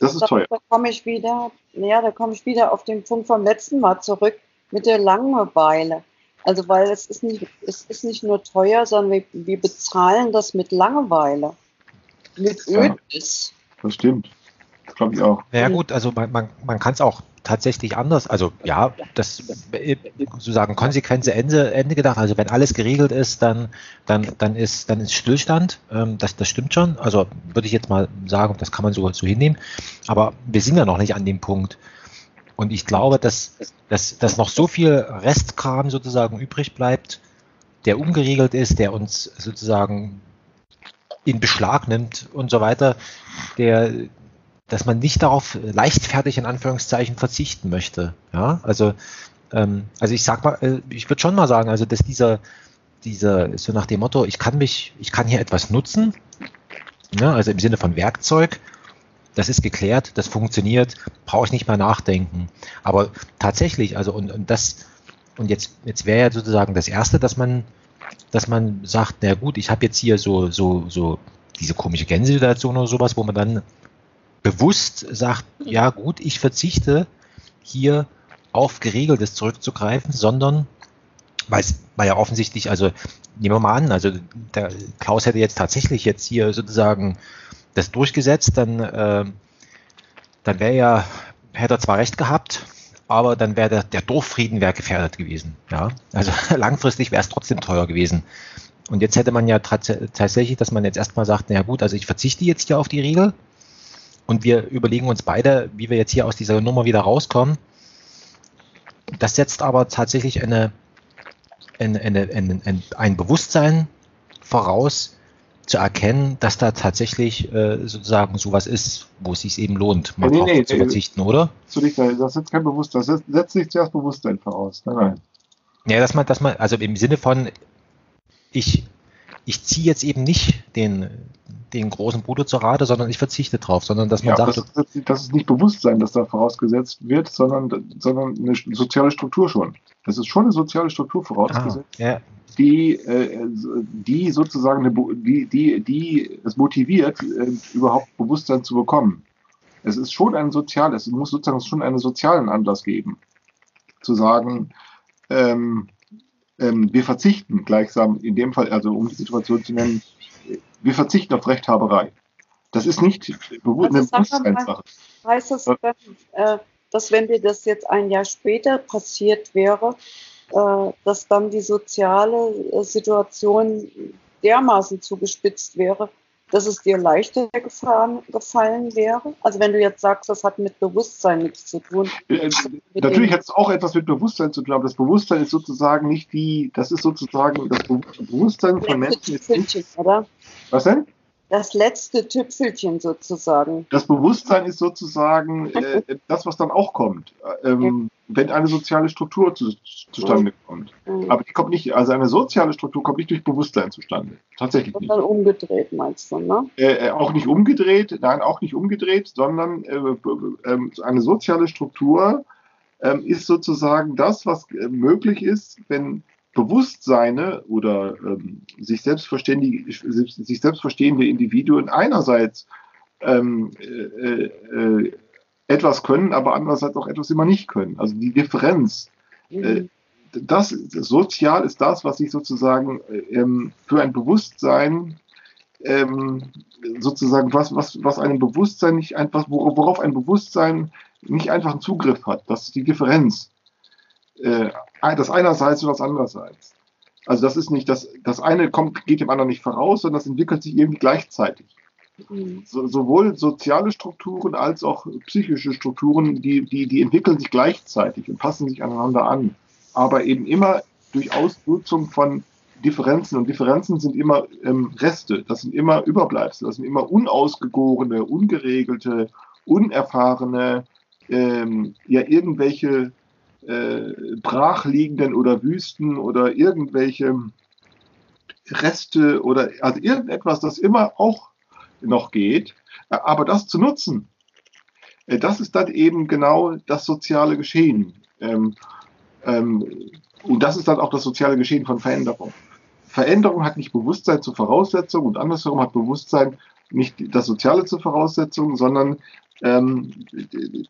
Das ist teuer. Da komme ich wieder, ja, da komme ich wieder auf den Punkt vom letzten Mal zurück mit der Langeweile. Also weil es ist nicht, es ist nicht nur teuer, sondern wir, wir bezahlen das mit Langeweile. Mit Ödnis. Ja, das stimmt. Das glaube ich auch. Ja gut, also man, man, man kann es auch tatsächlich anders. Also ja, das sozusagen konsequente Ende, Ende gedacht. Also wenn alles geregelt ist, dann, dann, dann ist, dann ist Stillstand. Ähm, das, das stimmt schon. Also würde ich jetzt mal sagen, das kann man sogar so hinnehmen. Aber wir sind ja noch nicht an dem Punkt. Und ich glaube, dass, dass, dass noch so viel Restkram sozusagen übrig bleibt, der ungeregelt ist, der uns sozusagen in Beschlag nimmt und so weiter, der, dass man nicht darauf leichtfertig in Anführungszeichen verzichten möchte. Ja, also, ähm, also ich sag mal, äh, ich würde schon mal sagen, also dass dieser, dieser, so nach dem Motto, ich kann mich, ich kann hier etwas nutzen, ja, also im Sinne von Werkzeug, das ist geklärt, das funktioniert, brauche ich nicht mehr nachdenken. Aber tatsächlich, also und, und das, und jetzt, jetzt wäre ja sozusagen das Erste, dass man, dass man sagt, na gut, ich habe jetzt hier so, so, so diese komische Gänsesituation oder sowas, wo man dann bewusst sagt, ja gut, ich verzichte hier auf Geregeltes zurückzugreifen, sondern weil es war ja offensichtlich, also nehmen wir mal an, also der Klaus hätte jetzt tatsächlich jetzt hier sozusagen das durchgesetzt, dann, äh, dann wäre ja, hätte er zwar recht gehabt, aber dann wäre der, der Dorffrieden wäre gefährdet gewesen. Ja? Also langfristig wäre es trotzdem teuer gewesen. Und jetzt hätte man ja tatsächlich, dass man jetzt erstmal sagt, naja gut, also ich verzichte jetzt hier auf die Regel, und wir überlegen uns beide, wie wir jetzt hier aus dieser Nummer wieder rauskommen. Das setzt aber tatsächlich eine, eine, eine, ein, ein Bewusstsein voraus, zu erkennen, dass da tatsächlich äh, sozusagen sowas ist, wo es sich eben lohnt, mal nee, nee, zu verzichten, oder? Das setzt kein Bewusstsein, das setzt sich zuerst Bewusstsein voraus. Nein, nein. Ja, dass man, dass man, also im Sinne von, ich, ich ziehe jetzt eben nicht den, den großen Bruder zur Rate, sondern ich verzichte drauf, sondern dass man ja, sagt. Das ist, das ist nicht Bewusstsein, das da vorausgesetzt wird, sondern, sondern eine soziale Struktur schon. Das ist schon eine soziale Struktur vorausgesetzt. Ah, ja die, äh, die sozusagen die, die, die es motiviert, äh, überhaupt Bewusstsein zu bekommen. Es ist schon ein soziales, es muss sozusagen schon einen sozialen Anlass geben, zu sagen, ähm, ähm, wir verzichten gleichsam in dem Fall, also um die Situation zu nennen, wir verzichten auf Rechthaberei. Das ist nicht bewu also Bewusstseinssache. Heißt das, dass, äh, dass wenn dir das jetzt ein Jahr später passiert wäre, äh, dass dann die soziale äh, Situation dermaßen zugespitzt wäre, dass es dir leichter gefahren, gefallen wäre? Also wenn du jetzt sagst, das hat mit Bewusstsein nichts zu tun. Äh, natürlich hat es auch etwas mit Bewusstsein zu tun, aber das Bewusstsein ist sozusagen nicht die, das ist sozusagen das Bewusstsein von Menschen. Ist nicht, oder? Was denn? das letzte Tüpfelchen sozusagen. Das Bewusstsein ist sozusagen äh, das, was dann auch kommt, ähm, wenn eine soziale Struktur zu, zustande kommt. Mhm. Aber die kommt nicht, also eine soziale Struktur kommt nicht durch Bewusstsein zustande. Tatsächlich Und nicht. dann umgedreht, meinst du, ne? Äh, äh auch nicht umgedreht, nein, auch nicht umgedreht, sondern äh, äh, eine soziale Struktur ähm, ist sozusagen das, was äh, möglich ist, wenn Bewusstseine oder ähm, sich, selbstverständige, sich selbstverstehende Individuen einerseits ähm, äh, äh, etwas können, aber andererseits auch etwas immer nicht können. Also die Differenz. Mhm. Äh, das sozial ist das, was sich sozusagen ähm, für ein Bewusstsein ähm, sozusagen was, was, was einem Bewusstsein nicht einfach, worauf ein Bewusstsein nicht einfach einen Zugriff hat. Das ist die Differenz äh, das einerseits und das andererseits. Also das ist nicht, das, das eine kommt, geht dem anderen nicht voraus, sondern das entwickelt sich irgendwie gleichzeitig. So, sowohl soziale Strukturen als auch psychische Strukturen, die, die, die entwickeln sich gleichzeitig und passen sich aneinander an. Aber eben immer durch Ausnutzung von Differenzen. Und Differenzen sind immer ähm, Reste, das sind immer Überbleibsel, das sind immer unausgegorene, ungeregelte, unerfahrene, ähm, ja, irgendwelche äh, brachliegenden oder Wüsten oder irgendwelche Reste oder also irgendetwas, das immer auch noch geht, aber das zu nutzen, äh, das ist dann eben genau das soziale Geschehen. Ähm, ähm, und das ist dann auch das soziale Geschehen von Veränderung. Veränderung hat nicht Bewusstsein zur Voraussetzung und andersherum hat Bewusstsein nicht das Soziale zur Voraussetzung, sondern ähm,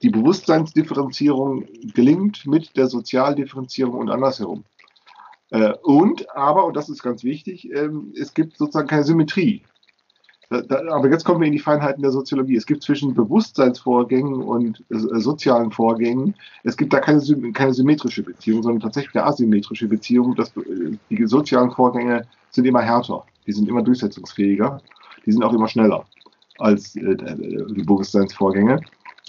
die Bewusstseinsdifferenzierung gelingt mit der Sozialdifferenzierung und andersherum. Äh, und, aber, und das ist ganz wichtig, es gibt sozusagen keine Symmetrie. Da, aber jetzt kommen wir in die Feinheiten der Soziologie. Es gibt zwischen Bewusstseinsvorgängen und äh, sozialen Vorgängen, es gibt da keine, keine symmetrische Beziehung, sondern tatsächlich eine asymmetrische Beziehung. Das, äh, die sozialen Vorgänge sind immer härter, die sind immer durchsetzungsfähiger, die sind auch immer schneller als äh, die Bewusstseinsvorgänge.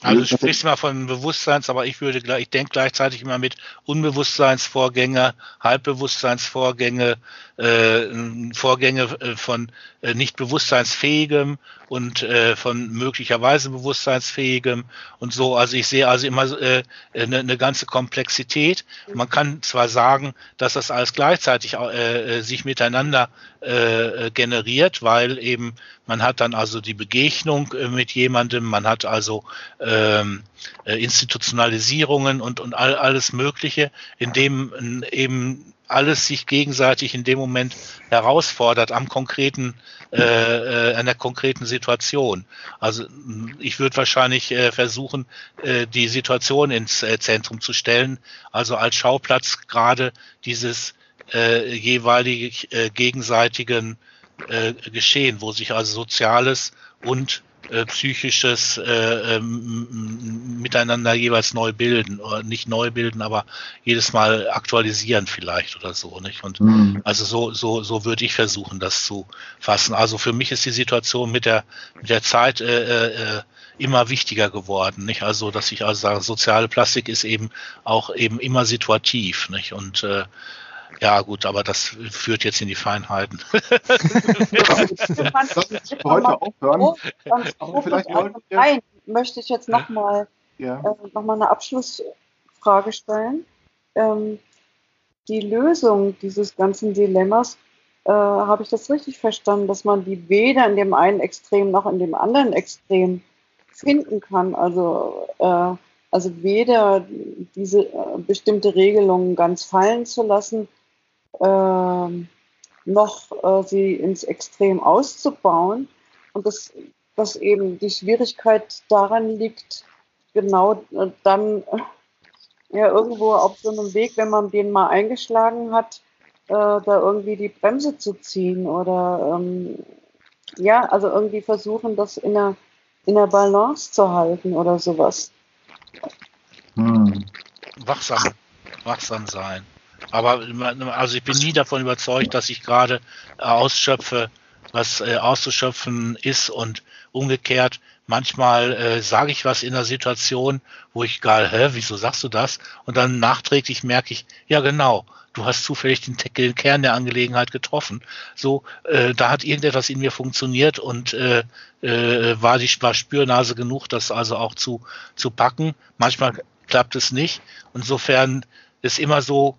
Also du sprichst mal von Bewusstseins, aber ich würde ich denke gleichzeitig immer mit Unbewusstseinsvorgänge, Halbbewusstseinsvorgänge, äh, Vorgänge äh, von äh, nicht bewusstseinsfähigem und von möglicherweise bewusstseinsfähigem und so. Also ich sehe also immer eine, eine ganze Komplexität. Man kann zwar sagen, dass das alles gleichzeitig sich miteinander generiert, weil eben man hat dann also die Begegnung mit jemandem, man hat also ähm, äh, Institutionalisierungen und, und all, alles Mögliche, in dem eben alles sich gegenseitig in dem Moment herausfordert am konkreten, äh, äh, an der konkreten Situation. Also ich würde wahrscheinlich äh, versuchen, äh, die Situation ins äh, Zentrum zu stellen, also als Schauplatz gerade dieses äh, jeweilige äh, gegenseitigen äh, Geschehen, wo sich also Soziales und äh, psychisches äh, ähm, Miteinander jeweils neu bilden oder nicht neu bilden, aber jedes Mal aktualisieren vielleicht oder so, nicht? Und mhm. also so so so würde ich versuchen, das zu fassen. Also für mich ist die Situation mit der mit der Zeit äh, äh, immer wichtiger geworden, nicht? Also dass ich also sage, soziale Plastik ist eben auch eben immer situativ, nicht? Und äh, ja, gut, aber das führt jetzt in die Feinheiten. heute aufhören. Aber vielleicht Nein, möchte ich jetzt nochmal ja. äh, noch eine Abschlussfrage stellen. Ähm, die Lösung dieses ganzen Dilemmas, äh, habe ich das richtig verstanden, dass man die weder in dem einen Extrem noch in dem anderen Extrem finden kann? Also, äh, also weder diese äh, bestimmte Regelungen ganz fallen zu lassen, noch äh, sie ins Extrem auszubauen. Und dass, dass eben die Schwierigkeit daran liegt, genau äh, dann äh, ja irgendwo auf so einem Weg, wenn man den mal eingeschlagen hat, äh, da irgendwie die Bremse zu ziehen oder ähm, ja, also irgendwie versuchen, das in der, in der Balance zu halten oder sowas. Hm. Wachsam, wachsam sein. Aber also ich bin nie davon überzeugt, dass ich gerade ausschöpfe, was äh, auszuschöpfen ist und umgekehrt. Manchmal äh, sage ich was in der Situation, wo ich gar, hä, wieso sagst du das? Und dann nachträglich merke ich, ja genau, du hast zufällig den, den Kern der Angelegenheit getroffen. So, äh, da hat irgendetwas in mir funktioniert und äh, äh, war die war Spürnase genug, das also auch zu zu packen. Manchmal klappt es nicht. Insofern ist immer so,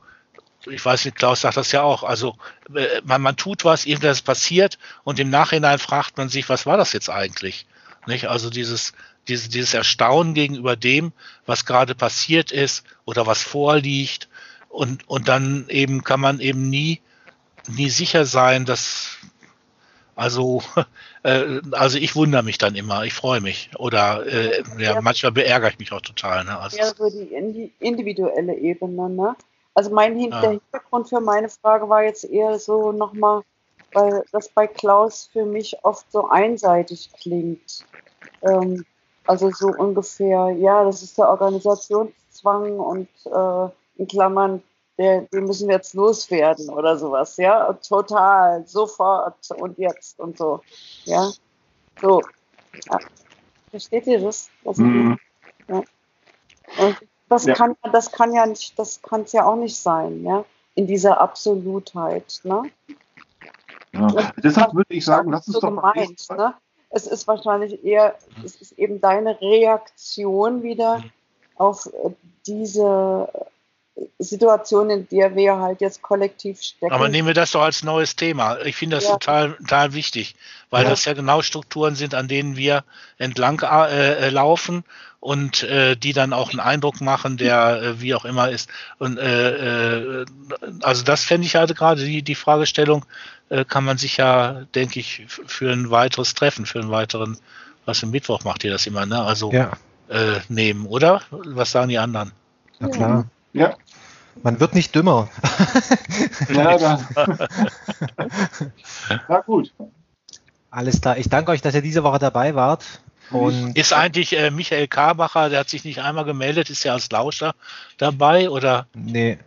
ich weiß nicht, Klaus sagt das ja auch, also äh, man, man tut was, irgendwas passiert und im Nachhinein fragt man sich, was war das jetzt eigentlich? Nicht? Also dieses, dieses, dieses Erstaunen gegenüber dem, was gerade passiert ist oder was vorliegt und, und dann eben kann man eben nie, nie sicher sein, dass also, äh, also ich wundere mich dann immer, ich freue mich. Oder äh, ja, ja, manchmal beärgere ich mich auch total. Ne? Also, ja, so die individuelle Ebene, ne? Also mein Hin ah. der Hintergrund für meine Frage war jetzt eher so nochmal, weil das bei Klaus für mich oft so einseitig klingt. Ähm, also so ungefähr, ja, das ist der Organisationszwang und äh, in Klammern, der, den müssen wir jetzt loswerden oder sowas, ja, total, sofort und jetzt und so, ja, so. Ja. Versteht ihr das? das mhm. ja. Und das ja. kann das kann ja nicht, das kann es ja auch nicht sein, ja, in dieser Absolutheit, ne? Ja. Deshalb würde ich sagen, lass uns so doch gemeint, ne? Es ist wahrscheinlich eher, es ist eben deine Reaktion wieder mhm. auf äh, diese Situation, in der wir halt jetzt kollektiv stecken. Aber nehmen wir das doch als neues Thema. Ich finde das ja. total, total wichtig, weil ja. das ja genau Strukturen sind, an denen wir entlang äh, äh, laufen und äh, die dann auch einen Eindruck machen, der äh, wie auch immer ist. Und äh, äh, also das fände ich halt gerade die, die Fragestellung, äh, kann man sich ja, denke ich, für ein weiteres Treffen, für einen weiteren, was im Mittwoch macht ihr das immer, ne? Also ja. äh, nehmen, oder? Was sagen die anderen? Na klar. Ja. Man wird nicht dümmer. ja, dann. Na gut. Alles klar. Ich danke euch, dass ihr diese Woche dabei wart. Und ist eigentlich äh, Michael Karbacher, der hat sich nicht einmal gemeldet, ist ja als Lauscher dabei oder? Nee,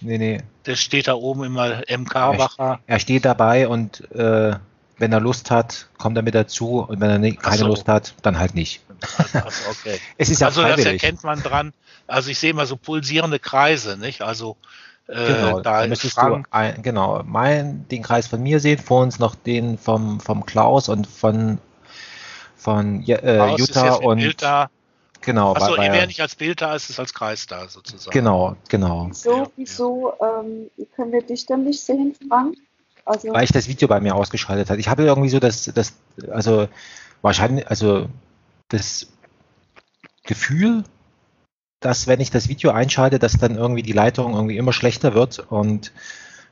nee, nee. Der steht da oben immer M. Karbacher. Er, er steht dabei und äh, wenn er Lust hat, kommt er mit dazu und wenn er nicht, keine so. Lust hat, dann halt nicht. Also, okay. es ist ja also das erkennt man dran. Also ich sehe mal so pulsierende Kreise, nicht? Also äh, genau, da müsstest du ein, genau mein den Kreis von mir sehen, vor uns noch den vom vom Klaus und von von äh, Jutta und Bild da. genau. Achso, ihr wäre nicht als Bild da, ist es als Kreis da sozusagen. Genau, genau. Wieso, wieso ähm, können wir dich dann nicht sehen, Frank? Also Weil ich das Video bei mir ausgeschaltet habe. Ich habe irgendwie so das, das, also wahrscheinlich, also das Gefühl, dass wenn ich das Video einschalte, dass dann irgendwie die Leitung irgendwie immer schlechter wird und,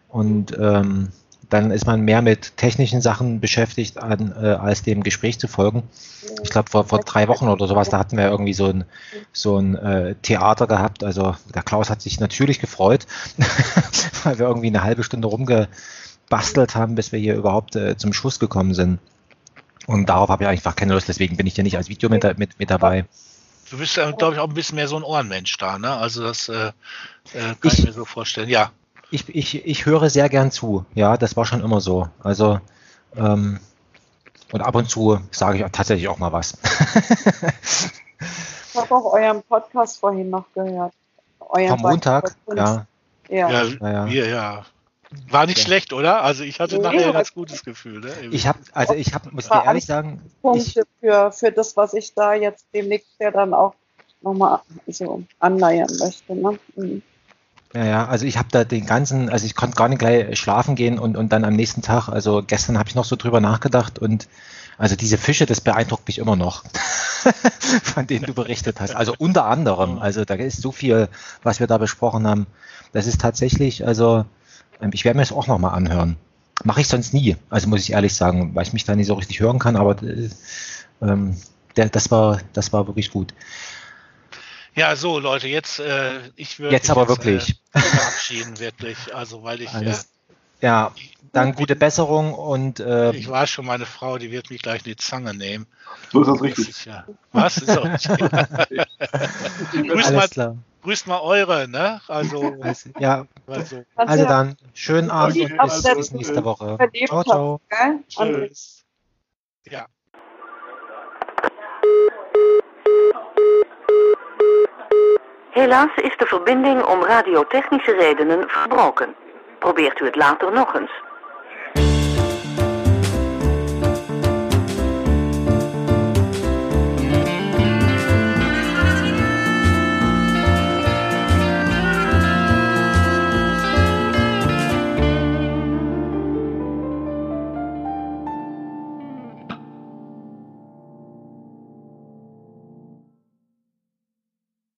und ähm, dann ist man mehr mit technischen Sachen beschäftigt, an, äh, als dem Gespräch zu folgen. Ich glaube, vor, vor drei Wochen oder sowas, da hatten wir irgendwie so ein, so ein äh, Theater gehabt. Also der Klaus hat sich natürlich gefreut, weil wir irgendwie eine halbe Stunde rumgebastelt haben, bis wir hier überhaupt äh, zum Schluss gekommen sind. Und darauf habe ich einfach keine Lust, deswegen bin ich hier nicht als Video mit, mit, mit dabei. Du bist ja, glaube ich, auch ein bisschen mehr so ein Ohrenmensch da, ne? Also das äh, äh, kann ich, ich, mir so vorstellen, ja. Ich, ich, ich höre sehr gern zu, ja, das war schon immer so. Also, ähm, und ab und zu sage ich tatsächlich auch mal was. ich habe auch euren Podcast vorhin noch gehört. Euren Am Montag, ja. Ja, ja, ja. ja. ja. War nicht ja. schlecht, oder? Also ich hatte nee, nachher ein ganz gutes Gefühl. Ne? Ich habe, also ich habe, muss ich ehrlich sagen, Punkte für, für das, was ich da jetzt demnächst ja dann auch nochmal so anleiern möchte. Ne? Mhm. Ja, ja, also ich habe da den ganzen, also ich konnte gar nicht gleich schlafen gehen und, und dann am nächsten Tag, also gestern habe ich noch so drüber nachgedacht und also diese Fische, das beeindruckt mich immer noch, von denen du berichtet hast. Also unter anderem, also da ist so viel, was wir da besprochen haben. Das ist tatsächlich, also ich werde mir das auch nochmal anhören. Mache ich sonst nie, also muss ich ehrlich sagen, weil ich mich da nicht so richtig hören kann, aber äh, ähm, der, das war, das war wirklich gut. Ja, so Leute, jetzt äh, ich würde jetzt aber jetzt, wirklich äh, verabschieden wirklich, also weil ich Alles, äh, ja dann gute Besserung und äh, ich weiß schon, meine Frau, die wird mich gleich in die Zange nehmen. So ist das richtig. Das ist ja, was ist auch grüßt, mal, klar. Grüßt mal eure, ne? Also, also ja. Also, also dann schönen Abend und bis, bis nächste Woche. Ciao, ciao. Tschüss. Ja. Helaas is de verbinding om radiotechnische redenen verbroken. Probeert u het later nog eens.